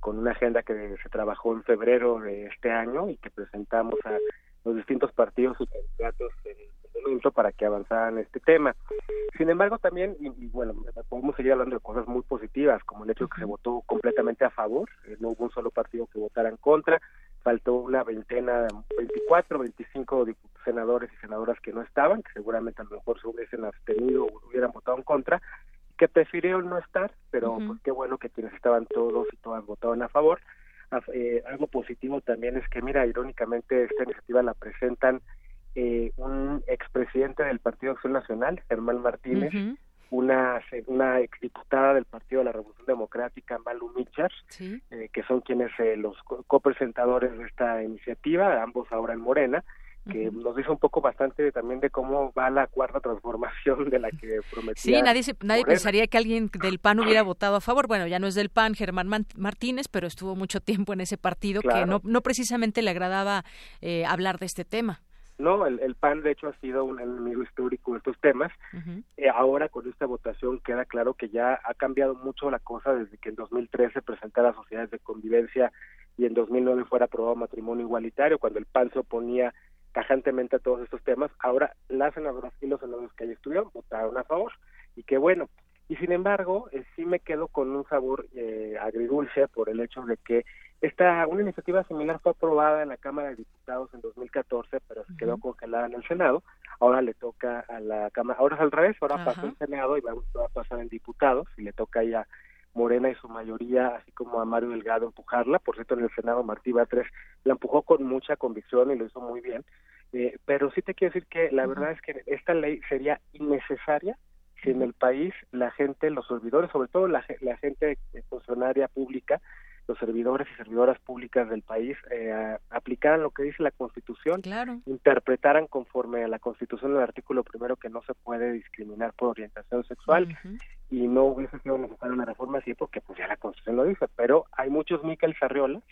con una agenda que se trabajó en febrero de este año y que presentamos a los distintos partidos y candidatos en el momento para que avanzaran este tema. Sin embargo, también, y, bueno, podemos seguir hablando de cosas muy positivas, como el hecho de que se votó completamente a favor, eh, no hubo un solo partido que votara en contra, faltó una veintena, 24, 25 senadores y senadoras que no estaban, que seguramente a lo mejor se hubiesen abstenido o hubieran votado en contra, que prefirieron no estar, pero pues qué bueno que quienes estaban todos y todas votaron a favor. Eh, algo positivo también es que, mira, irónicamente esta iniciativa la presentan eh, un expresidente del Partido Acción Nacional, Germán Martínez, una, una exdiputada del Partido de la Revolución Democrática, Malu Michar, eh, que son quienes eh, los copresentadores de esta iniciativa, ambos ahora en Morena, que nos dice un poco bastante también de cómo va la cuarta transformación de la que prometía. Sí, nadie, nadie pensaría que alguien del PAN hubiera votado a favor. Bueno, ya no es del PAN Germán Martínez, pero estuvo mucho tiempo en ese partido que no, no precisamente le agradaba eh, hablar de este tema. No, el, PAN de hecho ha sido un enemigo histórico de estos temas. Eh, ahora con esta votación queda claro que ya ha cambiado mucho la cosa desde que en 2013 presentara sociedades de convivencia y en 2009 fuera aprobado matrimonio igualitario, cuando el PAN se oponía tajantemente a todos estos temas. Ahora las senadoras y los senadores que ahí estuvieron votaron a favor y qué bueno. Y sin embargo, eh, sí me quedo con un sabor eh, agridulce por el hecho de que esta una iniciativa similar fue aprobada en la Cámara de Diputados en 2014, pero se quedó congelada en el Senado. Ahora le toca a la Cámara, ahora es al revés, ahora pasó el Senado y va a pasar en diputados y le toca ya Morena y su mayoría, así como a Mario Delgado, empujarla. Por cierto, en el Senado Martí Batres la empujó con mucha convicción y lo hizo muy bien. Eh, pero sí te quiero decir que la verdad es que esta ley sería innecesaria si en el país la gente, los servidores, sobre todo la, la gente funcionaria pública, los servidores y servidoras públicas del país eh, aplicaran lo que dice la Constitución, interpretaran conforme a la Constitución el artículo primero que no se puede discriminar por orientación sexual y no hubiese sido necesaria una reforma así porque pues ya la Constitución lo dice, pero hay muchos Miquel Sarriolas,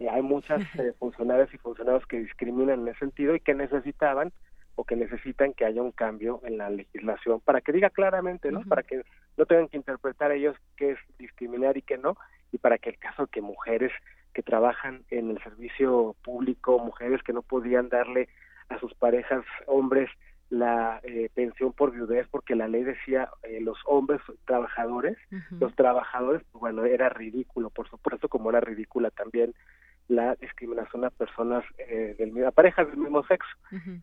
y hay muchas *laughs* eh, funcionarias y funcionarios que discriminan en ese sentido y que necesitaban o que necesitan que haya un cambio en la legislación para que diga claramente, ¿no? Para que no tengan que interpretar ellos qué es discriminar y qué no, y para que el caso que mujeres que trabajan en el servicio público, mujeres que no podían darle a sus parejas hombres la eh, pensión por viudez porque la ley decía eh, los hombres trabajadores, los trabajadores, pues bueno, era ridículo, por supuesto, como era ridícula también la discriminación a personas eh, del a parejas del mismo sexo.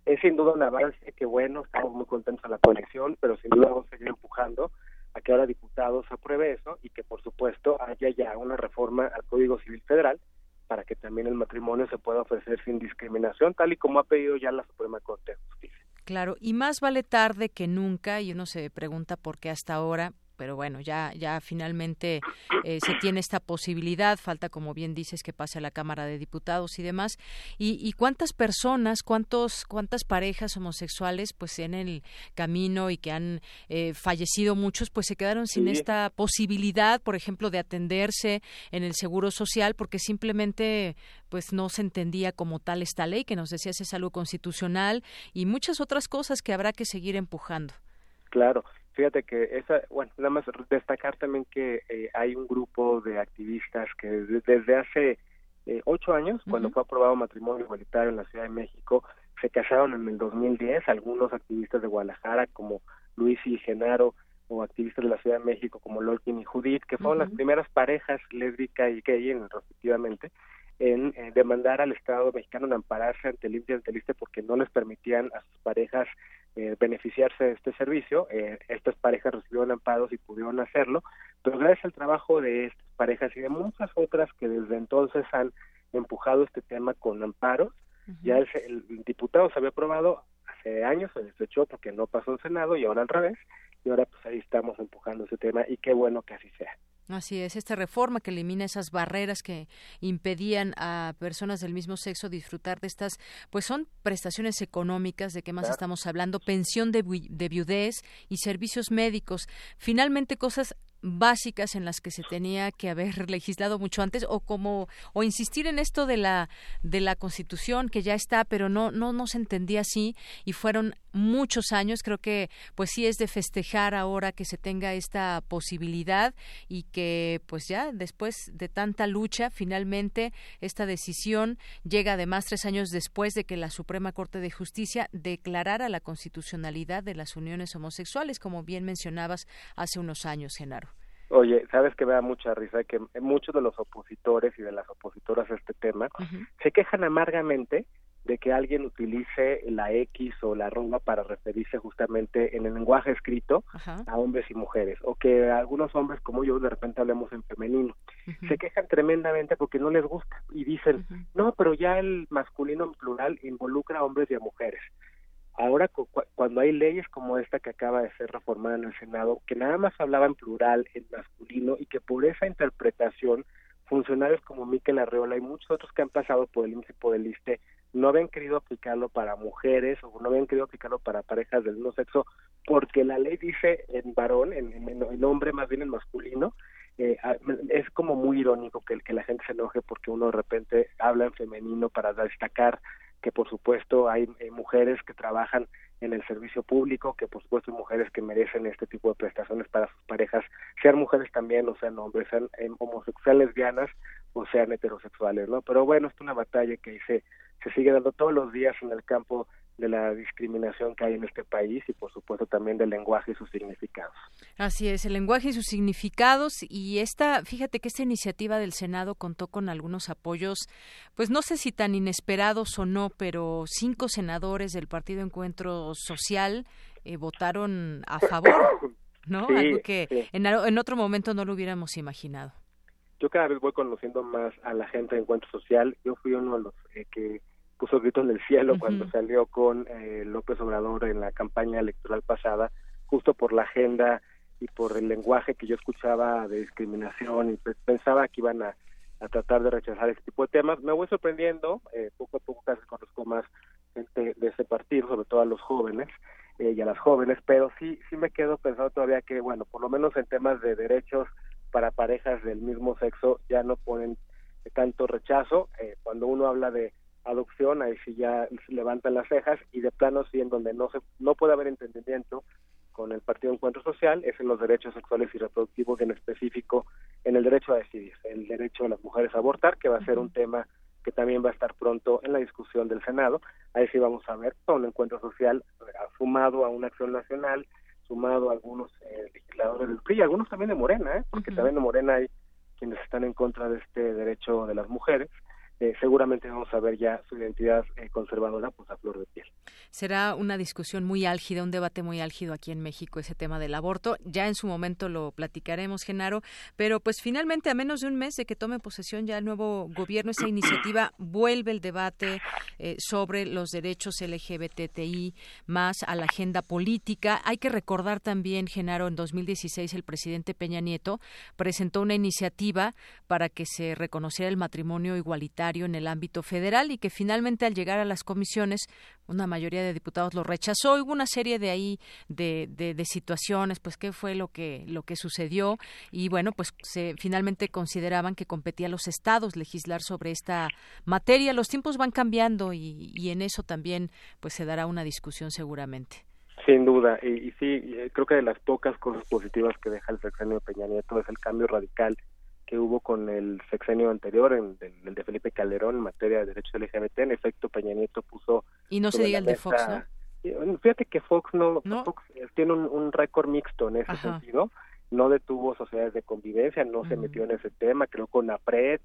Es sin duda un avance que bueno, estamos muy contentos en la conexión, pero sin duda vamos a seguir empujando a que ahora diputados apruebe eso y que por supuesto haya ya una reforma al Código Civil Federal para que también el matrimonio se pueda ofrecer sin discriminación, tal y como ha pedido ya la Suprema Corte de Justicia. Claro, y más vale tarde que nunca, y uno se pregunta por qué hasta ahora, pero bueno, ya, ya finalmente eh, se tiene esta posibilidad, falta, como bien dices, que pase a la Cámara de Diputados y demás. ¿Y, cuántas personas, cuántos, cuántas parejas homosexuales, pues en el camino y que han eh, fallecido muchos, pues se quedaron sin esta posibilidad, por ejemplo, de atenderse en el Seguro Social, porque simplemente pues no se entendía como tal esta ley que nos decía es algo constitucional y muchas otras cosas que habrá que seguir empujando. Claro, Fíjate que esa, bueno, nada más destacar también que eh, hay un grupo de activistas que desde, hace eh, ocho años, cuando fue aprobado matrimonio igualitario en la Ciudad de México, se casaron en el 2010 algunos activistas de Guadalajara como Luis y Genaro o activistas de la Ciudad de México como Lolkin y Judith, que fueron las primeras parejas lésbica y gay respectivamente en eh, demandar al Estado mexicano en ampararse ante el INPE y ante el ISTE porque no les permitían a sus parejas eh, beneficiarse de este servicio. Eh, estas parejas recibieron amparos y pudieron hacerlo, pero gracias al trabajo de estas parejas y de muchas otras que desde entonces han empujado este tema con amparos, ya el, el, diputado se había aprobado hace años, se desechó porque no pasó el Senado y ahora al revés, y ahora pues ahí estamos empujando ese tema y qué bueno que así sea. Así es, esta reforma que elimina esas barreras que impedían a personas del mismo sexo disfrutar de estas, pues son prestaciones económicas, de qué más estamos hablando, pensión de, de viudez y servicios médicos, finalmente cosas básicas en las que se tenía que haber *laughs* legislado mucho antes o como o insistir en esto de la de la Constitución que ya está pero no no no se entendía así y fueron muchos años creo que pues sí es de festejar ahora que se tenga esta posibilidad y que pues ya después de tanta lucha finalmente esta decisión llega además tres años después de que la Suprema Corte de Justicia declarara la constitucionalidad de las uniones homosexuales como bien mencionabas hace unos años Genaro. Oye, sabes que me da mucha risa que muchos de los opositores y de las opositoras a este tema se quejan amargamente de que alguien utilice la X o la arroba para referirse justamente en el lenguaje escrito a hombres y mujeres, o que algunos hombres como yo de repente hablemos en femenino. Se quejan tremendamente porque no les gusta y dicen, no, pero ya el masculino en plural involucra a hombres y a mujeres. Ahora, cuando hay leyes como esta que acaba de ser reformada en el Senado, que nada más hablaba en plural, en masculino, y que por esa interpretación, funcionarios como Miquel Arreola y muchos otros que han pasado por el INSE por el ISTE no habían querido aplicarlo para mujeres o no habían querido aplicarlo para parejas del mismo sexo, porque la ley dice en varón, en, hombre más bien en masculino, eh, es como muy irónico que, que la gente se enoje porque uno de repente habla en femenino para destacar que por supuesto hay mujeres que trabajan en el servicio público, que por supuesto hay mujeres que merecen este tipo de prestaciones para sus parejas, sean mujeres también, o sean hombres, sean homosexuales, lesbianas o sean heterosexuales, ¿no? Pero bueno, es una batalla que se, se sigue dando todos los días en el campo de la discriminación que hay en este país y por supuesto también del lenguaje y sus significados. Así es, el lenguaje y sus significados y esta, fíjate que esta iniciativa del Senado contó con algunos apoyos, pues no sé si tan inesperados o no, pero cinco senadores del Partido Encuentro Social eh, votaron a favor, ¿no? Algo que en, en otro momento no lo hubiéramos imaginado. Yo cada vez voy conociendo más a la gente de Encuentro Social. Yo fui uno de los eh, que puso grito en el cielo cuando salió con eh, López Obrador en la campaña electoral pasada, justo por la agenda y por el lenguaje que yo escuchaba de discriminación y pensaba que iban a, tratar de rechazar este tipo de temas. Me voy sorprendiendo, eh, poco a poco casi conozco más gente de ese partido, sobre todo a los jóvenes eh, y a las jóvenes, pero sí, sí me quedo pensando todavía que, bueno, por lo menos en temas de derechos para parejas del mismo sexo ya no ponen tanto rechazo. cuando uno habla de adopción, ahí sí ya se levantan las cejas y de plano sí en donde no se no puede haber entendimiento con el Partido Encuentro Social es en los derechos sexuales y reproductivos en específico en el derecho a decidir, el derecho de las mujeres a abortar, que va a ser un tema que también va a estar pronto en la discusión del Senado. Ahí sí vamos a ver todo un encuentro social eh, sumado a una acción nacional, sumado a algunos eh, legisladores del PRI, algunos también de Morena, ¿eh? porque también de Morena hay quienes están en contra de este derecho de las mujeres eh, seguramente vamos a ver ya su identidad eh, conservadora pues a flor de piel. Será una discusión muy álgida, un debate muy álgido aquí en México ese tema del aborto. Ya en su momento lo platicaremos, Genaro, pero pues finalmente a menos de un mes de que tome posesión ya el nuevo gobierno, esa iniciativa vuelve el debate eh, sobre los derechos LGBTI más a la agenda política. Hay que recordar también, Genaro, en 2016 el presidente Peña Nieto presentó una iniciativa para que se reconociera el matrimonio igualitario en el ámbito federal y que finalmente al llegar a las comisiones una mayoría de diputados lo rechazó. Hubo una serie de ahí de, de, situaciones, pues qué fue lo que lo que sucedió y bueno, pues se finalmente consideraban que competía a los estados legislar sobre esta materia. Los tiempos van cambiando y, y en eso también pues se dará una discusión seguramente. Sin duda, y, y sí, creo que de las pocas cosas positivas que deja el sexenio de Peña Nieto es el cambio radical que hubo con el sexenio anterior, en, el de Felipe Calderón, en materia de derechos LGBT. En efecto, Peña Nieto puso... Y no se diga el de Fox, ¿no? Fíjate que Fox no, Fox eh, tiene un, récord mixto en ese sentido. No detuvo sociedades de convivencia, no se metió en ese tema, creo con APRED,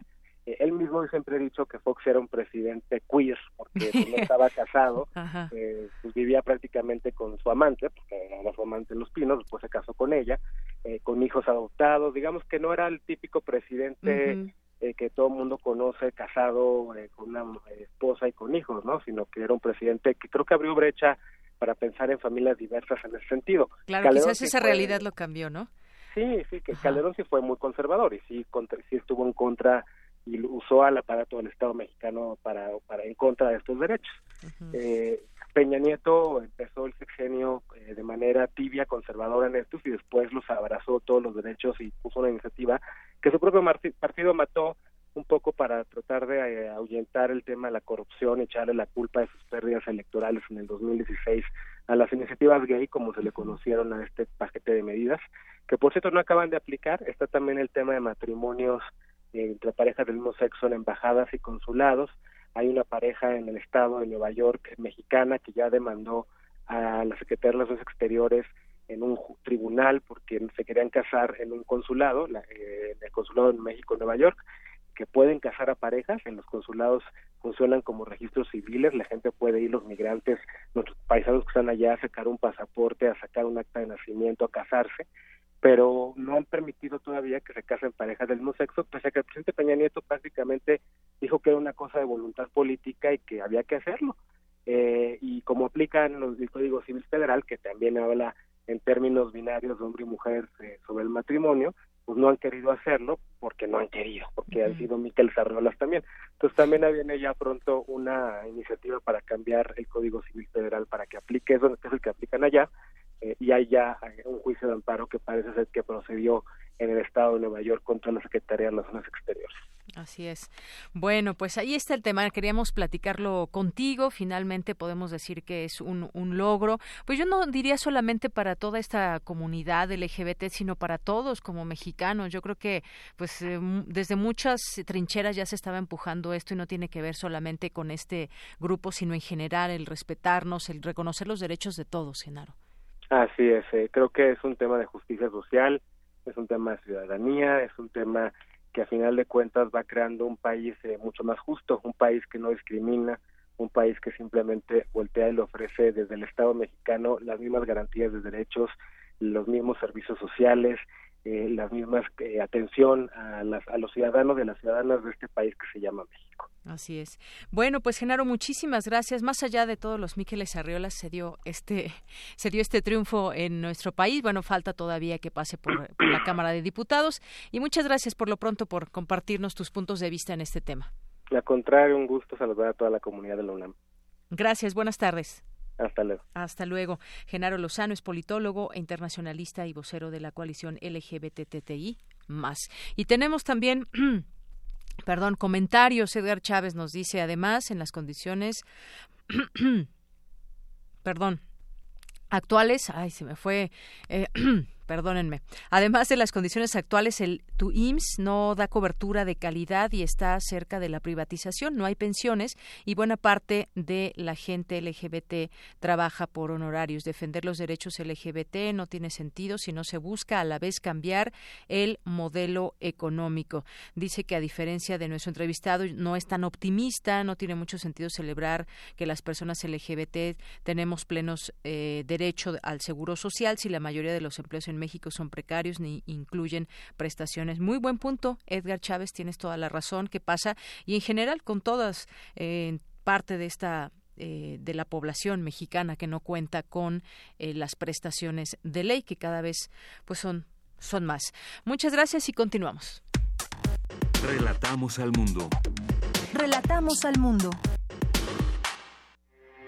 eh, él mismo siempre ha dicho que Fox era un presidente queer porque pues, no estaba *laughs* casado, eh, pues vivía prácticamente con su amante, porque era su amante en Los Pinos, después se casó con ella, eh, con hijos adoptados, digamos que no era el típico presidente que todo el mundo conoce, casado con una esposa y con hijos, ¿no? Sino que era un presidente que creo que abrió brecha para pensar en familias diversas en ese sentido. Claro, quizás esa realidad lo cambió, ¿no? Sí, sí, que Calderón sí fue muy conservador y sí, sí estuvo en contra y usó al aparato del Estado mexicano para, para en contra de estos derechos. eh, Peña Nieto empezó el sexenio eh, de manera tibia, conservadora en estos y después los abrazó todos los derechos y puso una iniciativa que su propio partido mató un poco para tratar de eh, ahuyentar el tema de la corrupción echarle la culpa de sus pérdidas electorales en el 2016 a las iniciativas gay, como se le conocieron a este paquete de medidas, que por cierto no acaban de aplicar. Está también el tema de matrimonios entre parejas del mismo sexo en embajadas y consulados. Hay una pareja en el estado de Nueva York mexicana que ya demandó a la Secretaría de Relaciones Exteriores en un tribunal porque se querían casar en un consulado, eh, en el consulado en México, Nueva York, que pueden casar a parejas, en los consulados funcionan como registros civiles, la gente puede ir, los migrantes, nuestros paisanos que están allá, a sacar un pasaporte, a sacar un acta de nacimiento, a casarse, pero no han permitido todavía que se casen parejas del mismo sexo, pese a que el presidente Peña Nieto prácticamente dijo que era una cosa de voluntad política y que había que hacerlo. Eh, y como aplican los del Código Civil Federal, que también habla en términos binarios de hombre y mujer eh, sobre el matrimonio, pues no han querido hacerlo porque no han querido, porque han sido Miquel Sarrolas también. Entonces también viene ya pronto una iniciativa para cambiar el Código Civil Federal para que aplique eso, que es el que aplican allá, eh, y hay ya un juicio de amparo que parece ser que procedió en el estado de Nueva York contra la Secretaría de Relaciones Exteriores. Así es. Bueno, pues ahí está el tema. Queríamos platicarlo contigo. Finalmente podemos decir que es un, un logro. Pues yo no diría solamente para toda esta comunidad LGBT, sino para todos como mexicanos. Yo creo que pues eh, desde muchas trincheras ya se estaba empujando esto y no tiene que ver solamente con este grupo, sino en general el respetarnos, el reconocer los derechos de todos, Genaro. Así es. Eh, creo que es un tema de justicia social, es un tema de ciudadanía, es un tema que a final de cuentas va creando un país eh, mucho más justo, un país que no discrimina, un país que simplemente voltea y le ofrece desde el Estado mexicano las mismas garantías de derechos, los mismos servicios sociales, eh, la misma eh, atención a, las, a los ciudadanos y las ciudadanas de este país que se llama México. Así es. Bueno, pues Genaro, muchísimas gracias. Más allá de todos los Miqueles Arriolas, se dio este, *laughs* se dio este triunfo en nuestro país. Bueno, falta todavía que pase por, la Cámara de Diputados. Y muchas gracias por lo pronto por compartirnos tus puntos de vista en este tema. Al contrario, un gusto saludar a toda la comunidad de la UNAM. Gracias, buenas tardes. Hasta luego. Hasta luego. Genaro Lozano es politólogo e internacionalista y vocero de la coalición LGBTTI más. Y tenemos también *clears throat* perdón, comentarios. Edgar Chávez nos dice además en las condiciones *clears throat* perdón, actuales, ay, se me fue eh, *clears throat* perdónenme. Además de las condiciones actuales, el TUIMS no da cobertura de calidad y está cerca de la privatización. No hay pensiones y buena parte de la gente LGBT trabaja por honorarios. Defender los derechos LGBT no tiene sentido si no se busca a la vez cambiar el modelo económico. Dice que a diferencia de nuestro entrevistado no es tan optimista, no tiene mucho sentido celebrar que las personas LGBT tenemos plenos eh, derecho al seguro social si la mayoría de los empleos en México son precarios ni incluyen prestaciones. Muy buen punto, Edgar Chávez, tienes toda la razón que pasa y en general con todas eh, parte de esta eh, de la población mexicana que no cuenta con eh, las prestaciones de ley que cada vez pues son son más. Muchas gracias y continuamos. Relatamos al mundo. Relatamos al mundo.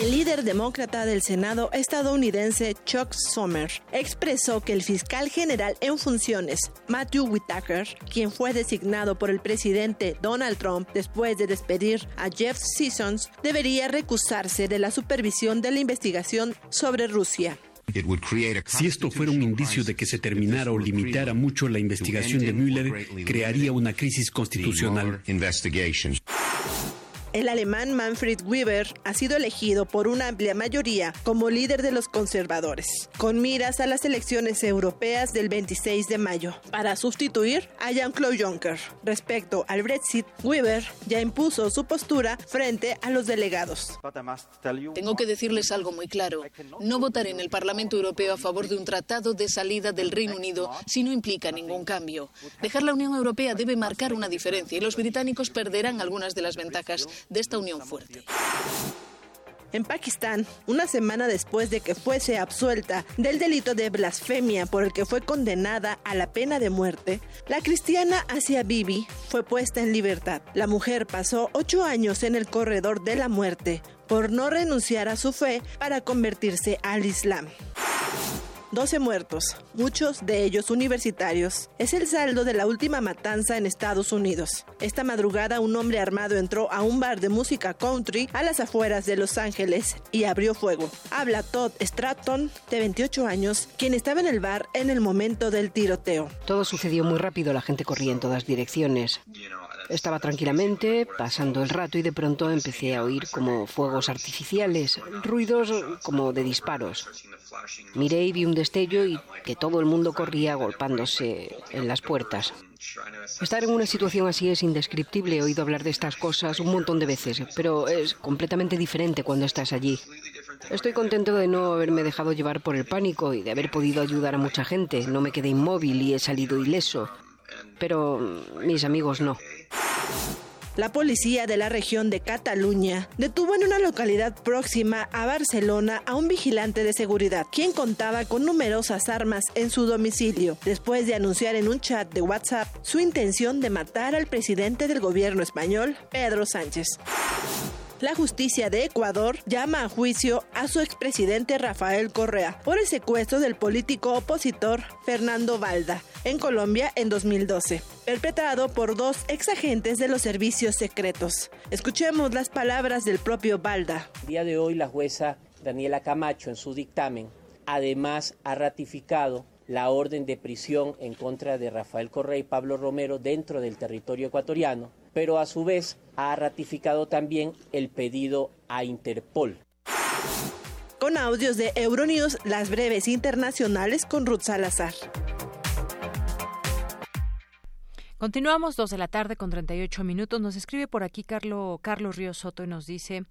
El líder demócrata del Senado estadounidense Chuck Schumer expresó que el fiscal general en funciones, Matthew Whitaker, quien fue designado por el presidente Donald Trump después de despedir a Jeff Sessions, debería recusarse de la supervisión de la investigación sobre Rusia. Si esto fuera un indicio de que se terminara o limitara mucho la investigación de Mueller, crearía una crisis constitucional. El alemán Manfred Weber ha sido elegido por una amplia mayoría como líder de los conservadores, con miras a las elecciones europeas del 26 de mayo, para sustituir a Jean-Claude Juncker. Respecto al Brexit, Weber ya impuso su postura frente a los delegados. Tengo que decirles algo muy claro. No votaré en el Parlamento Europeo a favor de un tratado de salida del Reino Unido si no implica ningún cambio. Dejar la Unión Europea debe marcar una diferencia y los británicos perderán algunas de las ventajas de esta unión fuerte. En Pakistán, una semana después de que fuese absuelta del delito de blasfemia por el que fue condenada a la pena de muerte, la cristiana Asia Bibi fue puesta en libertad. La mujer pasó ocho años en el corredor de la muerte por no renunciar a su fe para convertirse al Islam. 12 muertos, muchos de ellos universitarios. Es el saldo de la última matanza en Estados Unidos. Esta madrugada un hombre armado entró a un bar de música country a las afueras de Los Ángeles y abrió fuego. Habla Todd Stratton, de 28 años, quien estaba en el bar en el momento del tiroteo. Todo sucedió muy rápido, la gente corría en todas direcciones. Estaba tranquilamente, pasando el rato y de pronto empecé a oír como fuegos artificiales, ruidos como de disparos. Miré y vi un destello y que todo el mundo corría golpándose en las puertas. Estar en una situación así es indescriptible. He oído hablar de estas cosas un montón de veces, pero es completamente diferente cuando estás allí. Estoy contento de no haberme dejado llevar por el pánico y de haber podido ayudar a mucha gente. No me quedé inmóvil y he salido ileso. Pero mis amigos no. La policía de la región de Cataluña detuvo en una localidad próxima a Barcelona a un vigilante de seguridad, quien contaba con numerosas armas en su domicilio, después de anunciar en un chat de WhatsApp su intención de matar al presidente del gobierno español, Pedro Sánchez. La justicia de Ecuador llama a juicio a su expresidente Rafael Correa por el secuestro del político opositor Fernando Valda en Colombia en 2012, perpetrado por dos exagentes de los servicios secretos. Escuchemos las palabras del propio Valda. El día de hoy la jueza Daniela Camacho en su dictamen además ha ratificado la orden de prisión en contra de Rafael Correa y Pablo Romero dentro del territorio ecuatoriano pero a su vez ha ratificado también el pedido a Interpol. Con audios de Euronews, las breves internacionales con Ruth Salazar. Continuamos dos de la tarde con 38 minutos. Nos escribe por aquí Carlos Carlos Río Soto y nos dice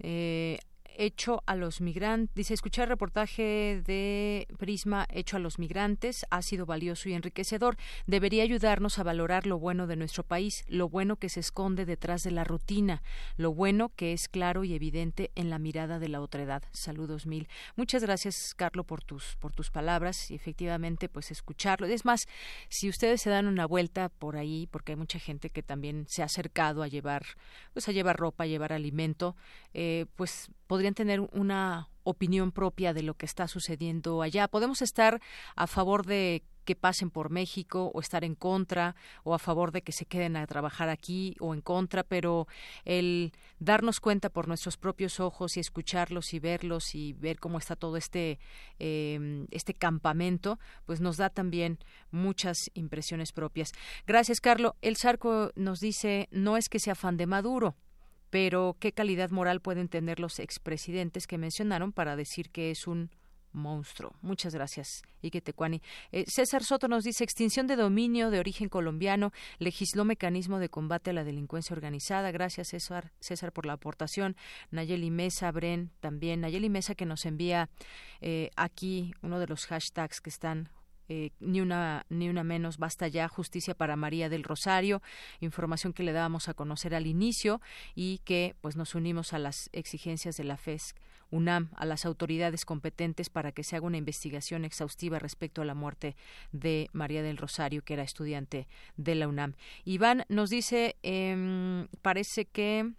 eh, hecho a los migrantes. Dice, escuchar el reportaje de Prisma hecho a los migrantes ha sido valioso y enriquecedor. Debería ayudarnos a valorar lo bueno de nuestro país, lo bueno que se esconde detrás de la rutina, lo bueno que es claro y evidente en la mirada de la otredad. Saludos mil. Muchas gracias, Carlos, por tus, por tus palabras y efectivamente, pues escucharlo. Es más, si ustedes se dan una vuelta por ahí, porque hay mucha gente que también se ha acercado a llevar, pues a llevar ropa, a llevar alimento, eh, pues podrían tener una opinión propia de lo que está sucediendo allá. Podemos estar a favor de que pasen por México o estar en contra o a favor de que se queden a trabajar aquí o en contra, pero el darnos cuenta por nuestros propios ojos y escucharlos y verlos y ver cómo está todo este em, este campamento, pues nos da también muchas impresiones propias. Gracias, Carlos. El Sarco nos dice no es que sea fan de Maduro, pero ¿qué calidad moral pueden tener los expresidentes que mencionaron para decir que es un monstruo. Muchas gracias, Ike Tecuani. Eh, César Soto nos dice extinción de dominio de origen colombiano, legisló mecanismo de combate a la delincuencia organizada. Gracias, César, César por la aportación. Nayeli Mesa, Bren, también. Nayeli Mesa que nos envía eh, aquí uno de los hashtags que están eh, ni una ni una menos basta ya justicia para María del Rosario información que le dábamos a conocer al inicio y que pues nos unimos a las exigencias de la FES UNAM a las autoridades competentes para que se haga una investigación exhaustiva respecto a la muerte de María del Rosario que era estudiante de la UNAM. Iván nos dice eh, parece que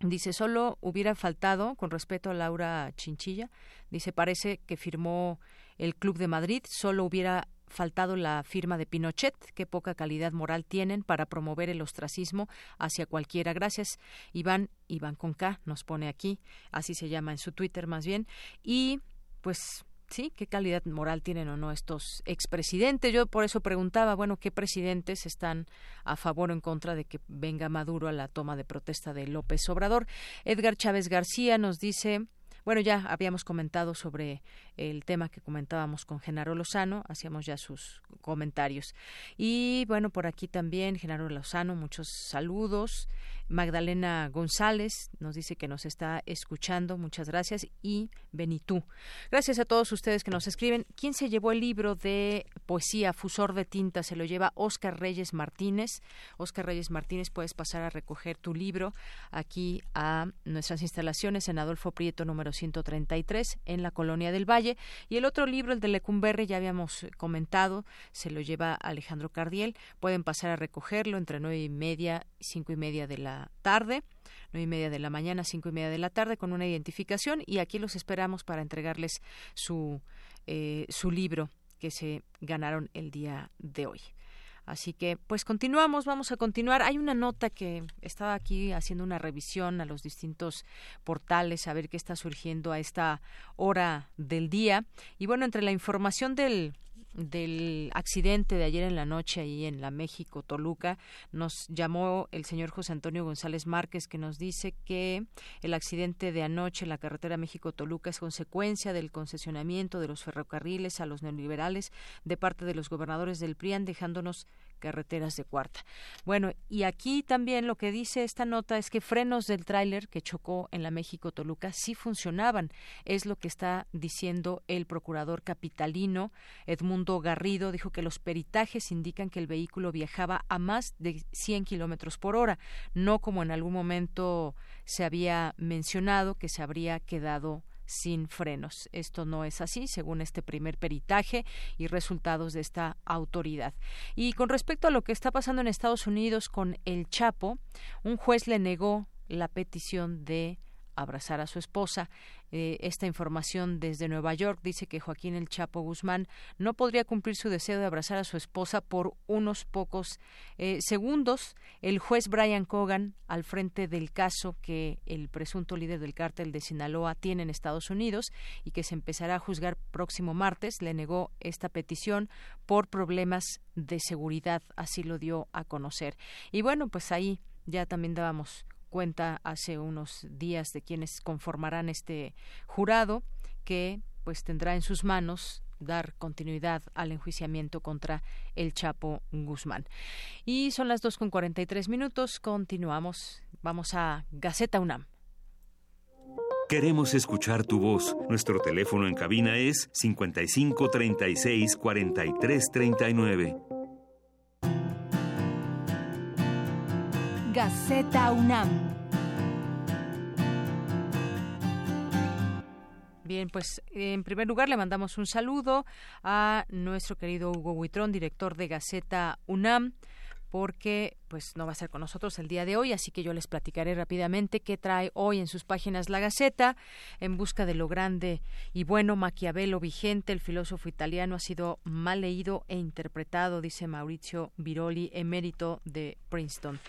Dice, solo hubiera faltado, con respeto a Laura Chinchilla, dice, parece que firmó el Club de Madrid, solo hubiera faltado la firma de Pinochet, qué poca calidad moral tienen para promover el ostracismo hacia cualquiera. Gracias, Iván, Iván con nos pone aquí, así se llama en su Twitter más bien, y pues sí, qué calidad moral tienen o no estos expresidentes. Yo por eso preguntaba, bueno, ¿qué presidentes están a favor o en contra de que venga Maduro a la toma de protesta de López Obrador? Edgar Chávez García nos dice, bueno, ya habíamos comentado sobre el tema que comentábamos con Genaro Lozano, hacíamos ya sus comentarios. Y bueno, por aquí también Genaro Lozano, muchos saludos. Magdalena González nos dice que nos está escuchando, muchas gracias. Y Benitú. Gracias a todos ustedes que nos escriben. ¿Quién se llevó el libro de poesía Fusor de Tinta? Se lo lleva Oscar Reyes Martínez. Oscar Reyes Martínez, puedes pasar a recoger tu libro aquí a nuestras instalaciones en Adolfo Prieto número 133 en la Colonia del Valle. Y el otro libro, el de Lecumberre, ya habíamos comentado, se lo lleva Alejandro Cardiel. Pueden pasar a recogerlo entre nueve y media cinco y media de la tarde nueve y media de la mañana, cinco y media de la tarde, con una identificación y aquí los esperamos para entregarles su, eh, su libro que se ganaron el día de hoy. Así que, pues continuamos, vamos a continuar. Hay una nota que estaba aquí haciendo una revisión a los distintos portales, a ver qué está surgiendo a esta hora del día. Y bueno, entre la información del del accidente de ayer en la noche ahí en la México Toluca nos llamó el señor José Antonio González Márquez que nos dice que el accidente de anoche en la carretera México Toluca es consecuencia del concesionamiento de los ferrocarriles a los neoliberales de parte de los gobernadores del PRIAN dejándonos carreteras de cuarta. Bueno, y aquí también lo que dice esta nota es que frenos del tráiler que chocó en la México Toluca sí funcionaban. Es lo que está diciendo el procurador capitalino Edmundo Garrido. Dijo que los peritajes indican que el vehículo viajaba a más de 100 kilómetros por hora, no como en algún momento se había mencionado que se habría quedado sin frenos. Esto no es así, según este primer peritaje y resultados de esta autoridad. Y con respecto a lo que está pasando en Estados Unidos con el Chapo, un juez le negó la petición de abrazar a su esposa. Eh, esta información desde Nueva York dice que Joaquín El Chapo Guzmán no podría cumplir su deseo de abrazar a su esposa por unos pocos eh, segundos. El juez Brian Cogan, al frente del caso que el presunto líder del cártel de Sinaloa tiene en Estados Unidos y que se empezará a juzgar próximo martes, le negó esta petición por problemas de seguridad, así lo dio a conocer. Y bueno, pues ahí ya también dábamos cuenta hace unos días de quienes conformarán este jurado que pues tendrá en sus manos dar continuidad al enjuiciamiento contra el Chapo Guzmán. Y son las dos con cuarenta y tres minutos. Continuamos. Vamos a Gaceta UNAM. Queremos escuchar tu voz. Nuestro teléfono en cabina es 55 36 43 39. Gaceta UNAM. Bien, pues en primer lugar le mandamos un saludo a nuestro querido Hugo Huitrón, director de Gaceta UNAM, porque pues no va a estar con nosotros el día de hoy, así que yo les platicaré rápidamente qué trae hoy en sus páginas la Gaceta. En busca de lo grande y bueno, Maquiavelo vigente, el filósofo italiano, ha sido mal leído e interpretado, dice Maurizio Viroli, emérito de Princeton.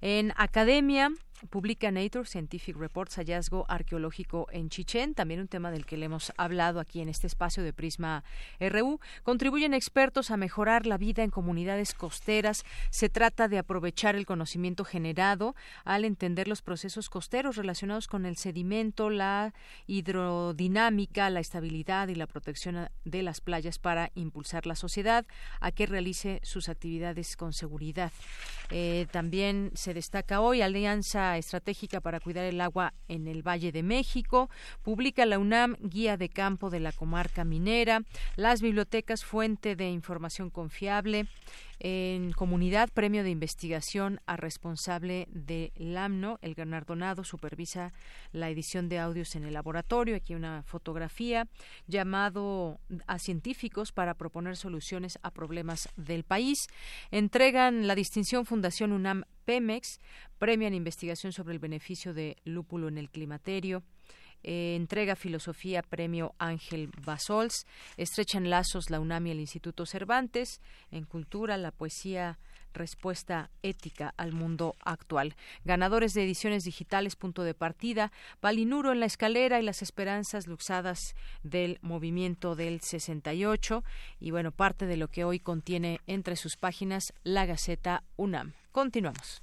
En Academia, publica Nature Scientific Reports hallazgo arqueológico en Chichén, también un tema del que le hemos hablado aquí en este espacio de Prisma RU. Contribuyen expertos a mejorar la vida en comunidades costeras. Se trata de aprovechar el conocimiento generado al entender los procesos costeros relacionados con el sedimento, la hidrodinámica, la estabilidad y la protección de las playas para impulsar la sociedad a que realice sus actividades con seguridad. Eh, también se destaca hoy Alianza Estratégica para Cuidar el Agua en el Valle de México. Publica la UNAM Guía de Campo de la Comarca Minera. Las bibliotecas Fuente de Información Confiable. En comunidad, premio de investigación a responsable de LAMNO. El galardonado supervisa la edición de audios en el laboratorio. Aquí una fotografía llamado a científicos para proponer soluciones a problemas del país. Entregan la distinción Fundación UNAM Pemex, premio en investigación sobre el beneficio de lúpulo en el climaterio. Eh, entrega Filosofía Premio Ángel Basols, estrechan lazos la UNAM y el Instituto Cervantes, en Cultura, la poesía respuesta ética al mundo actual. Ganadores de ediciones digitales Punto de Partida, Palinuro en la escalera y las esperanzas luxadas del movimiento del 68 y bueno, parte de lo que hoy contiene entre sus páginas la Gaceta UNAM. Continuamos.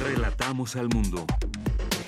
Relatamos al mundo.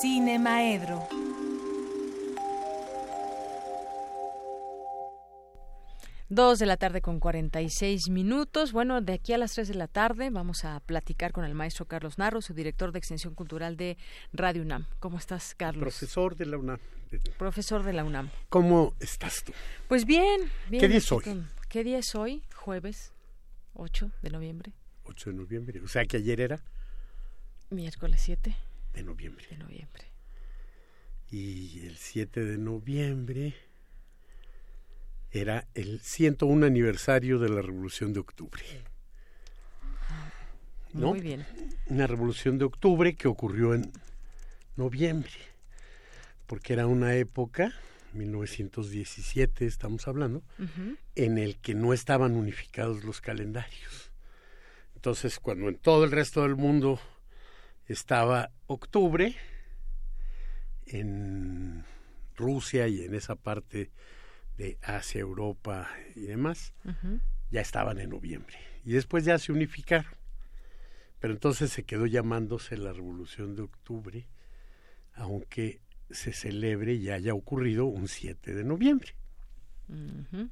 Cine Maedro. Dos de la tarde con 46 minutos. Bueno, de aquí a las tres de la tarde vamos a platicar con el maestro Carlos Narro, su director de Extensión Cultural de Radio UNAM. ¿Cómo estás, Carlos? Profesor de la UNAM. Profesor de la UNAM. ¿Cómo estás tú? Pues bien. bien ¿Qué día es hoy? ¿Qué día es hoy? Jueves 8 de noviembre. 8 de noviembre. O sea que ayer era. Miércoles 7 de noviembre. De noviembre. Y el 7 de noviembre era el 101 aniversario de la Revolución de Octubre. ¿No? Muy bien. Una revolución de octubre que ocurrió en noviembre. porque era una época, 1917 estamos hablando, en el que no estaban unificados los calendarios. Entonces, cuando en todo el resto del mundo estaba octubre, en Rusia y en esa parte de Asia, Europa y demás, ya estaban en noviembre. Y después ya se unificaron. Pero entonces se quedó llamándose la Revolución de Octubre, aunque se celebre y haya ocurrido un 7 de noviembre.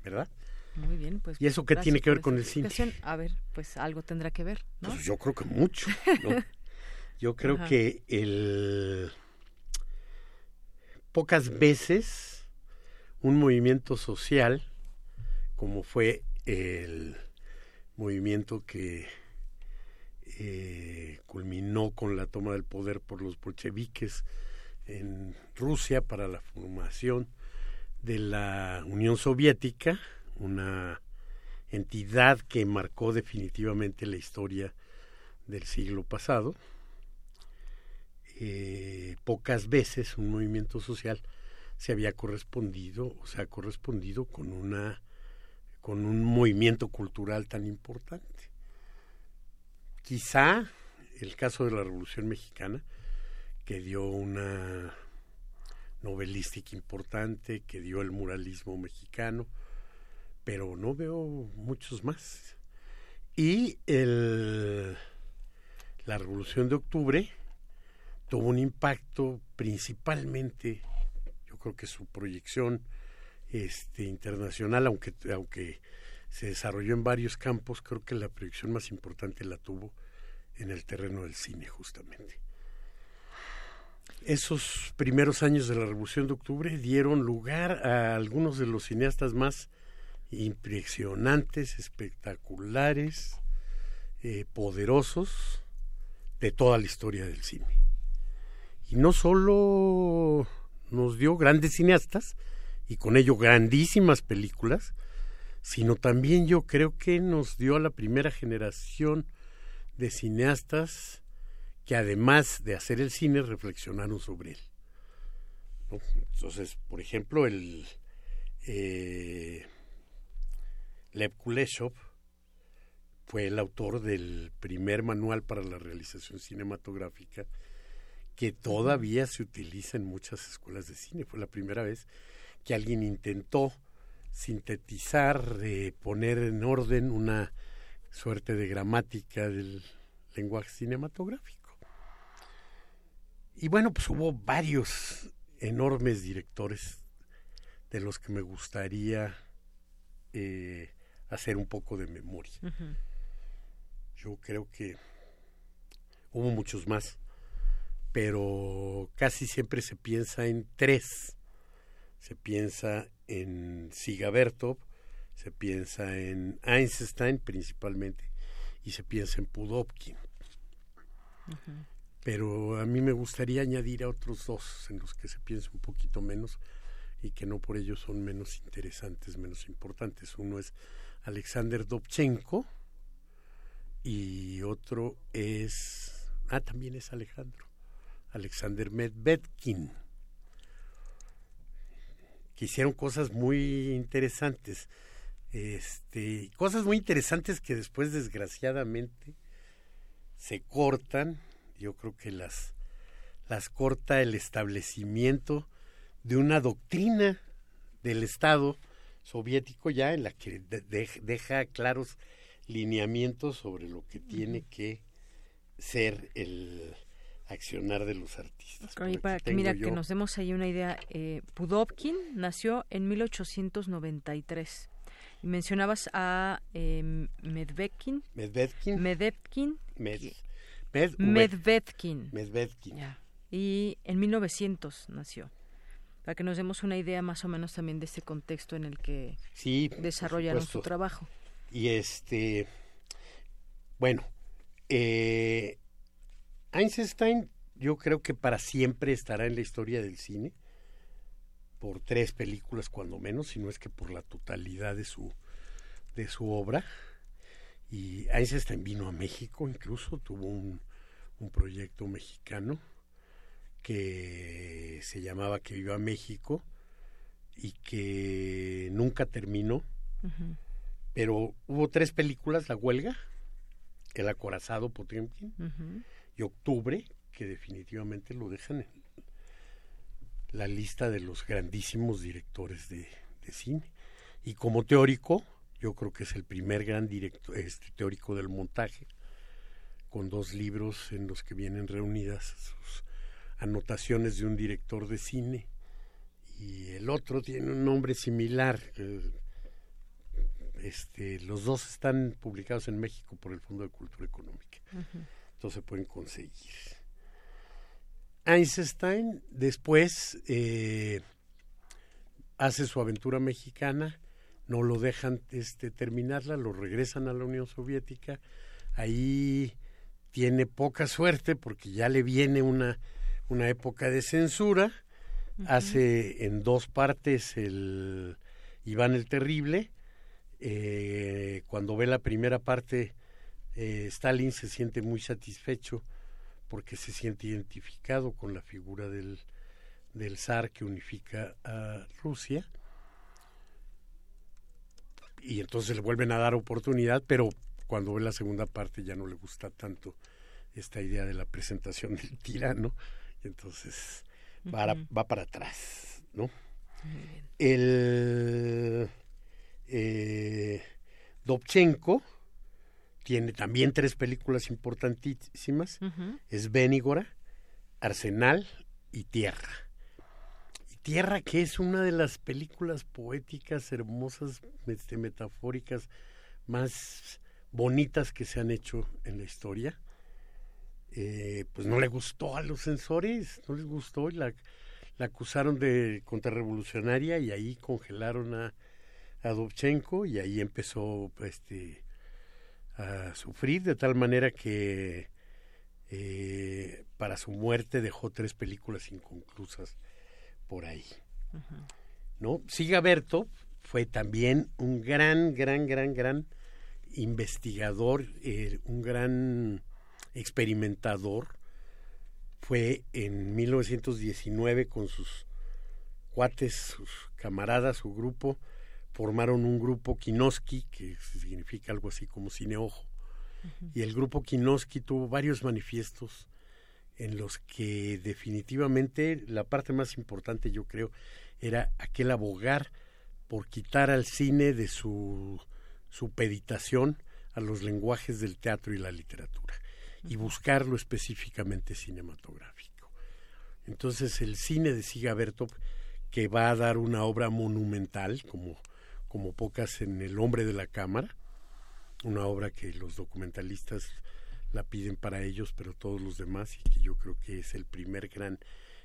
¿Verdad? Muy bien, pues. ¿Y eso qué tiene que ver con el cine? A ver, pues algo tendrá que ver, ¿no? Pues yo creo que mucho. *laughs* yo creo que el pocas veces un movimiento social como fue el movimiento que eh, culminó con la toma del poder por los bolcheviques en Rusia para la formación de la Unión Soviética, una entidad que marcó definitivamente la historia del siglo pasado. Eh, pocas veces un movimiento social se había correspondido o se ha correspondido con una con un movimiento cultural tan importante. Quizá el caso de la Revolución Mexicana, que dio una novelística importante, que dio el muralismo mexicano, pero no veo muchos más. Y el, la Revolución de Octubre tuvo un impacto principalmente, yo creo que su proyección este, internacional, aunque, aunque se desarrolló en varios campos, creo que la proyección más importante la tuvo en el terreno del cine, justamente. Esos primeros años de la Revolución de Octubre dieron lugar a algunos de los cineastas más impresionantes, espectaculares, eh, poderosos de toda la historia del cine. Y no solo nos dio grandes cineastas, y con ello grandísimas películas, sino también yo creo que nos dio a la primera generación de cineastas que además de hacer el cine reflexionaron sobre él. Entonces, por ejemplo, el eh, Lev Kuleshov fue el autor del primer manual para la realización cinematográfica que todavía se utiliza en muchas escuelas de cine. Fue la primera vez que alguien intentó sintetizar, de poner en orden una suerte de gramática del lenguaje cinematográfico. Y bueno, pues hubo varios enormes directores de los que me gustaría eh, hacer un poco de memoria. Yo creo que hubo muchos más, pero casi siempre se piensa en tres se piensa en Sigabertov, se piensa en Einstein principalmente y se piensa en Pudovkin. Pero a mí me gustaría añadir a otros dos en los que se piensa un poquito menos y que no por ello son menos interesantes, menos importantes. Uno es Alexander Dobchenko y otro es, ah, también es Alejandro, Alexander Medvedkin que hicieron cosas muy interesantes. Este, cosas muy interesantes que después desgraciadamente se cortan, yo creo que las las corta el establecimiento de una doctrina del Estado soviético ya en la que deja claros lineamientos sobre lo que tiene que ser el, accionar de los artistas. para que mira que nos demos ahí una idea, eh, Pudovkin nació en 1893 y mencionabas a eh, Medvedkin. Medvedkin. Medvedkin. Medvedkin. Medvedkin. Y en 1900 nació. Para que nos demos una idea más o menos también de este contexto en el que sí, desarrollaron su trabajo. Y este, bueno, eh, Einstein yo creo que para siempre estará en la historia del cine, por tres películas cuando menos, si no es que por la totalidad de su, de su obra. Y Einstein vino a México incluso, tuvo un, un proyecto mexicano que se llamaba Que Viva México y que nunca terminó. Pero hubo tres películas, La Huelga, El Acorazado Potemkin y Octubre, que definitivamente lo dejan en la lista de los grandísimos directores de, cine. Y como teórico, yo creo que es el primer gran director, este, teórico del montaje, con dos libros en los que vienen reunidas sus anotaciones de un director de cine. Y el otro tiene un nombre similar. este, los dos están publicados en México por el Fondo de Cultura Económica. Entonces se pueden conseguir. Einstein después eh, hace su aventura mexicana, no lo dejan este, terminarla, lo regresan a la Unión Soviética, ahí tiene poca suerte porque ya le viene una, una época de censura, hace en dos partes el Iván el Terrible, eh, cuando ve la primera parte, eh, Stalin se siente muy satisfecho porque se siente identificado con la figura del, del zar que unifica a Rusia. Y entonces le vuelven a dar oportunidad, pero cuando ve la segunda parte ya no le gusta tanto esta idea de la presentación *laughs* del tirano, y entonces va, va para atrás, ¿no? El eh, Dobchenko, tiene también tres películas importantísimas. Es Benigora, Arsenal y Tierra. Tierra, que es una de las películas poéticas, hermosas, este, metafóricas, más bonitas que se han hecho en la historia. Eh, pues no le gustó a los censores, no les gustó y la, acusaron de contrarrevolucionaria y ahí congelaron a, a Dovchenko y ahí empezó este a sufrir de tal manera que eh, para su muerte dejó tres películas inconclusas por ahí. ¿No? Siga Berto fue también un gran, gran, gran, gran investigador, eh, un gran experimentador. Fue en 1919 con sus cuates, sus camaradas, su grupo, formaron un grupo Kinoski, que significa algo así como cine ojo, y el grupo Kinoski tuvo varios manifiestos en los que definitivamente la parte más importante yo creo era aquel abogar por quitar al cine de su supeditación a los lenguajes del teatro y la literatura y buscarlo específicamente cinematográfico. Entonces el cine de Siga Bertov, que va a dar una obra monumental como como pocas en El hombre de la cámara, una obra que los documentalistas la piden para ellos, pero todos los demás, y que yo creo que es el primer gran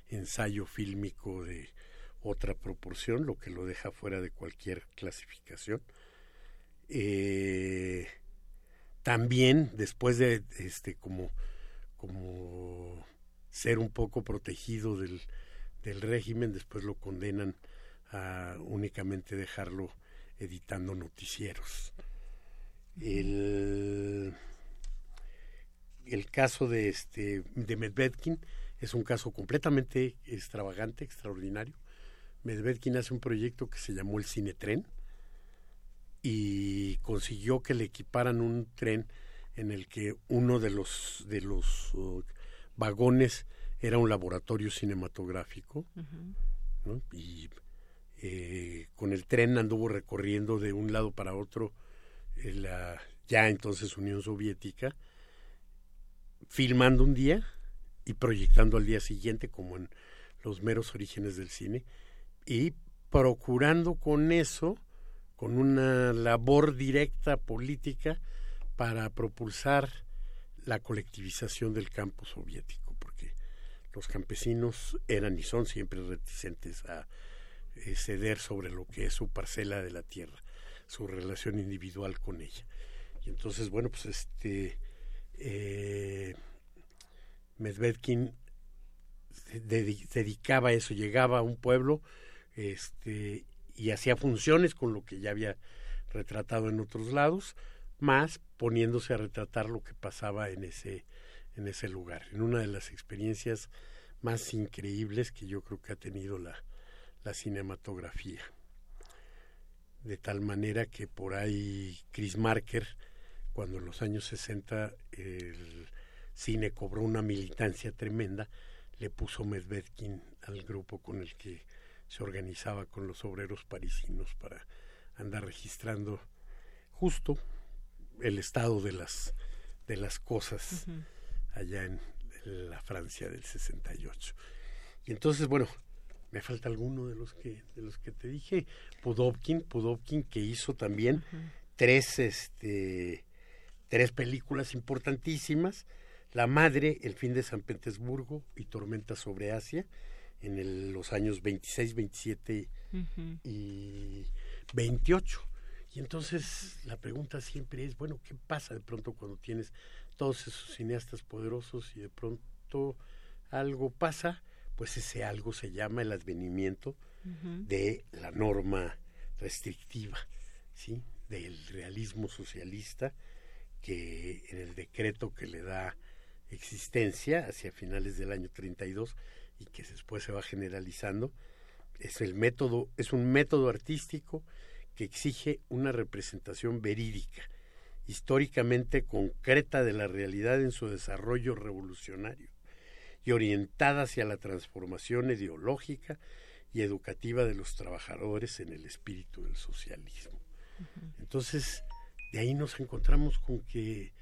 ensayo fílmico de otra proporción, lo que lo deja fuera de cualquier clasificación. Eh, también después de este como como ser un poco protegido del, del régimen, después lo condenan a únicamente dejarlo editando noticieros. El, el caso de este de Medvedkin es un caso completamente extravagante, extraordinario. Medvedkin hace un proyecto que se llamó el Cinetren y consiguió que le equiparan un tren en el que uno de los de los uh, vagones era un laboratorio cinematográfico y eh, con el tren anduvo recorriendo de un lado para otro eh, la ya entonces Unión Soviética, filmando un día y proyectando al día siguiente como en los meros orígenes del cine y procurando con eso, con una labor directa política para propulsar la colectivización del campo soviético, porque los campesinos eran y son siempre reticentes a eh, ceder sobre lo que es su parcela de la tierra, su relación individual con ella. Y entonces, bueno, pues este eh, Medvedkin dedicaba a eso, llegaba a un pueblo este, y hacía funciones con lo que ya había retratado en otros lados, más poniéndose a retratar lo que pasaba en ese, en ese lugar. En una de las experiencias más increíbles que yo creo que ha tenido la, la cinematografía. De tal manera que por ahí Chris Marker, cuando en los años 60 el cine cobró una militancia tremenda, le puso Medvedkin al grupo con el que se organizaba con los obreros parisinos para andar registrando justo el estado de las de las cosas allá en la Francia del 68. Y entonces, bueno, me falta alguno de los que de los que te dije, Pudovkin, Pudovkin que hizo también tres este tres películas importantísimas, La madre, El fin de San Petersburgo y Tormenta sobre Asia en los años 26, 27 y 28. Y entonces la pregunta siempre es, bueno, ¿qué pasa de pronto cuando tienes todos esos cineastas poderosos y de pronto algo pasa? Pues ese algo se llama el advenimiento de la norma restrictiva, ¿sí? Del realismo socialista que en el decreto que le da existencia hacia finales del año 32 y que después se va generalizando, es el método, es un método artístico que exige una representación verídica, históricamente concreta de la realidad en su desarrollo revolucionario y orientada hacia la transformación ideológica y educativa de los trabajadores en el espíritu del socialismo. Entonces, de ahí nos encontramos con que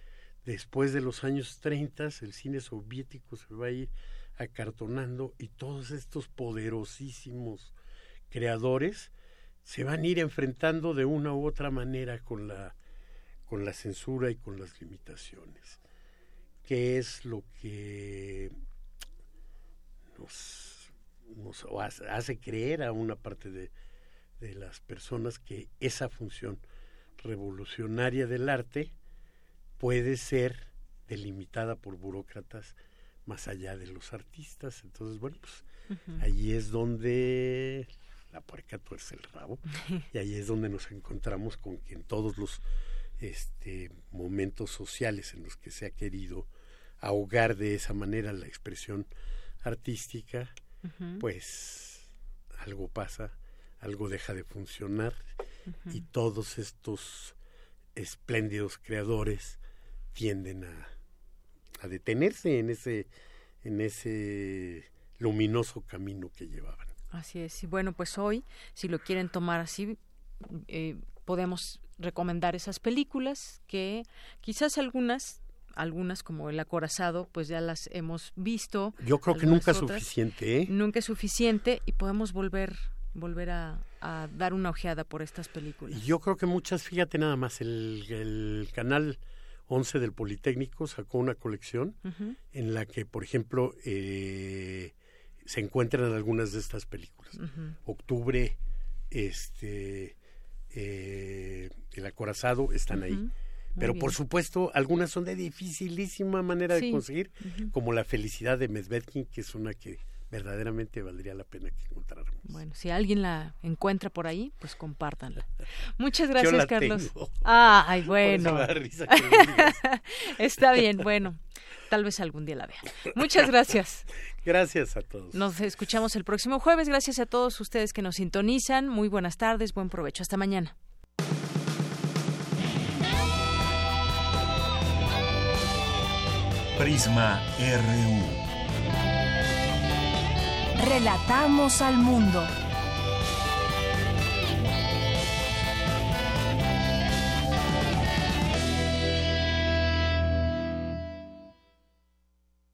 después de los años 30 el cine soviético se va a ir acartonando y todos estos poderosísimos creadores se van a ir enfrentando de una u otra manera con la, con la censura y con las limitaciones, que es lo que nos, nos hace creer a una parte de, de las personas que esa función revolucionaria del arte puede ser delimitada por burócratas más allá de los artistas. Entonces, bueno, pues allí es donde la puerca tuerce el rabo *laughs* y ahí es donde nos encontramos con que en todos los este, momentos sociales en los que se ha querido ahogar de esa manera la expresión artística, pues algo pasa, algo deja de funcionar y todos estos espléndidos creadores tienden a, a detenerse en ese en ese luminoso camino que llevaban. Así es. Y bueno, pues hoy, si lo quieren tomar así, eh, podemos recomendar esas películas que quizás algunas algunas como el acorazado pues ya las hemos visto yo creo que nunca es suficiente ¿eh? nunca es suficiente y podemos volver volver a, dar una ojeada por estas películas yo creo que muchas fíjate nada más el, el canal 11 del Politécnico sacó una colección en la que por ejemplo eh, se encuentran algunas de estas películas. Octubre, este, eh, El Acorazado están ahí. Pero por supuesto, algunas son de dificilísima manera de conseguir, como La Felicidad de Medvedkin, que es una que verdaderamente valdría la pena que encontráramos. Bueno, si alguien la encuentra por ahí, pues compártanla. *laughs* Muchas gracias, Carlos. Ah, ay, *laughs* bueno. *laughs* Está bien, bueno. Tal vez algún día la vea. Muchas gracias. Gracias a todos. Nos escuchamos el próximo jueves. Gracias a todos ustedes que nos sintonizan. Muy buenas tardes, buen provecho. Hasta mañana. Prisma RU. Relatamos al mundo.